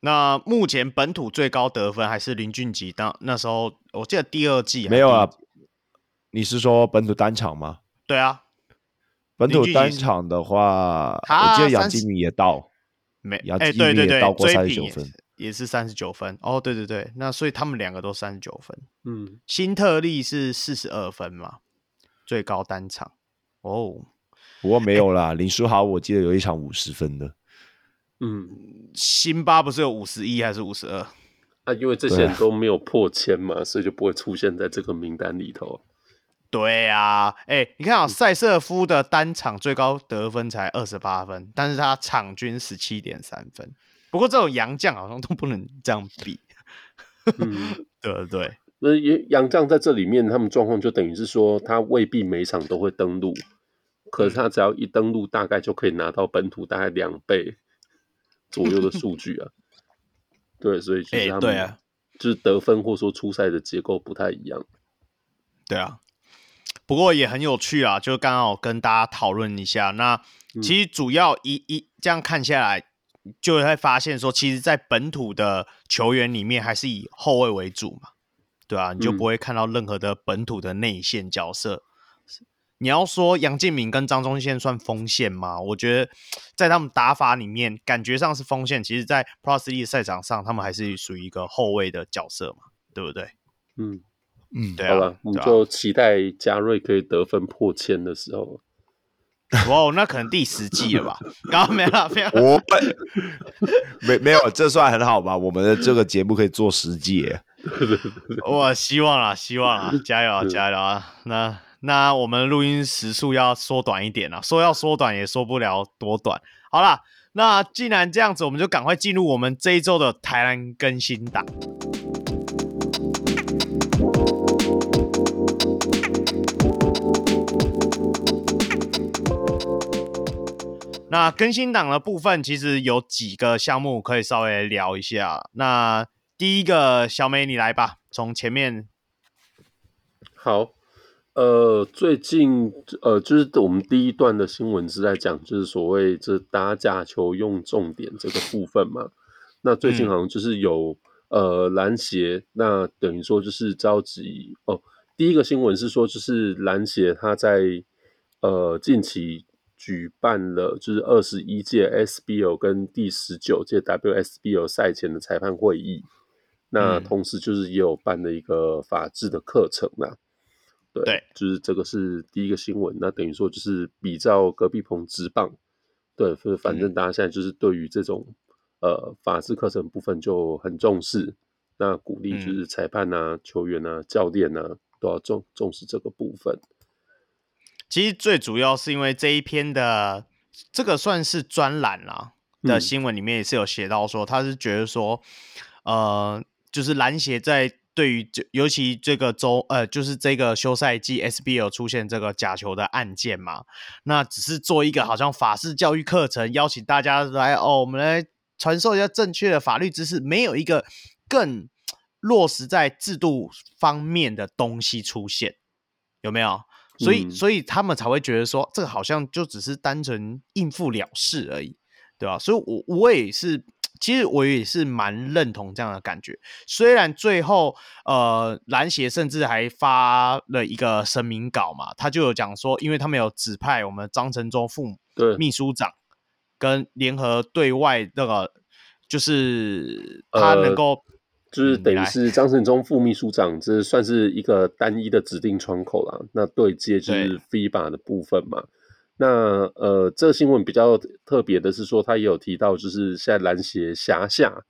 那目前本土最高得分还是林俊杰，当那时候我记得第二季没有啊？你是说本土单场吗？对啊，本土单场的话，我记得杨敬敏也到，没杨敬敏也到过三十九分，也是三十九分。哦，对对对，那所以他们两个都三十九分。嗯，新特利是四十二分嘛，最高单场。哦，不过没有啦，林书豪我记得有一场五十分的。嗯，辛巴不是有五十一还是五十二？啊，因为这些人都没有破千嘛，所以就不会出现在这个名单里头。对啊，哎、欸，你看啊，赛瑟夫的单场最高得分才二十八分，但是他场均十七点三分。不过这种洋将好像都不能这样比。嗯，*laughs* 对对，那洋将在这里面，他们状况就等于是说，他未必每场都会登陆，可是他只要一登录，大概就可以拿到本土大概两倍。左右的数据啊，*laughs* 对，所以其实他们对啊，就是得分或者说出赛的结构不太一样，对啊。不过也很有趣啊，就刚好跟大家讨论一下。那其实主要一一这样看下来，就会发现说，其实，在本土的球员里面，还是以后卫为主嘛，对啊，你就不会看到任何的本土的内线角色。你要说杨敬敏跟张忠宪算锋线吗？我觉得在他们打法里面，感觉上是锋线。其实，在 Plus League 赛场上，他们还是属于一个后卫的角色嘛，对不对？嗯嗯，对啊。好了，我们就期待嘉瑞可以得分破千的时候。哇，那可能第十季了吧？*laughs* 刚刚没了，没有。我没没有，这算很好吧？我们的这个节目可以做十季。我希望啊，希望啊，加油啊，加油啊！那。那我们录音时速要缩短一点了，说要缩短也说不了多短。好了，那既然这样子，我们就赶快进入我们这一周的台南更新档。那更新档的部分，其实有几个项目可以稍微聊一下。那第一个，小美你来吧，从前面。好。呃，最近呃，就是我们第一段的新闻是在讲，就是所谓这打假球用重点这个部分嘛。那最近好像就是有、嗯、呃篮协，那等于说就是召集哦。第一个新闻是说，就是篮协他在呃近期举办了就是二十一届 SBL 跟第十九届 WSBL 赛前的裁判会议，那同时就是也有办了一个法治的课程啦。对，对，就是这个是第一个新闻。那等于说就是比照隔壁棚直棒，对，反正大家现在就是对于这种、嗯、呃法治课程部分就很重视。那鼓励就是裁判啊、嗯、球员啊、教练啊，都要重重视这个部分。其实最主要是因为这一篇的这个算是专栏啦的新闻里面也是有写到说，他是觉得说，呃，就是篮协在对于这尤其这个周呃，就是这个休赛季 SBL 出现这个假球的案件嘛，那只是做一个好像法式教育课程，邀请大家来哦，我们来传授一下正确的法律知识，没有一个更落实在制度方面的东西出现，有没有？所以，所以他们才会觉得说，这个好像就只是单纯应付了事而已，对吧？所以我，我我也是，其实我也是蛮认同这样的感觉。虽然最后，呃，篮协甚至还发了一个声明稿嘛，他就有讲说，因为他们有指派我们张成忠副秘书长跟联合对外那个，就是他能够。呃就是等于是张成忠副秘书长，这算是一个单一的指定窗口啦。那对接就是 FIBA 的部分嘛。那呃，这个新闻比较特别的是说，他也有提到，就是现在篮协辖下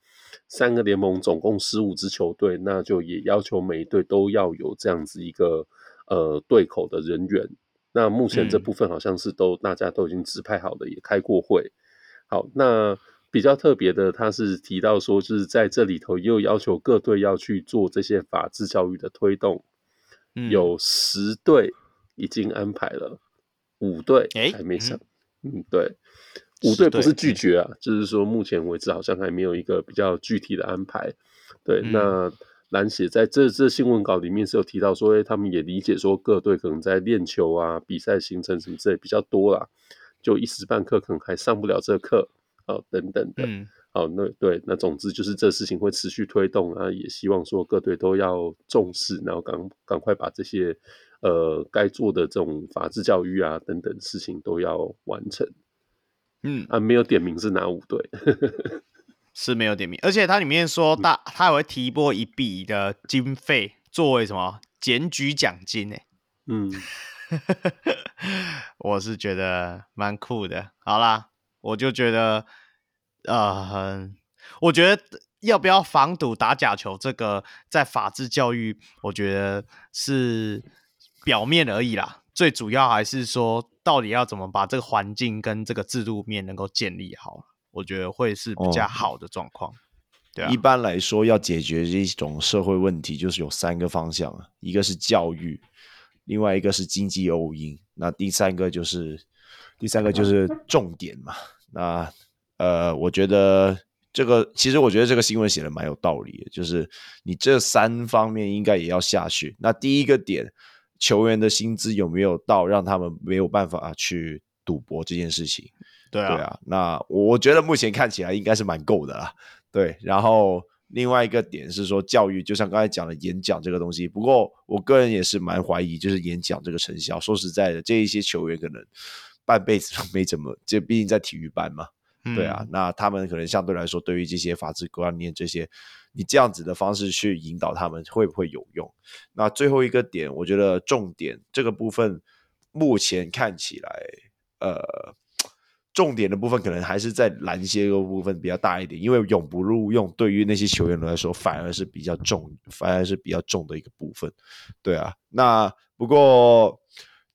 三个联盟总共十五支球队，那就也要求每一队都要有这样子一个呃对口的人员。那目前这部分好像是都、嗯、大家都已经指派好的，也开过会。好，那。比较特别的，他是提到说，就是在这里头又要求各队要去做这些法治教育的推动，嗯、有十队已经安排了，五队还没上。嗯，嗯，对，五队不是拒绝啊，就是说目前为止好像还没有一个比较具体的安排。对，嗯、那篮协在这这新闻稿里面是有提到说，欸、他们也理解说各队可能在练球啊、比赛行程什么之类比较多啦，就一时半刻可能还上不了这课。好，等等的，嗯、好，那对，那总之就是这事情会持续推动啊，也希望说各队都要重视，然后赶赶快把这些呃该做的这种法制教育啊等等事情都要完成。嗯，啊，没有点名是哪五队？*laughs* 是没有点名，而且它里面说大，他还会提拨一笔的经费作为什么检举奖金呢？嗯，*laughs* 我是觉得蛮酷的。好啦。我就觉得，呃，我觉得要不要防堵打假球，这个在法制教育，我觉得是表面而已啦。最主要还是说，到底要怎么把这个环境跟这个制度面能够建立好，我觉得会是比较好的状况。哦、对啊，一般来说，要解决这种社会问题，就是有三个方向啊，一个是教育，另外一个是经济诱因，那第三个就是第三个就是重点嘛。那呃，我觉得这个其实我觉得这个新闻写的蛮有道理的，就是你这三方面应该也要下去。那第一个点，球员的薪资有没有到让他们没有办法去赌博这件事情？对啊，对啊。那我觉得目前看起来应该是蛮够的啦。对，然后另外一个点是说教育，就像刚才讲的演讲这个东西。不过我个人也是蛮怀疑，就是演讲这个成效。说实在的，这一些球员可能。半辈子都没怎么，就毕竟在体育班嘛，嗯、对啊，那他们可能相对来说，对于这些法治观念这些，你这样子的方式去引导他们，会不会有用？那最后一个点，我觉得重点这个部分，目前看起来，呃，重点的部分可能还是在篮协的部分比较大一点，因为永不录用对于那些球员来说，反而是比较重，反而是比较重的一个部分，对啊，那不过。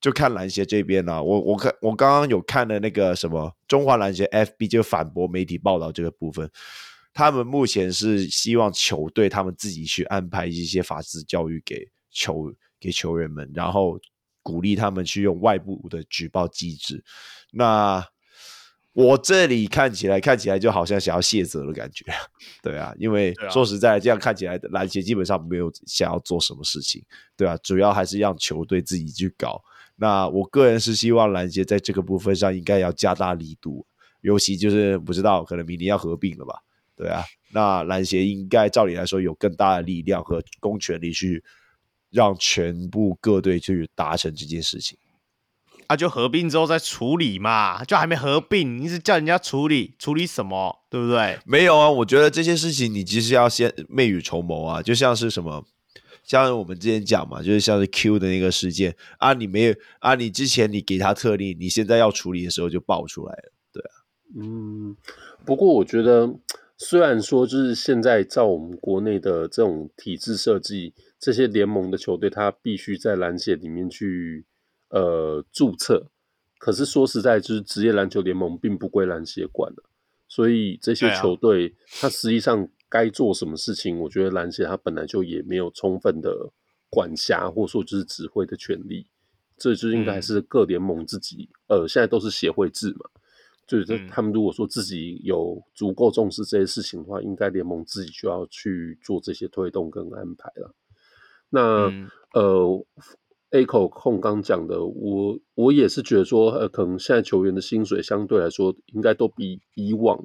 就看篮协这边啦、啊，我我看我刚刚有看了那个什么中华篮协 FB 就反驳媒体报道这个部分，他们目前是希望球队他们自己去安排一些法治教育给球给球员们，然后鼓励他们去用外部的举报机制。那我这里看起来看起来就好像想要卸责的感觉，*laughs* 对啊，因为说实在这样看起来篮协基本上没有想要做什么事情，对啊，主要还是让球队自己去搞。那我个人是希望篮协在这个部分上应该要加大力度，尤其就是不知道可能明年要合并了吧？对啊，那篮协应该照理来说有更大的力量和公权力去让全部各队去达成这件事情。啊，就合并之后再处理嘛，就还没合并，你是叫人家处理处理什么？对不对？没有啊，我觉得这些事情你其实要先未雨绸缪啊，就像是什么。像我们之前讲嘛，就是像是 Q 的那个事件啊，你没有啊，你之前你给他特例，你现在要处理的时候就爆出来了，对啊，嗯，不过我觉得虽然说就是现在照我们国内的这种体制设计，这些联盟的球队，他必须在篮协里面去呃注册。可是说实在，就是职业篮球联盟并不归篮协管的，所以这些球队，它实际上该做什么事情，我觉得篮协他本来就也没有充分的管辖，或者说就是指挥的权利。这就应该还是各联盟自己，呃，现在都是协会制嘛，就是他们如果说自己有足够重视这些事情的话，应该联盟自己就要去做这些推动跟安排了。那、嗯、呃。A 口控刚讲的，我我也是觉得说，呃，可能现在球员的薪水相对来说，应该都比以往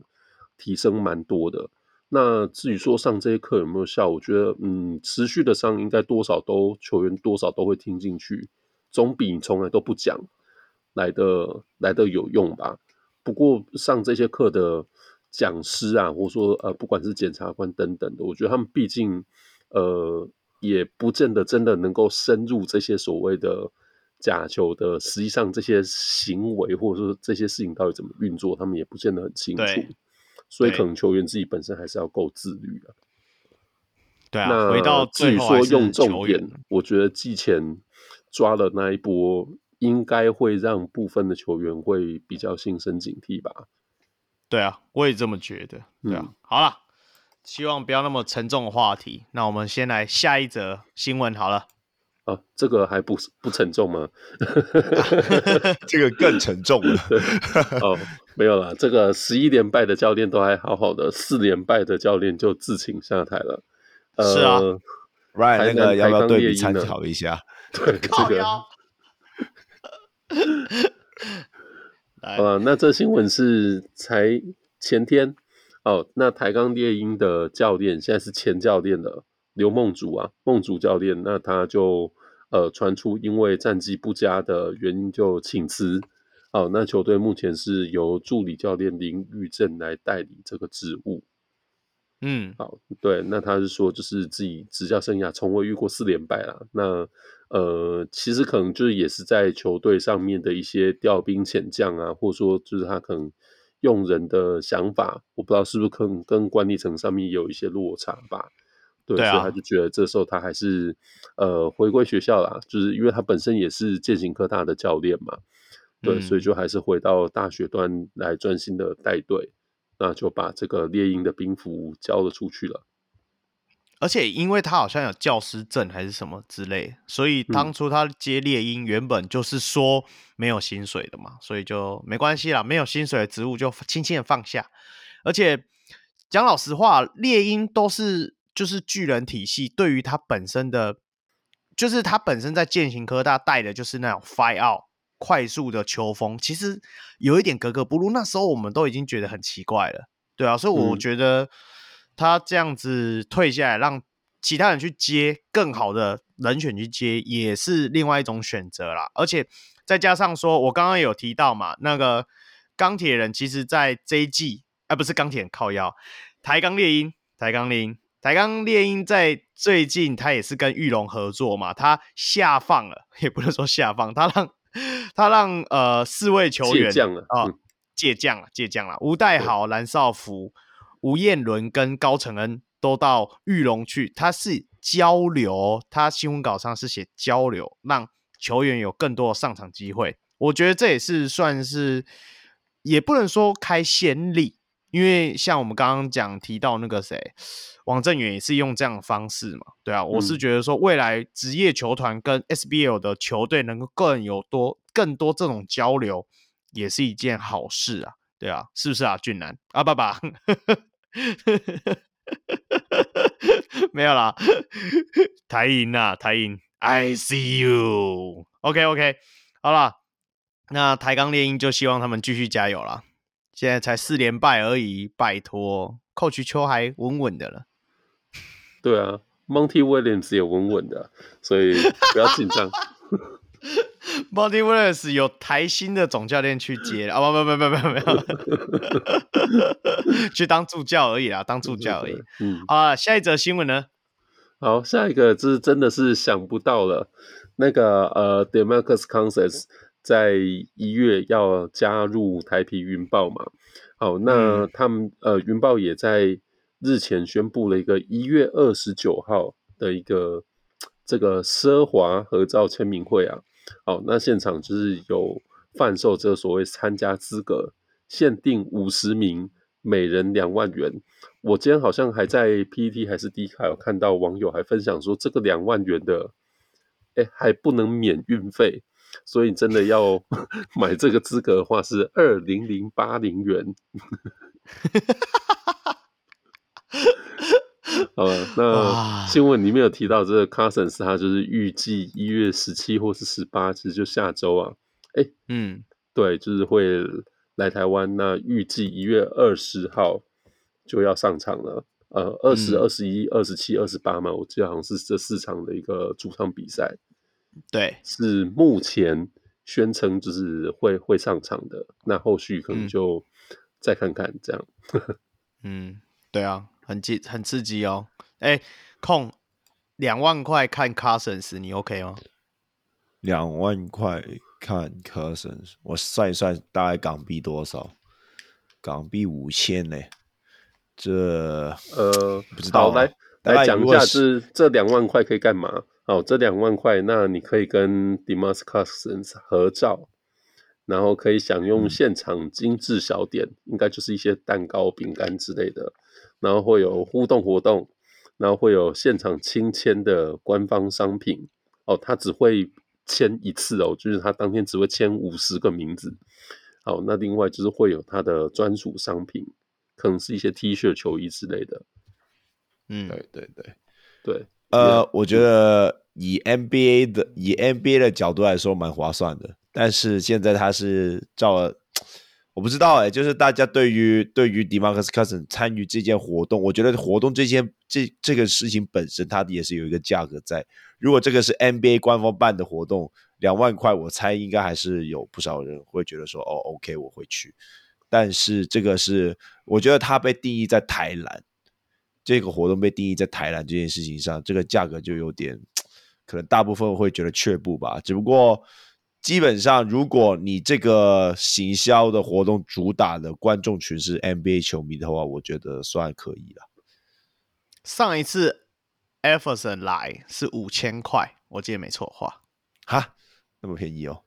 提升蛮多的。那至于说上这些课有没有效，我觉得，嗯，持续的上应该多少都球员多少都会听进去，总比你从来都不讲来的来的有用吧。不过上这些课的讲师啊，或者说呃，不管是检察官等等的，我觉得他们毕竟，呃。也不见得真的能够深入这些所谓的假球的，实际上这些行为或者说这些事情到底怎么运作，他们也不见得很清楚。所以可能球员自己本身还是要够自律啊。对啊。那回到至于说用重点，我觉得季前抓了那一波，应该会让部分的球员会比较心生警惕吧。对啊，我也这么觉得。对啊，嗯、好了。希望不要那么沉重的话题。那我们先来下一则新闻好了。啊，这个还不不沉重吗？*laughs* 这个更沉重了。哦，没有啦，这个十一连败的教练都还好好的，四连败的教练就自请下台了。是啊，Right，那个要不要对比参考一下？对，*laughs* 这个。*laughs* 好了，那这新闻是才前天。哦，那台钢猎鹰的教练现在是前教练了，刘梦竹啊，梦竹教练，那他就呃传出因为战绩不佳的原因就请辞。哦，那球队目前是由助理教练林玉正来代理这个职务。嗯，好，对，那他是说就是自己执教生涯从未遇过四连败啦。那呃，其实可能就是也是在球队上面的一些调兵遣将啊，或者说就是他可能。用人的想法，我不知道是不是可能跟管理层上面有一些落差吧？对，对啊、所以他就觉得这时候他还是呃回归学校啦，就是因为他本身也是健行科大的教练嘛，对，嗯、所以就还是回到大学端来专心的带队，那就把这个猎鹰的兵符交了出去了。而且因为他好像有教师证还是什么之类，所以当初他接猎鹰原本就是说没有薪水的嘛，嗯、所以就没关系啦，没有薪水的职务就轻轻的放下。而且讲老实话，猎鹰都是就是巨人体系，对于他本身的，就是他本身在践行科大带的就是那种 fire out 快速的球风，其实有一点格格不入。那时候我们都已经觉得很奇怪了，对啊，所以我觉得。嗯他这样子退下来，让其他人去接更好的人选去接，也是另外一种选择啦。而且再加上说，我刚刚有提到嘛，那个钢铁人其实在这一季，啊不是钢铁人靠腰，台钢猎鹰，台钢猎鹰，台钢猎鹰在最近他也是跟玉龙合作嘛，他下放了，*laughs* 也不能说下放，他让 *laughs* 他让呃四位球员啊，借将了，借将了，吴代豪、蓝少福。吴彦伦跟高承恩都到玉龙去，他是交流，他新闻稿上是写交流，让球员有更多的上场机会。我觉得这也是算是，也不能说开先例，因为像我们刚刚讲提到那个谁，王正远也是用这样的方式嘛，对啊，我是觉得说未来职业球团跟 SBL 的球队能够更有多更多这种交流，也是一件好事啊，对啊，是不是啊，俊男啊，爸爸。*laughs* 没有啦，台银呐，台银，I see you。OK OK，好了，那台钢猎鹰就希望他们继续加油啦。现在才四连败而已，拜托，Coach 秋还稳稳的了。对啊，Monty Williams 也稳稳的，所以不要紧张。*laughs* Monty Williams 有台新的总教练去接啊，不不不不不没有，*laughs* 去当助教而已啦，当助教而已。嗯，啊，下一则新闻呢？好，下一个这真的是想不到了。那个呃，Demarcus Cousins 在一月要加入台啤云豹嘛？好，那他们呃，云豹也在日前宣布了一个一月二十九号的一个这个奢华合照签名会啊，好，那现场就是有贩售这个所谓参加资格，限定五十名，每人两万元。我今天好像还在 PPT 还是 D 卡有看到网友还分享说，这个两万元的，哎，还不能免运费，所以真的要 *laughs* 买这个资格的话是二零零八零元。呃，那新闻里面有提到这个 Cousins，他就是预计一月十七或是十八，其实就下周啊，哎，嗯，对，就是会来台湾。那预计一月二十号就要上场了，呃，二十二十一、二十七、二十八嘛，我记得好像是这四场的一个主场比赛。对，是目前宣称就是会会上场的。那后续可能就再看看这样。*laughs* 嗯，对啊。很激很刺激哦！哎，空两万块看 Cousins，你 OK 吗？两万块看 Cousins，我算一算，大概港币多少？港币五千呢？这呃不知道。来来讲一下，是这两万块可以干嘛？好，这两万块，那你可以跟 Demarcus Cousins 合照，然后可以享用现场精致小点，嗯、应该就是一些蛋糕、饼干之类的。然后会有互动活动，然后会有现场亲签的官方商品哦，他只会签一次哦，就是他当天只会签五十个名字。好，那另外就是会有他的专属商品，可能是一些 T 恤、球衣之类的。嗯，对对对对。呃，嗯、我觉得以 NBA 的以 NBA 的角度来说蛮划算的，但是现在他是照了。我不知道哎、欸，就是大家对于对于 DeMarcus Cousins 参与这件活动，我觉得活动这件这这个事情本身，它也是有一个价格在。如果这个是 NBA 官方办的活动，两万块，我猜应该还是有不少人会觉得说，哦，OK，我会去。但是这个是，我觉得它被定义在台篮，这个活动被定义在台篮这件事情上，这个价格就有点，可能大部分会觉得却步吧。只不过。基本上，如果你这个行销的活动主打的观众群是 NBA 球迷的话，我觉得算可以了。上一次 Iverson 来是五千块，我记得没错的话，哈，那么便宜哦？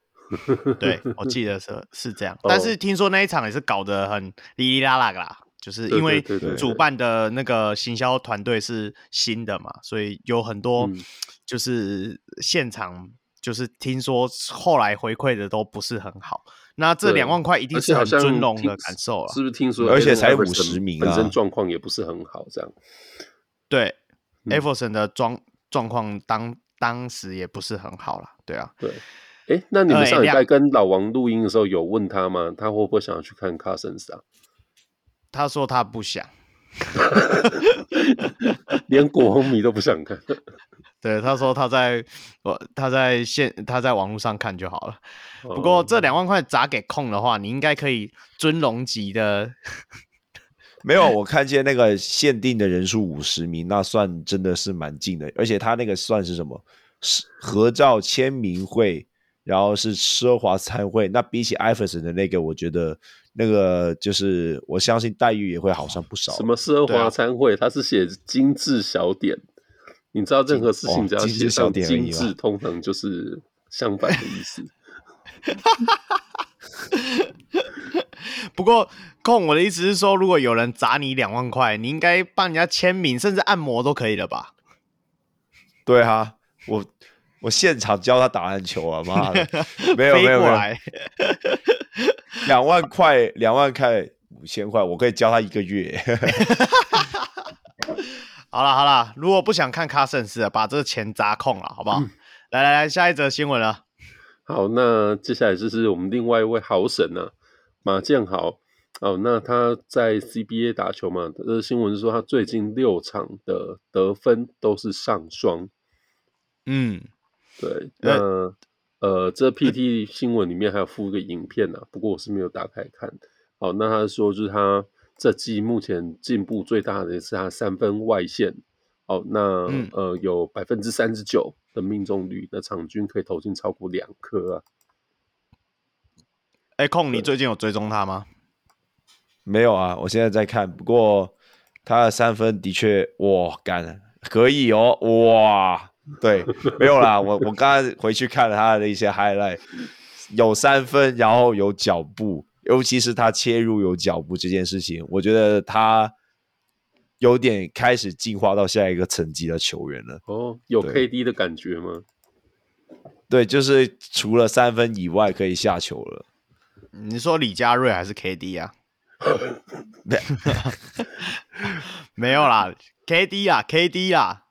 对，我记得是 *laughs* 是这样。但是听说那一场也是搞得很哩哩啦啦的啦，就是因为主办的那个行销团队是新的嘛，所以有很多就是现场。就是听说后来回馈的都不是很好，那这两万块一定是很尊荣的感受了，是不是？听说，而且才五十名，本身状况也不是很好，这样。对，Everson 的状状况当当时也不是很好了，对啊。对，哎、欸，那你们上礼拜跟老王录音的时候有问他吗？他会不会想要去看 Cousins 啊？他说他不想，*laughs* 连国红迷都不想看。*laughs* 对，他说他在我他在线他在网络上看就好了。不过这两万块砸给控的话，你应该可以尊龙级的。*laughs* 没有，我看见那个限定的人数五十名，那算真的是蛮近的。而且他那个算是什么？是合照签名会，然后是奢华餐会。那比起艾弗森的那个，我觉得那个就是我相信待遇也会好上不少。什么奢华餐会？他是写精致小点。你知道任何事情只要写上精致，通常就是相反的意思。*laughs* 不过，控我的意思是说，如果有人砸你两万块，你应该帮人家签名，甚至按摩都可以了吧？对啊，我我现场教他打篮球啊！妈的，*laughs* 没有没有没有，两万块两万块五千块，我可以教他一个月。*laughs* 好了好了，如果不想看卡森斯，把这个钱砸空了，好不好？嗯、来来来，下一则新闻了。好，那接下来就是我们另外一位好神呢、啊，马建豪。哦，那他在 CBA 打球嘛？这个新闻是说他最近六场的得分都是上双。嗯，对。那呃，呃，这 PT 新闻里面还有附一个影片呢、啊，不过我是没有打开看。好，那他说就是他。这季目前进步最大的是他三分外线，哦，那、嗯、呃有百分之三十九的命中率，那场均可以投进超过两颗啊。哎，控，你最近有追踪他吗？没有啊，我现在在看。不过他的三分的确，哇，干可以哦，哇，*laughs* 对，没有啦，我我刚才回去看了他的一些 highlight，有三分，然后有脚步，尤其是他切入有脚步这件事情，我觉得他有点开始进化到下一个层级的球员了。哦，有 KD 的感觉吗？对，就是除了三分以外可以下球了。你说李佳瑞还是 KD 啊？*laughs* *laughs* 没有啦，KD 啊，KD 啦。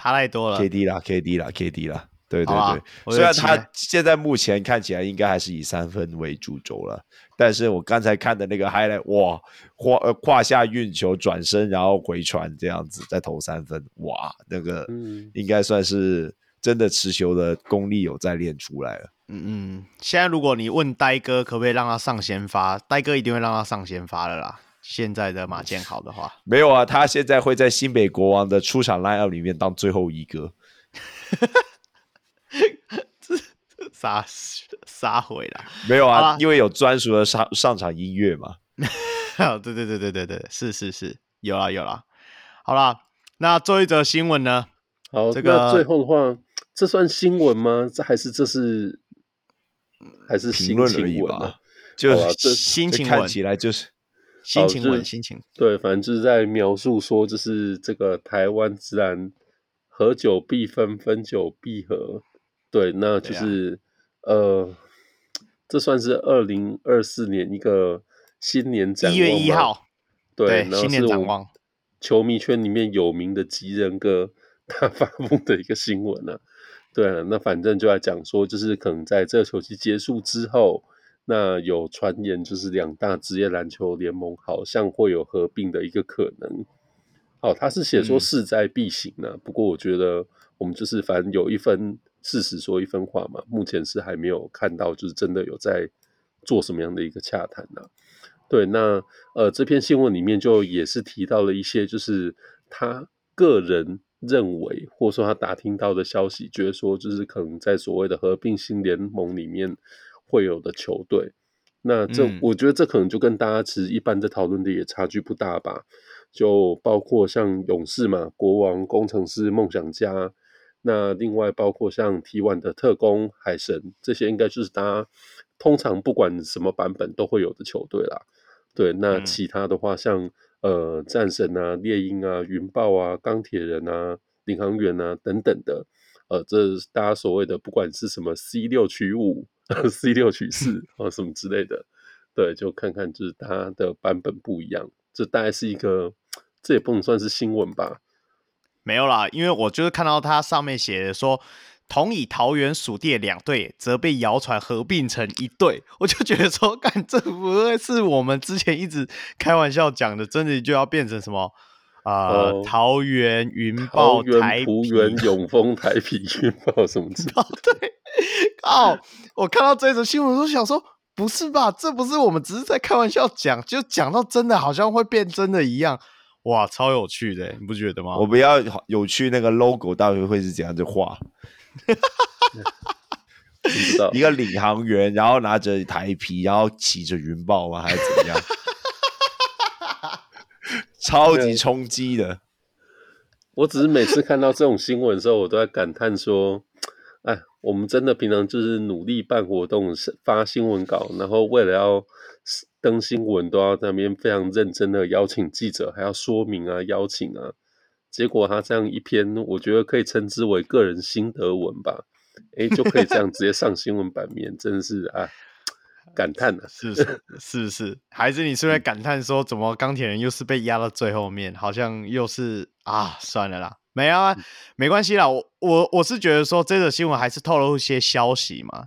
差太多了，KD 啦，KD 啦，KD 啦，对对对。虽然他现在目前看起来应该还是以三分为主轴了，但是我刚才看的那个 highlight，哇，胯呃胯下运球转身然后回传这样子再投三分，哇，那个应该算是真的持球的功力有在练出来了。嗯嗯，现在如果你问呆哥可不可以让他上先发，呆哥一定会让他上先发的啦。现在的马建好的话，没有啊，他现在会在新北国王的出场 lineup 里面当最后一个，*laughs* 杀杀回了，没有啊，因为有专属的上上场音乐嘛。*laughs* 对对对对对对，是是是，有啦有啦。好啦，那做一则新闻呢？好，这个最后的话，这算新闻吗？这还是这是还是新闻而已吧？就是这新闻看起来就是。心情稳，心情对，反正就是在描述说，就是这个台湾自然合久必分，分久必合。对，那就是、啊、呃，这算是二零二四年一个新年展望。一月一号，对，对，新年展望。球迷圈里面有名的吉人哥他发布的一个新闻呢、啊。对啊，那反正就在讲说，就是可能在这个球季结束之后。那有传言，就是两大职业篮球联盟好像会有合并的一个可能。好，他是写说势在必行呢、啊嗯。不过我觉得我们就是反正有一分事实说一分话嘛。目前是还没有看到，就是真的有在做什么样的一个洽谈呢、啊？对，那呃这篇新闻里面就也是提到了一些，就是他个人认为或者说他打听到的消息，觉得说就是可能在所谓的合并新联盟里面。会有的球队，那这、嗯、我觉得这可能就跟大家其实一般在讨论的也差距不大吧。就包括像勇士嘛、国王、工程师、梦想家，那另外包括像 T1 的特工、海神，这些应该就是大家通常不管什么版本都会有的球队啦。对，那其他的话像，呃战神啊、猎鹰啊、云豹啊、钢铁人啊、领航员啊等等的，呃，这大家所谓的不管是什么 C 六取五。*laughs* C 六取四啊，什么之类的，对，就看看就是它的版本不一样，这大概是一个，这也不能算是新闻吧？没有啦，因为我就是看到它上面写的说，同以桃园属地两队则被谣传合并成一队，我就觉得说，干这不会是我们之前一直开玩笑讲的，真的就要变成什么啊？桃园云豹、台璞园、永丰、台啤 *laughs* 云豹什么之类的，对。*laughs* 哦，我看到这则新闻，都想说，不是吧？这不是我们只是在开玩笑讲，就讲到真的，好像会变真的一样，哇，超有趣的，你不觉得吗？我不要有趣，那个 logo 到底会是怎样的画？*laughs* 一个领航员，然后拿着台皮，然后骑着云豹吗？还是怎么样？*laughs* 超级冲击的！我只是每次看到这种新闻的时候，我都在感叹说。哎，我们真的平常就是努力办活动、发新闻稿，然后为了要登新闻，都要在那边非常认真的邀请记者，还要说明啊、邀请啊。结果他这样一篇，我觉得可以称之为个人心得文吧。哎，就可以这样直接上新闻版面，真的是啊，感叹啊，是是是是，还是你是不是感叹说，怎么钢铁人又是被压到最后面，好像又是啊，算了啦。没啊，没关系啦。我我我是觉得说，这个新闻还是透露一些消息嘛。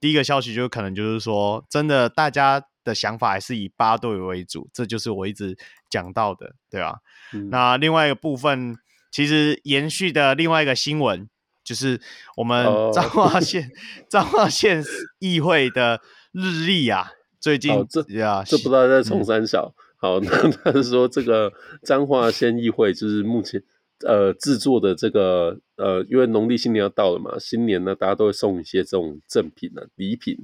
第一个消息就可能就是说，真的大家的想法还是以八队为主，这就是我一直讲到的，对吧？嗯、那另外一个部分，其实延续的另外一个新闻，就是我们彰化县 *laughs* 彰、哦、化县议会的日历啊，最近这呀，这不知道在冲三小、嗯。好，*laughs* 那他是说这个彰化县议会就是目前。呃，制作的这个呃，因为农历新年要到了嘛，新年呢，大家都会送一些这种赠品啊、礼品。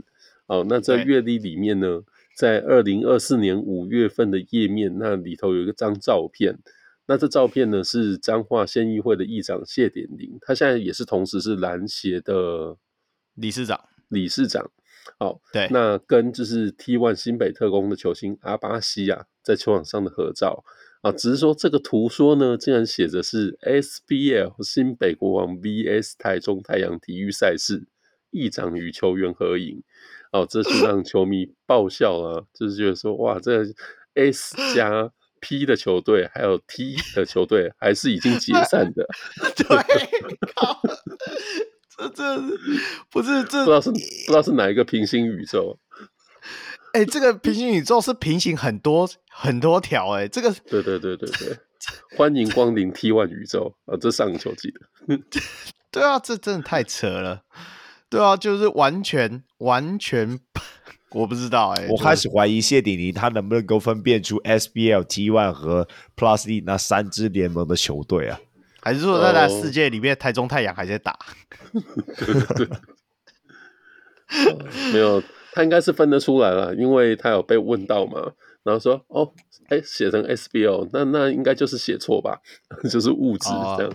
哦，那在月历里面呢，在二零二四年五月份的页面，那里头有一个张照片，那这照片呢是彰化县议会的议长谢典林，他现在也是同时是篮协的理事长。理事长，好，对，那跟就是 T1 新北特工的球星阿巴西啊，在球场上的合照啊，只是说这个图说呢，竟然写着是 SBL 新北国王 VS 台中太阳体育赛事议长与球员合影，哦，这是 *laughs* 让球迷爆笑啊，就是觉得说哇，这 S 加 *laughs* P 的球队还有 T 的球队还是已经解散的，*laughs* 对。这这不是这不知道是不知道是哪一个平行宇宙？哎、欸，这个平行宇宙是平行很多很多条哎，这个对对对对对，欢迎光临 T One 宇宙啊！这上个球季的，*laughs* 对啊，这真的太扯了，对啊，就是完全完全我不知道哎，我开始怀疑谢鼎林他能不能够分辨出 SBL、T One 和 Plus League 那三支联盟的球队啊？还是说，在他世界里面，台中太阳还在打？对 *laughs* 对对，*laughs* 没有，他应该是分得出来了，因为他有被问到嘛，然后说哦，哎，写成 SBO，那那应该就是写错吧，*laughs* 就是误字这样，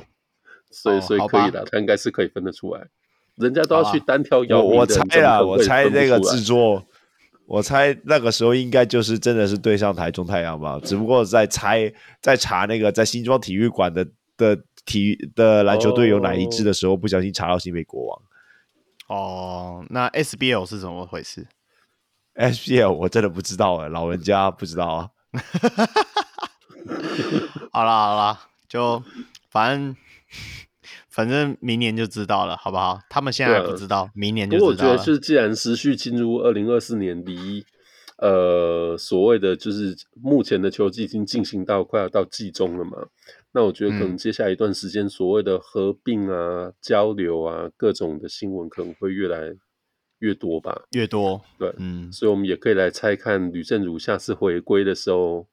所以所以可以的，他应该是可以分得出来，人家都要去单挑姚明，我猜啊，我猜那个制作，我猜那个时候应该就是真的是对上台中太阳吧，只不过在猜在查那个在新庄体育馆的的。体育的篮球队有哪一支的时候，不小心查到新北国王。哦，那 SBL 是怎么回事？SBL 我真的不知道哎，老人家不知道啊。*laughs* 好啦好啦，就反正 *laughs* 反正明年就知道了，好不好？他们现在还不知道，啊、明年就知道了。我觉得是，既然持续进入二零二四年，离呃所谓的就是目前的球季已经进行到快要到季中了嘛。那我觉得可能接下来一段时间，所谓的合并啊、嗯、交流啊，各种的新闻可能会越来越多吧。越多，对，嗯，所以我们也可以来猜看吕政儒下次回归的时候，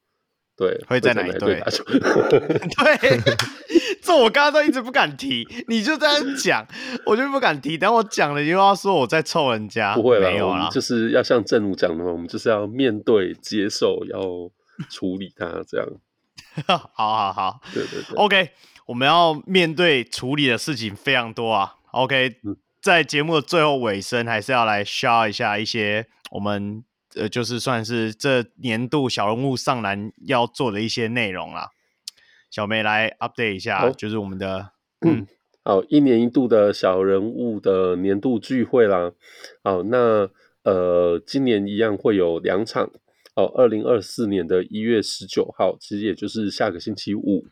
对，会在哪一队打球？*laughs* 对，*laughs* 这我刚刚都一直不敢提，你就这样讲，我就不敢提。等我讲了又要说我在臭人家，不会啦，没有啦，就是要像正如讲的嘛，我们就是要面对、接受、要处理它这样。*laughs* 好好好，对对对，OK，我们要面对处理的事情非常多啊。OK，、嗯、在节目的最后尾声，还是要来 share 一下一些我们呃，就是算是这年度小人物上篮要做的一些内容啦。小梅来 update 一下，就是我们的 *clears throat* 嗯，好，一年一度的小人物的年度聚会啦。好，那呃，今年一样会有两场。哦，二零二四年的一月十九号，其实也就是下个星期五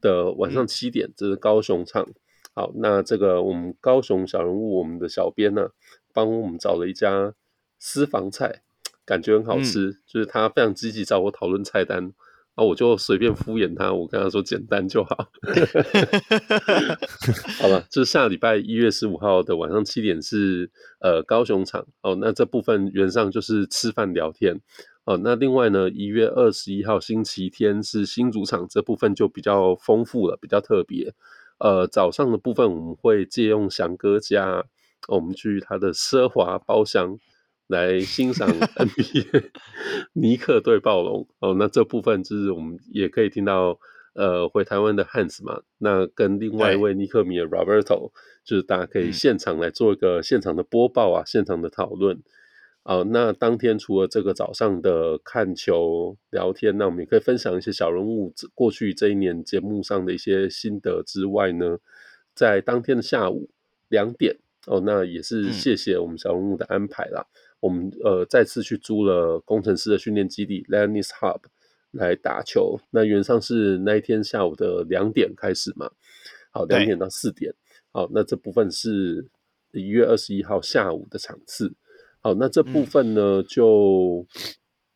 的晚上七点，这是高雄场。好，那这个我们高雄小人物，我们的小编呢，帮我们找了一家私房菜，感觉很好吃，就是他非常积极找我讨论菜单，啊，我就随便敷衍他，我跟他说简单就好。*laughs* 好了，就是下礼拜一月十五号的晚上七点是呃高雄场。哦，那这部分原上就是吃饭聊天。哦，那另外呢，一月二十一号星期天是新主场，这部分就比较丰富了，比较特别。呃，早上的部分我们会借用翔哥家，我们去他的奢华包厢来欣赏 *laughs* NBA *laughs* 尼克对暴龙。哦，那这部分就是我们也可以听到，呃，回台湾的 Hans 嘛，那跟另外一位尼克米的 Roberto，就是大家可以现场来做一个现场的播报啊，现场的讨论。好，那当天除了这个早上的看球聊天，那我们也可以分享一些小人物过去这一年节目上的一些心得之外呢，在当天的下午两点哦，那也是谢谢我们小人物的安排啦。嗯、我们呃再次去租了工程师的训练基地 Lennis Hub 来打球。那原上是那一天下午的两点开始嘛，好，两点到四点。好，那这部分是一月二十一号下午的场次。好，那这部分呢，嗯、就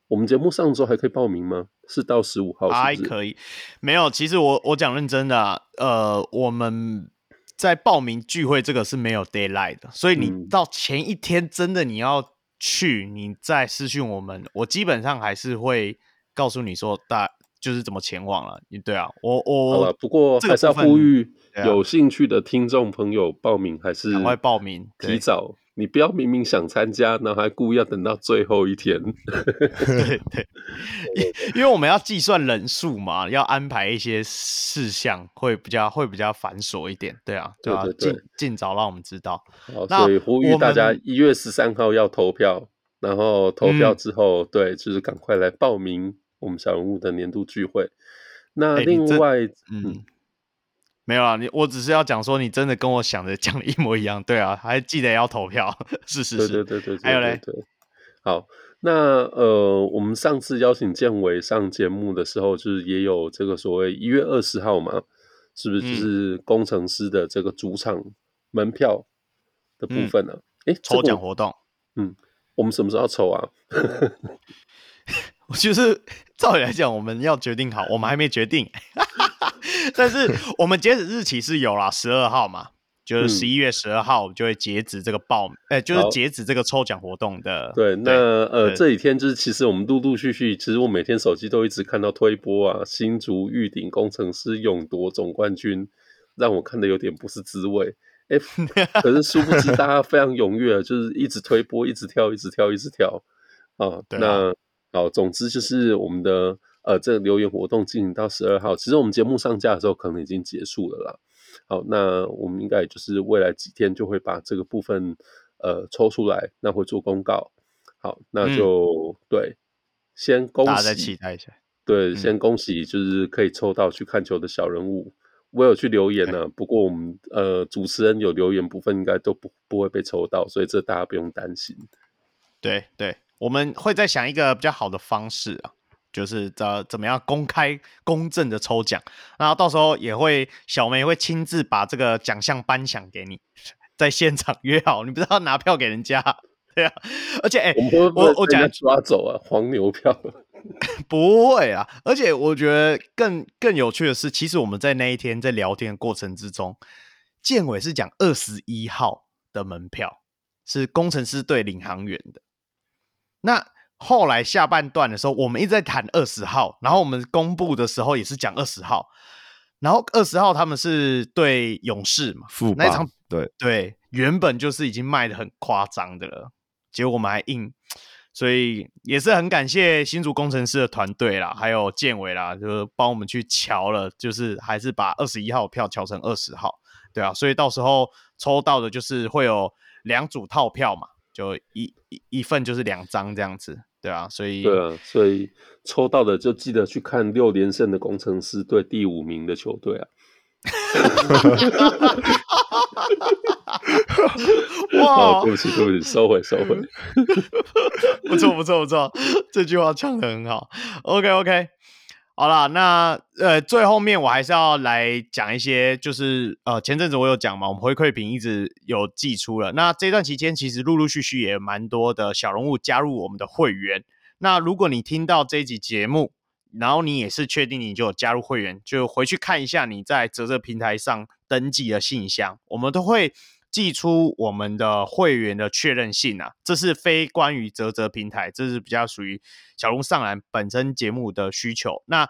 我们节目上周还可以报名吗？是到十五号是是？还可以，没有。其实我我讲认真的、啊，呃，我们在报名聚会这个是没有 d a y l i g h t 的，所以你到前一天真的你要去，你再私讯我们，我基本上还是会告诉你说大就是怎么前往了。你对啊，我我不过还是要呼吁有兴趣的听众朋友报名，还是赶快报名，提早。你不要明明想参加，然后还故意要等到最后一天。*laughs* 对对，因为我们要计算人数嘛，要安排一些事项，会比较会比较繁琐一点。对啊，对啊，尽尽早让我们知道。好，所以呼吁大家一月十三号要投票，然后投票之后，嗯、对，就是赶快来报名我们小人物的年度聚会。那另外，欸、嗯。没有啊，你我只是要讲说，你真的跟我想的 *laughs* 讲的一模一样，对啊，还记得要投票，是是是，对对对对，对，还有嘞，对，好，那呃，我们上次邀请建伟上节目的时候，就是也有这个所谓一月二十号嘛，是不是就是工程师的这个主场门票的部分呢？哎、嗯，抽奖活动，嗯，我们什么时候要抽啊？*laughs* 我就是 *laughs* 照理来讲，我们要决定好，我们还没决定。*laughs* 但是我们截止日期是有啦，十二号嘛，就是十一月十二号就会截止这个报，哎、嗯欸，就是截止这个抽奖活动的。对，那呃这几天就是其实我们陆陆续续，其实我每天手机都一直看到推波啊，新竹玉鼎工程师勇夺总冠军，让我看的有点不是滋味。哎、欸，*laughs* 可是殊不知大家非常踊跃，就是一直推波，一直跳，一直跳，一直跳啊。那好，总之就是我们的。呃，这个留言活动进行到十二号，其实我们节目上架的时候可能已经结束了啦。好，那我们应该也就是未来几天就会把这个部分呃抽出来，那会做公告。好，那就、嗯、对，先恭喜，大家再期待一下。对，嗯、先恭喜，就是可以抽到去看球的小人物。我有去留言呢、啊，不过我们呃主持人有留言部分应该都不不会被抽到，所以这大家不用担心。对对，我们会再想一个比较好的方式啊。就是怎怎么样公开公正的抽奖，然后到时候也会小梅会亲自把这个奖项颁奖给你，在现场约好，你不知道拿票给人家，对啊，而且哎、欸，我我我讲抓走啊，黄牛票，*laughs* 不会啊，而且我觉得更更有趣的是，其实我们在那一天在聊天的过程之中，建伟是讲二十一号的门票是工程师对领航员的，那。后来下半段的时候，我们一直在谈二十号，然后我们公布的时候也是讲二十号，然后二十号他们是对勇士嘛，那一场对对，原本就是已经卖的很夸张的了，结果我们还硬，所以也是很感谢新竹工程师的团队啦，还有建伟啦，就是帮我们去瞧了，就是还是把二十一号票调成二十号，对啊，所以到时候抽到的就是会有两组套票嘛。就一一一份就是两张这样子，对啊，所以对啊，所以抽到的就记得去看六连胜的工程师对第五名的球队啊！*laughs* *laughs* 哇，对不起，对不起，收回，收回，*laughs* 不错，不错，不错，这句话唱的很好。OK，OK。好啦，那呃，最后面我还是要来讲一些，就是呃，前阵子我有讲嘛，我们回馈品一直有寄出了。那这段期间其实陆陆续续也蛮多的小人物加入我们的会员。那如果你听到这一集节目，然后你也是确定你就有加入会员，就回去看一下你在啧啧平台上登记的信箱，我们都会。寄出我们的会员的确认信啊，这是非关于泽泽平台，这是比较属于小龙上篮本身节目的需求。那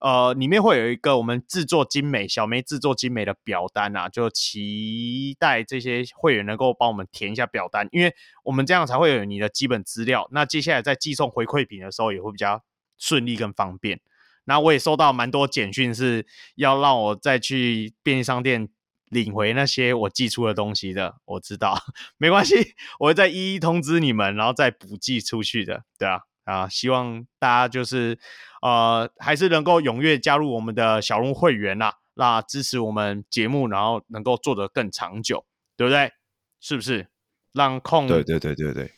呃，里面会有一个我们制作精美小梅制作精美的表单啊，就期待这些会员能够帮我们填一下表单，因为我们这样才会有你的基本资料。那接下来在寄送回馈品的时候也会比较顺利跟方便。那我也收到蛮多简讯，是要让我再去便利商店。领回那些我寄出的东西的，我知道，*laughs* 没关系，我会再一一通知你们，然后再补寄出去的，对啊，啊，希望大家就是呃，还是能够踊跃加入我们的小龙会员啦，那支持我们节目，然后能够做得更长久，对不对？是不是？让控对对对对对，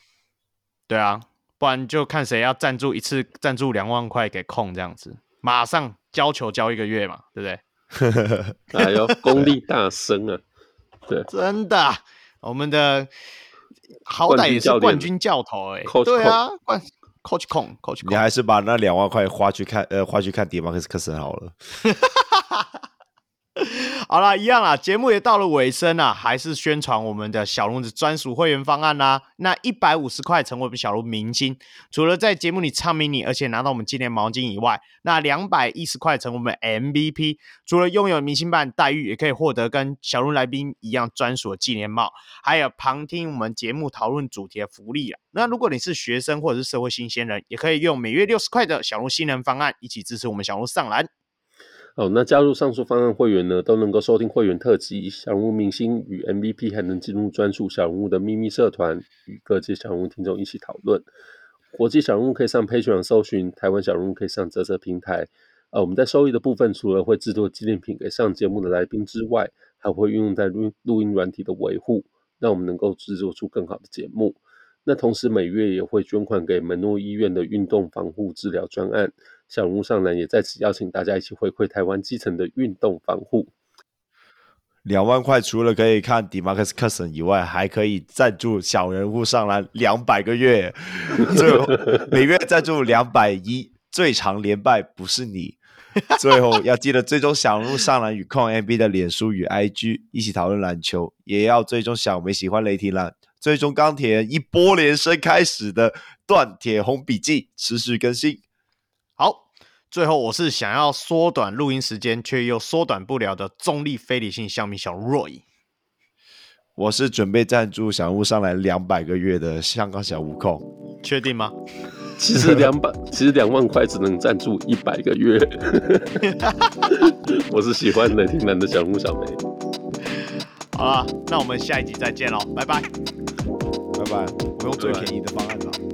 对啊，不然就看谁要赞助一次，赞助两万块给控这样子，马上交球交一个月嘛，对不对？*laughs* 哎呦，功力大升啊！对，真的，我们的好歹也是冠军教头哎、欸，对啊，冠 Coach 控，Coach 控，你还是把那两万块花去看，呃，花去看迪马克斯科森好了。*laughs* *laughs* 好啦，一样啦，节目也到了尾声啦，还是宣传我们的小鹿子专属会员方案啦。那一百五十块成为我们小鹿明星，除了在节目里唱迷你，而且拿到我们纪念毛巾以外，那两百一十块成为我们 MVP，除了拥有明星般待遇，也可以获得跟小鹿来宾一样专属的纪念帽，还有旁听我们节目讨论主题的福利啊。那如果你是学生或者是社会新鲜人，也可以用每月六十块的小鹿新人方案一起支持我们小鹿上篮。好，那加入上述方案会员呢，都能够收听会员特辑、小人物明星与 MVP，还能进入专属小人物的秘密社团，与各界小人物听众一起讨论。国际小人物可以上 Patreon 搜寻，台湾小人物可以上啧啧平台。呃，我们在收益的部分，除了会制作纪念品给上节目的来宾之外，还会运用在录录音软体的维护，让我们能够制作出更好的节目。那同时每月也会捐款给门诺医院的运动防护治疗专案。小人物上篮也在此邀请大家一起回馈台湾基层的运动防护。两万块除了可以看 Demarcus c o u s i n 以外，还可以赞助小人物上篮两百个月，最后每月赞助两百一，最长连败不是你。最后要记得追踪小人物上篮与控 NB 的脸书与 IG，一起讨论篮球，也要追踪小梅喜欢雷霆篮，追踪钢铁人一波连胜开始的断铁红笔记，持续更新。好，最后我是想要缩短录音时间，却又缩短不了的中立非理性小米小 Roy。我是准备赞助小屋上来两百个月的香港小悟空，确定吗？*laughs* *laughs* 其实两百，其实两万块只能赞助一百个月。*laughs* 我是喜欢雷霆男的小木小梅。好了，那我们下一集再见喽，拜拜，拜拜。我用最便宜的方案了。